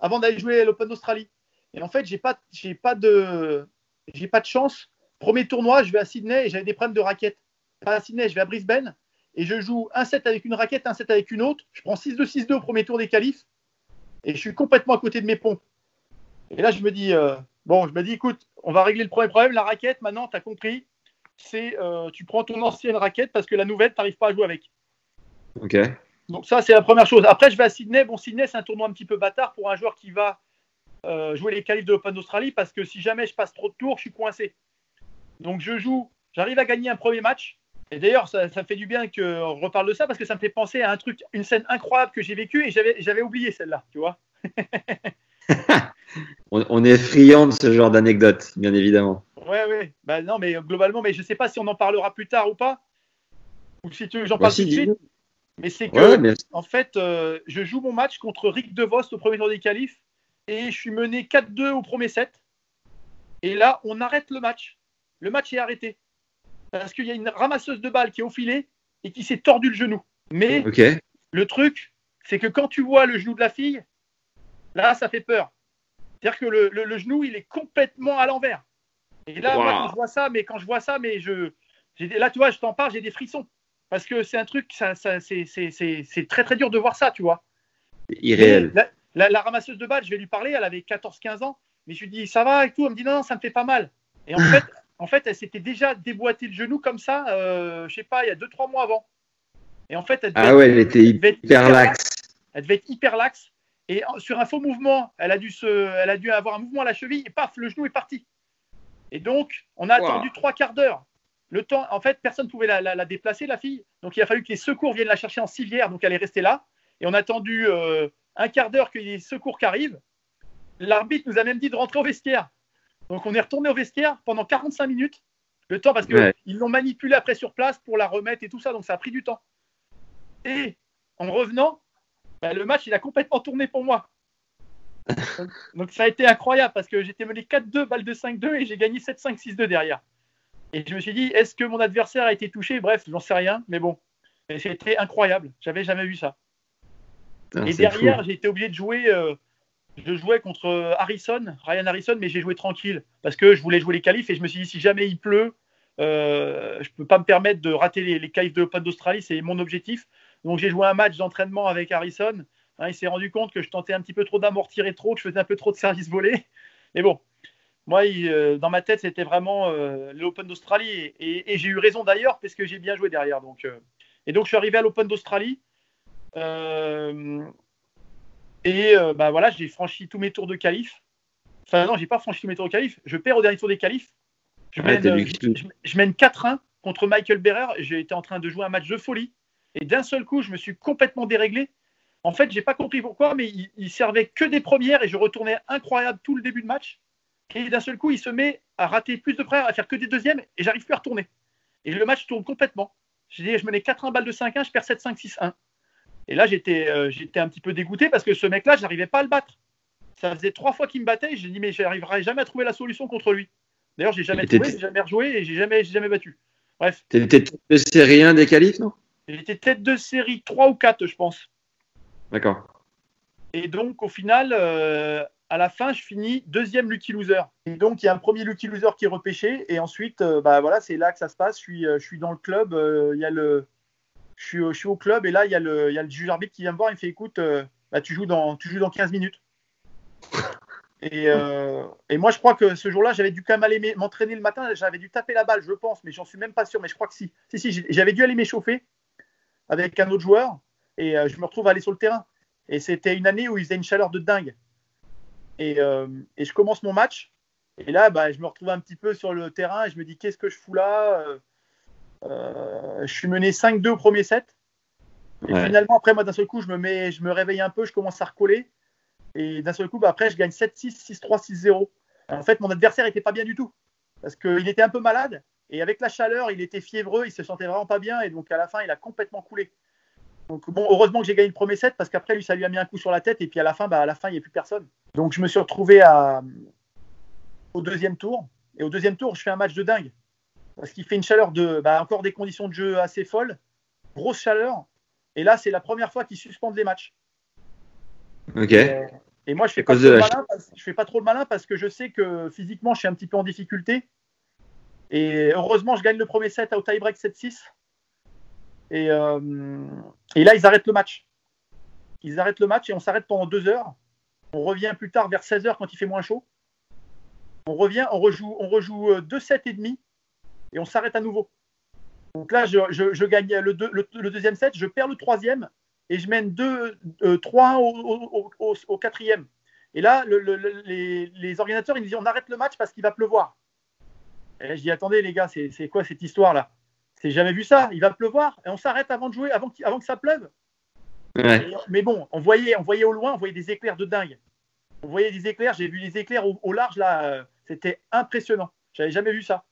avant d'aller jouer l'Open d'Australie. Et en fait, j'ai pas, j'ai pas de, j'ai pas de chance. Premier tournoi, je vais à Sydney et j'avais des problèmes de raquettes. Pas à Sydney, je vais à Brisbane et je joue un set avec une raquette, un set avec une autre. Je prends 6-2, 6-2 au premier tour des qualifs et je suis complètement à côté de mes ponts. Et là, je me dis, euh, bon, je me dis, écoute, on va régler le premier problème. La raquette, maintenant, tu as compris, c'est euh, tu prends ton ancienne raquette parce que la nouvelle, tu n'arrives pas à jouer avec. Ok. Donc ça, c'est la première chose. Après, je vais à Sydney. Bon, Sydney, c'est un tournoi un petit peu bâtard pour un joueur qui va euh, jouer les qualifs de l'Open d'Australie parce que si jamais je passe trop de tours, je suis coincé. Donc je joue, j'arrive à gagner un premier match. Et d'ailleurs, ça, ça, fait du bien qu'on reparle de ça parce que ça me fait penser à un truc, une scène incroyable que j'ai vécue et j'avais oublié celle-là, tu vois. on, est friand de ce genre d'anecdotes, bien évidemment. Ouais, ouais. Bah, non, mais globalement, mais je sais pas si on en parlera plus tard ou pas. Ou si tu veux, j'en parle tout de suite. Mais c'est que, en fait, euh, je joue mon match contre Rick DeVos au premier tour des qualifs et je suis mené 4-2 au premier set. Et là, on arrête le match. Le match est arrêté parce qu'il y a une ramasseuse de balles qui est au filet et qui s'est tordu le genou. Mais le truc, c'est que quand tu vois le genou de la fille, là, ça fait peur. C'est-à-dire que le, genou, il est complètement à l'envers. Et là, moi, quand je vois ça, mais quand je vois ça, mais je, là, tu vois, je t'en parle, j'ai des frissons. Parce que c'est un truc, ça, c'est très très dur de voir ça, tu vois. Irréel. La, la, ramasseuse de balles, je vais lui parler, elle avait 14-15 ans, mais je lui dis, ça va et tout. Elle me dit, non, non, ça me fait pas mal. Et en fait, en fait, elle s'était déjà déboîté le genou comme ça, euh, je sais pas, il y a 2-3 mois avant. Et en fait, elle devait, ah ouais, elle était hyper, laxe. Elle devait être hyper laxe. Et sur un faux mouvement, elle a dû, se, elle a dû avoir un mouvement à la cheville et paf, le genou est parti. Et donc, on a attendu trois quarts d'heure. Le temps, en fait, personne ne pouvait la, déplacer, la fille. Donc, il a fallu que les secours viennent la chercher en civière. Donc, elle est restée là. Et on a attendu euh, un quart d'heure ait les secours qui arrivent. L'arbitre nous a même dit de rentrer au vestiaire. Donc on est retourné au vestiaire pendant 45 minutes. Le temps parce qu'ils l'ont manipulé après sur place pour la remettre et tout ça, donc ça a pris du temps. Et en revenant, bah, le match il a complètement tourné pour moi. donc, ça a été incroyable parce que j'étais mené 4-2, balle de 5-2 et j'ai gagné 7-5, 6-2 derrière. Et je me suis dit, est-ce que mon adversaire a été touché? Bref, j'en sais rien, mais bon. C'était incroyable, j'avais jamais vu ça. et derrière, j'ai été obligé de jouer euh, je jouais contre Harrison, Ryan Harrison, mais j'ai joué tranquille parce que je voulais jouer les qualifs et je me suis dit si jamais il pleut, euh, je ne peux pas me permettre de rater les, les qualifs de l'Open d'Australie, c'est mon objectif. Donc j'ai joué un match d'entraînement avec Harrison. Hein, il s'est rendu compte que je tentais un petit peu trop d'amortir et trop, que je faisais un peu trop de service volé. Mais bon, moi, euh, dans ma tête, c'était vraiment euh, l'Open d'Australie. Et, j'ai eu raison d'ailleurs, parce que j'ai bien joué derrière. Donc, euh, et donc, je suis arrivé à l'Open d'Australie. Euh, et euh, bah, voilà, j'ai franchi tous mes tours de qualif. Enfin, non, j'ai pas franchi tous mes tours de qualif. Je perds au dernier tour des qualifs. Je Ouais, mène, t'es euh, je, je mène 4-1 contre Michael Berrer. J'ai été en train de jouer un match de folie. Et d'un seul coup, je me suis complètement déréglé. En fait, j'ai pas compris pourquoi, mais il, il servait que des premières et je retournais incroyable tout le début de match. Et d'un seul coup, il se met à rater plus de premières, à faire que des deuxièmes et j'arrive plus à retourner. Et le match tourne complètement. Je, dis, je menais 4-1 balles de 5-1, je perds 7-5-6-1. Et là, j'étais euh, j'étais un petit peu dégoûté parce que ce mec-là, je n'arrivais pas à le battre. Ça faisait trois fois qu'il me battait et j'ai dit, mais j'arriverai jamais à trouver la solution contre lui. D'ailleurs, j'ai jamais trouvé, j'ai jamais rejoué et j'ai jamais, jamais battu. Bref, T'étais tête de série 1 des qualifs, non? J'étais tête de série 3 ou 4, je pense. D'accord. Et donc, au final, euh, à la fin, je finis deuxième Lucky Loser. Et donc, il y a un premier Lucky Loser qui est repêché. Et ensuite, euh, bah, voilà, c'est là que ça se passe. Je suis, je suis dans le club. il y a le, je, suis, je suis au club. Et là, il y a le, il y a le juge arbitre qui vient me voir. Il me fait Écoute, euh, bah, tu, joues dans, tu joues dans 15 minutes. Et, euh, et moi, je crois que ce jour-là, j'avais dû quand même aller m'entraîner le matin. J'avais dû taper la balle, je pense, mais j'en suis même pas sûr. Mais je crois que si. Si, si, j'avais dû aller m'échauffer avec un autre joueur. Et euh, je me retrouve à aller sur le terrain. Et c'était une année où il faisait une chaleur de dingue. Et, et je commence mon match. Et là, bah, je me retrouve un petit peu sur le terrain et je me dis qu'est-ce que je fous là Je suis mené 5-2 au premier set. Et Ouais. finalement, après, moi, d'un seul coup, je me, mets, je me réveille un peu, je commence à recoller. Et d'un seul coup, bah, après, je gagne 7-6, 6-3, 6-0. En fait, mon adversaire n'était pas bien du tout. Parce qu'il était un peu malade. Et avec la chaleur, il était fiévreux, il se sentait vraiment pas bien. Et donc, à la fin, il a complètement coulé. Donc, bon, heureusement que j'ai gagné le premier set parce qu'après, lui, ça lui a mis un coup sur la tête. Et puis, à la fin, bah, à la fin, il n'y a plus personne. Donc, je me suis retrouvé à, au deuxième tour. Et au deuxième tour, je fais un match de dingue. Parce qu'il fait une chaleur de. Bah, encore des conditions de jeu assez folles. Grosse chaleur. Et là, c'est la première fois qu'ils suspendent les matchs. Ok. Et, et moi, je fais, pas trop le malin parce, je fais pas trop le malin parce que je sais que physiquement, je suis un petit peu en difficulté. Et heureusement, je gagne le premier set au tie-break 7-6. Et, euh, et là, ils arrêtent le match. Ils arrêtent le match et on s'arrête pendant deux heures. On revient plus tard vers 16 heures quand il fait moins chaud. On revient, on rejoue, on rejoue euh, deux sets et demi et on s'arrête à nouveau. Donc là, je, je- je gagne le, deux- le- le deuxième set, je perds le troisième et je mène 2, 3 au, au- au- au quatrième. Et là, le- le- le- les, les organisateurs, ils me disent on arrête le match parce qu'il va pleuvoir. Et là, je dis attendez les gars, c'est quoi cette histoire-là? C'est jamais vu ça, il va pleuvoir et on s'arrête avant de jouer, avant, que ça pleuve. Ouais. Et- mais bon, on voyait, on voyait au loin, on voyait des éclairs de dingue. On voyait des éclairs, j'ai vu les éclairs au, au large là, euh, c'était impressionnant. J'avais jamais vu ça.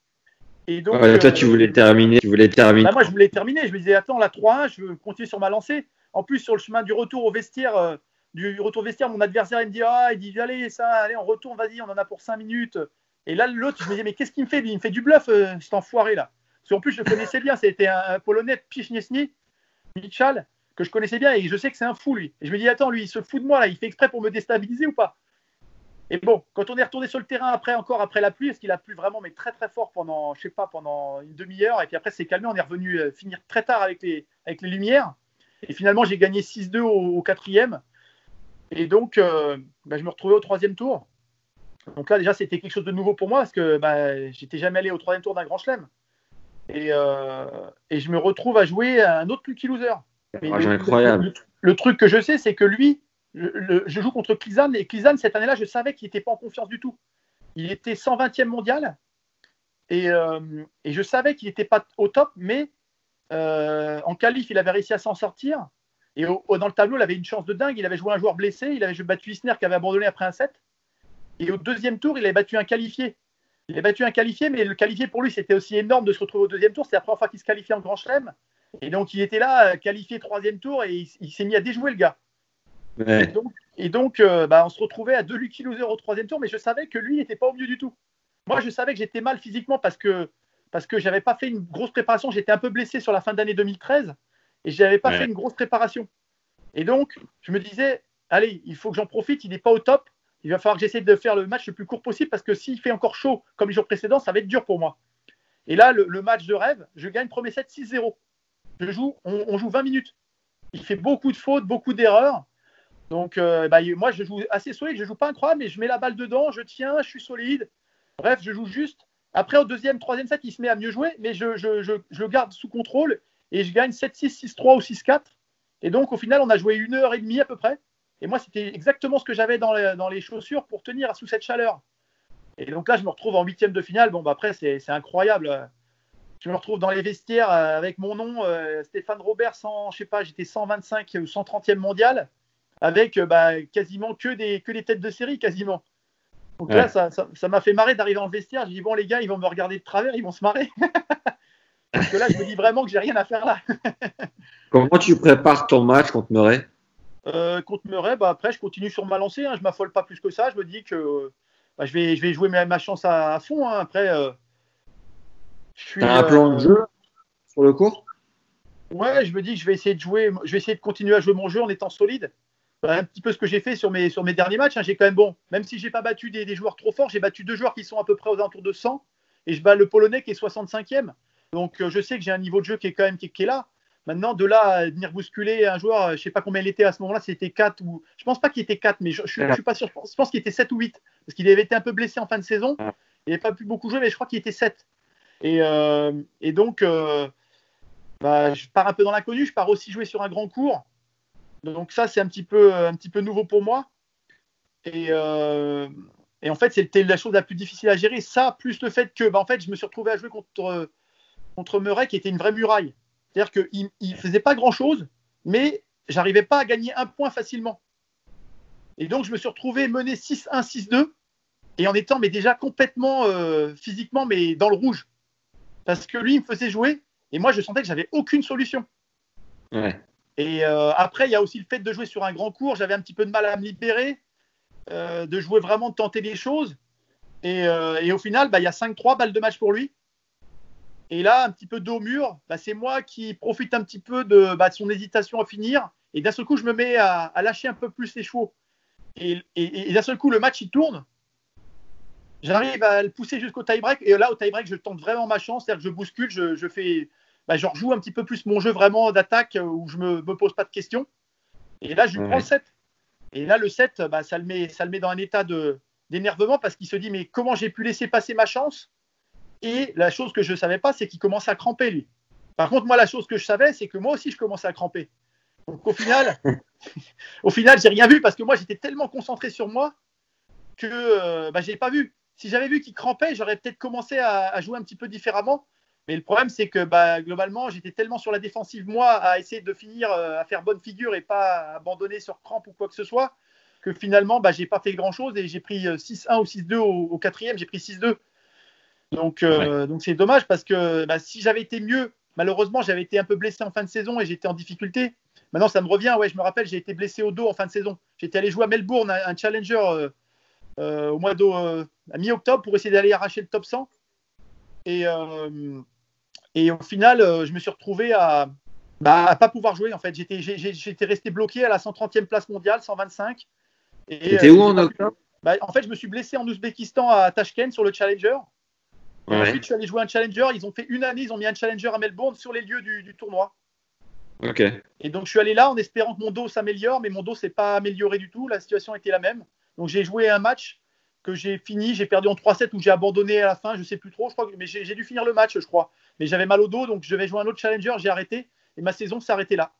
Et donc, toi, euh, tu voulais terminer. Tu voulais terminer. bah, moi, je voulais terminer. Je me disais, attends, la 3-1, je veux continuer sur ma lancée. En plus, sur le chemin du retour au vestiaire, euh, du retour au vestiaire, mon adversaire, il me dit, ah, il dit, allez, ça, allez, on retourne, vas-y, on en a pour 5 minutes. Et là, l'autre, je me disais, mais qu'est-ce qu'il me fait? Il me fait du bluff, euh, cet enfoiré là. Parce qu'en plus, je le connaissais bien. C'était un, un Polonais, Pichniesny, Michal, que je connaissais bien et je sais que c'est un fou, lui. Et je me dis, attends, lui, il se fout de moi là, il fait exprès pour me déstabiliser ou pas? Et bon, quand on est retourné sur le terrain après, encore après la pluie, parce qu'il a plu vraiment, mais très très fort pendant, je sais pas, pendant une demi-heure, et puis après c'est calmé, on est revenu euh, finir très tard avec les, avec les lumières, et finalement j'ai gagné 6-2 au, au quatrième, et donc euh, bah, je me retrouvais au troisième tour. Donc là déjà c'était quelque chose de nouveau pour moi, parce que bah, j'étais jamais allé au troisième tour d'un grand chelem, et, euh, et je me retrouve à jouer à un autre Lucky Loser. Mais Ah, le- incroyable. le- le truc que je sais, c'est que lui, je, joue contre Klizan et Klizan cette année-là, je savais qu'il n'était pas en confiance du tout. Il était 120e mondial et, euh, et je savais qu'il n'était pas au top, mais euh, en qualif, il avait réussi à s'en sortir. Et dans le tableau, il avait une chance de dingue. Il avait joué un joueur blessé, il avait battu Isner qui avait abandonné après un set. Et au deuxième tour, il avait battu un qualifié. Il a battu un qualifié, mais le qualifié pour lui, c'était aussi énorme de se retrouver au deuxième tour. C'est la première fois qu'il se qualifiait en Grand Chelem. Et donc, il était là, euh, qualifié troisième tour, et il s'est mis à déjouer le gars. Ouais. Et donc, et donc, euh, bah, on se retrouvait à deux Lucky Loser au troisième tour, mais je savais que lui n'était pas au mieux du tout. Moi, je savais que j'étais mal physiquement parce que parce que j'avais pas fait une grosse préparation. J'étais un peu blessé sur la fin d'année 2013 et j'avais pas Ouais. fait une grosse préparation. Et donc, je me disais, allez, il faut que j'en profite, il n'est pas au top. Il va falloir que j'essaie de faire le match le plus court possible parce que s'il fait encore chaud comme les jours précédents, ça va être dur pour moi. Et là, le, le match de rêve, je gagne premier set 6-0. Je joue, on, on, joue 20 minutes. Il fait beaucoup de fautes, beaucoup d'erreurs. Donc, euh, bah, moi, je joue assez solide. Je joue pas incroyable, mais je mets la balle dedans, je tiens, je suis solide. Bref, je joue juste. Après, au deuxième, troisième set, il se met à mieux jouer, mais je, le garde sous contrôle et je gagne 7-6, 6-3 ou 6-4. Et donc, au final, on a joué une heure et demie à peu près. Et moi, c'était exactement ce que j'avais dans les, chaussures pour tenir sous cette chaleur. Et donc là, je me retrouve en huitième de finale. Bon, bah après, c'est incroyable. Je me retrouve dans les vestiaires euh, avec mon nom, euh, Stéphane Robert, 100, je sais pas, j'étais 125 ou 130e mondial, avec euh, bah, quasiment que des, que des têtes de série, quasiment. Donc ouais. là, ça m'a ça, ça fait marrer d'arriver le vestiaire. Je dis, bon, les gars, ils vont me regarder de travers, ils vont se marrer. Parce que là, je me dis vraiment que j'ai rien à faire là. Comment tu prépares ton match contre Murray? Euh, Contre Murray, bah, après, je continue sur ma lancée. Hein. Je m'affole pas plus que ça. Je me dis que bah, je, vais, je vais jouer ma, ma chance à, à fond. Hein. Après, euh, je suis. As un plan de jeu sur le cours Ouais, je me dis que je vais essayer de jouer. Je vais essayer de continuer à jouer mon jeu en étant solide. Un petit peu ce que j'ai fait sur mes, sur mes derniers matchs. Hein. J'ai quand même bon, même si j'ai pas battu des, des joueurs trop forts, j'ai battu deux joueurs qui sont à peu près aux alentours de 100 et je bats le Polonais qui est 65e. Donc euh, je sais que j'ai un niveau de jeu qui est quand même qui, qui est là. Maintenant, de là à venir bousculer un joueur, je ne sais pas combien il était à ce moment-là, c'était 4 ou. Je pense pas qu'il était 4, mais je ne suis pas sûr. Je pense, pense qu'il était 7 ou 8. Parce qu'il avait été un peu blessé en fin de saison. Il n'avait pas pu beaucoup jouer, mais je crois qu'il était 7. Et, euh, et donc, euh, bah, je pars un peu dans l'inconnu. Je pars aussi jouer sur un grand cours. Donc, ça, c'est un, petit peu, un petit peu nouveau pour moi. Et, euh, et en fait, c'était la chose la plus difficile à gérer. Ça, plus le fait que, bah, en fait, je me suis retrouvé à jouer contre, contre Murray, qui était une vraie muraille. C'est-à-dire qu'il ne faisait pas grand-chose, mais j'arrivais pas à gagner un point facilement. Et donc, je me suis retrouvé mené 6-1, 6-2, et en étant mais déjà complètement euh, physiquement mais dans le rouge. Parce que lui, il me faisait jouer, et moi, je sentais que j'avais aucune solution. Ouais. Et euh, après, il y a aussi le fait de jouer sur un grand cours. J'avais un petit peu de mal à me libérer, euh, de jouer vraiment, de tenter les choses. Et, euh, au final, bah, il y a 5-3 balles de match pour lui. Et là, un petit peu dos au mur, bah, c'est moi qui profite un petit peu de, bah, de son hésitation à finir. Et d'un seul coup, je me mets à, lâcher un peu plus les chevaux. Et, d'un seul coup, le match, il tourne. J'arrive à le pousser jusqu'au tie-break. Et là, au tie-break, je tente vraiment ma chance. C'est-à-dire que je bouscule, je fais, bah, je rejoue un petit peu plus mon jeu vraiment d'attaque où je ne me, me, pose pas de questions. Et là, je lui prends le 7. Et là, le 7, bah, ça, le met, ça le met dans un état d'énervement parce qu'il se dit Mais comment j'ai pu laisser passer ma chance? Et la chose que je ne savais pas, c'est qu'il commençait à cramper, lui. Par contre, moi, la chose que je savais, c'est que moi aussi, je commençais à cramper. Donc, au final, au final, j'ai rien vu parce que moi, j'étais tellement concentré sur moi que euh, bah, je n'ai pas vu. Si j'avais vu qu'il crampait, j'aurais peut-être commencé à, à, jouer un petit peu différemment. Mais le problème, c'est que bah, globalement, j'étais tellement sur la défensive, moi, à essayer de finir, euh, à faire bonne figure et pas abandonner sur crampe ou quoi que ce soit, que finalement, bah, j'ai pas fait grand-chose et j'ai pris 6-1 ou 6-2 au, au quatrième, j'ai pris 6-2. Donc, euh, ouais. donc c'est dommage parce que bah, si j'avais été mieux, malheureusement, j'avais été un peu blessé en fin de saison et j'étais en difficulté. Maintenant, ça me revient. Ouais, je me rappelle, j'ai été blessé au dos en fin de saison. J'étais allé jouer à Melbourne, un, un challenger euh, euh, au mois d'eau, à mi-octobre, pour essayer d'aller arracher le top 100. Et, et au final, je me suis retrouvé à, bah, à pas pouvoir jouer. En fait, j'étais, j'étais resté bloqué à la 130e place mondiale, 125. C'était où en octobre bah, En fait, je me suis blessé en Ouzbékistan à Tashkent sur le challenger. Ouais. Ensuite, je suis allé jouer un challenger. Ils ont fait une année, ils ont mis un challenger à Melbourne sur les lieux du, du tournoi. Ok. Et donc, je suis allé là en espérant que mon dos s'améliore, mais mon dos s'est pas amélioré du tout. La situation était la même. Donc, j'ai joué un match que j'ai fini. J'ai perdu en 3-7 ou j'ai abandonné à la fin. Je sais plus trop. Je crois mais j'ai dû finir le match, je crois. Mais j'avais mal au dos, donc je vais jouer un autre challenger. J'ai arrêté et ma saison s'est arrêtée là.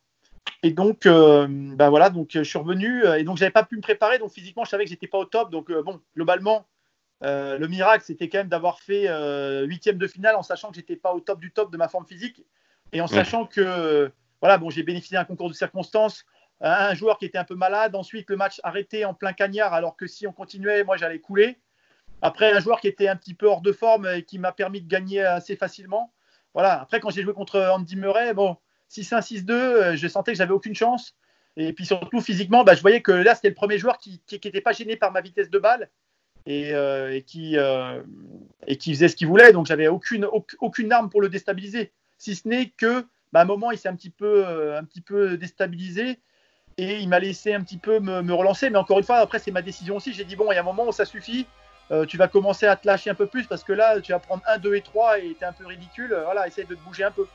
Et donc, euh, bah voilà, donc je suis revenu et donc j'avais pas pu me préparer. Donc physiquement, je savais que j'étais pas au top. Donc euh, bon, globalement, euh, le miracle, c'était quand même d'avoir fait euh, huitième de finale en sachant que j'étais pas au top du top de ma forme physique et en ouais. sachant que voilà, bon, j'ai bénéficié d'un concours de circonstances, un, joueur qui était un peu malade, ensuite le match arrêté en plein cagnard alors que si on continuait, moi j'allais couler. Après un joueur qui était un petit peu hors de forme et qui m'a permis de gagner assez facilement. Voilà. Après quand j'ai joué contre Andy Murray, bon, 6-1, 6-2, je sentais que j'avais aucune chance. Et puis surtout physiquement, bah, je voyais que là c'était le premier joueur qui n'était pas gêné par ma vitesse de balle et, euh, qui, euh, et qui faisait ce qu'il voulait. Donc, j'avais aucune, aucune arme pour le déstabiliser. Si ce n'est que, bah, un moment, il s'est un euh, un petit peu déstabilisé. Et il m'a laissé un petit peu me, relancer. Mais encore une fois, après, c'est ma décision aussi. J'ai dit, bon, il y a un moment où ça suffit. Euh, tu vas commencer à te lâcher un peu plus parce que là, tu vas prendre 1, 2 et 3 et t'es un peu ridicule. Voilà, essaye de te bouger un peu.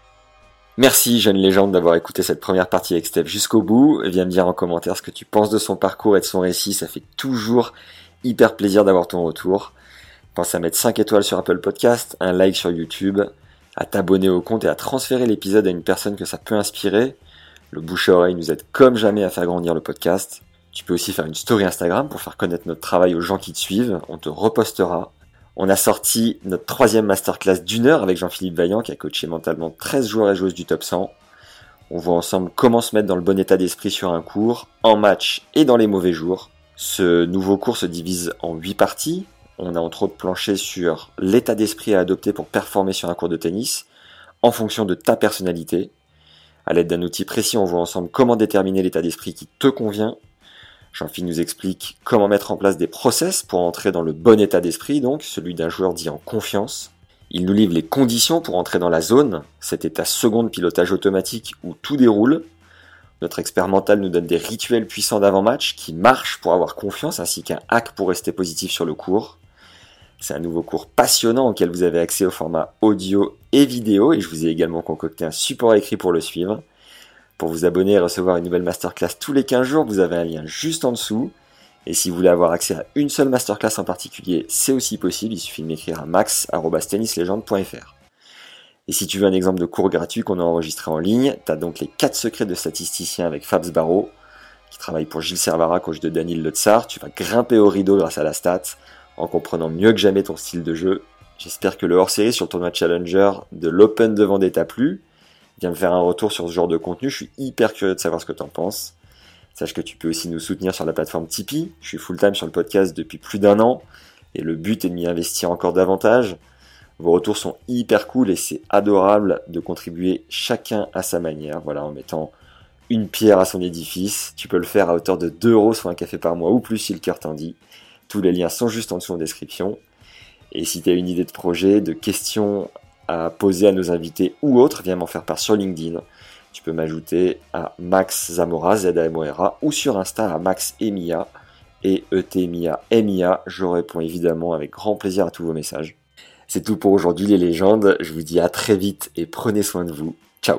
Merci, jeune légende, d'avoir écouté cette première partie avec Steph jusqu'au bout. Viens me dire en commentaire ce que tu penses de son parcours et de son récit. Ça fait toujours hyper plaisir d'avoir ton retour. Pense à mettre 5 étoiles sur Apple Podcast, un like sur YouTube, à t'abonner au compte et à transférer l'épisode à une personne que ça peut inspirer. Le bouche à oreille nous aide comme jamais à faire grandir le podcast. Tu peux aussi faire une story Instagram pour faire connaître notre travail aux gens qui te suivent. On te repostera. On a sorti notre troisième masterclass d'une heure avec Jean-Philippe Vaillant qui a coaché mentalement 13 joueurs et joueuses du top 100. On voit ensemble comment se mettre dans le bon état d'esprit sur un cours, en match et dans les mauvais jours. Ce nouveau cours se divise en 8 parties. On a entre autres planché sur l'état d'esprit à adopter pour performer sur un cours de tennis en fonction de ta personnalité. À l'aide d'un outil précis, on voit ensemble comment déterminer l'état d'esprit qui te convient Jean-Philippe nous explique comment mettre en place des process pour entrer dans le bon état d'esprit, donc celui d'un joueur dit en confiance. Il nous livre les conditions pour entrer dans la zone, cet état second pilotage automatique où tout déroule. Notre expert mental nous donne des rituels puissants d'avant-match qui marchent pour avoir confiance ainsi qu'un hack pour rester positif sur le cours. C'est un nouveau cours passionnant auquel vous avez accès au format audio et vidéo et je vous ai également concocté un support écrit pour le suivre. Pour vous abonner et recevoir une nouvelle masterclass tous les 15 jours, vous avez un lien juste en dessous. Et si vous voulez avoir accès à une seule masterclass en particulier, c'est aussi possible, il suffit de m'écrire à max.tennislegende.fr. Et si tu veux un exemple de cours gratuit qu'on a enregistré en ligne, tu as donc les 4 secrets de statisticien avec Fabs Barreau, qui travaille pour Gilles Servara, coach de Daniel Lotsar. Tu vas grimper au rideau grâce à la stat, en comprenant mieux que jamais ton style de jeu. J'espère que le hors-série sur le tournoi Challenger de l'Open de Vendée t'a plu viens me faire un retour sur ce genre de contenu. Je suis hyper curieux de savoir ce que tu en penses. Sache que tu peux aussi nous soutenir sur la plateforme Tipeee. Je suis full-time sur le podcast depuis plus d'un an et le but est de m'y investir encore davantage. Vos retours sont hyper cool et c'est adorable de contribuer chacun à sa manière, voilà, en mettant une pierre à son édifice. Tu peux le faire à hauteur de 2 euros sur un café par mois ou plus si le cœur t'en dit. Tous les liens sont juste en dessous en description. Et si tu as une idée de projet, de questions à poser à nos invités ou autres, viens m'en faire part sur LinkedIn. Tu peux m'ajouter à Max Zamora, z a ou sur Insta à Max Emia, et e t m i a m i a Je réponds évidemment avec grand plaisir à tous vos messages. C'est tout pour aujourd'hui les légendes, je vous dis à très vite et prenez soin de vous. Ciao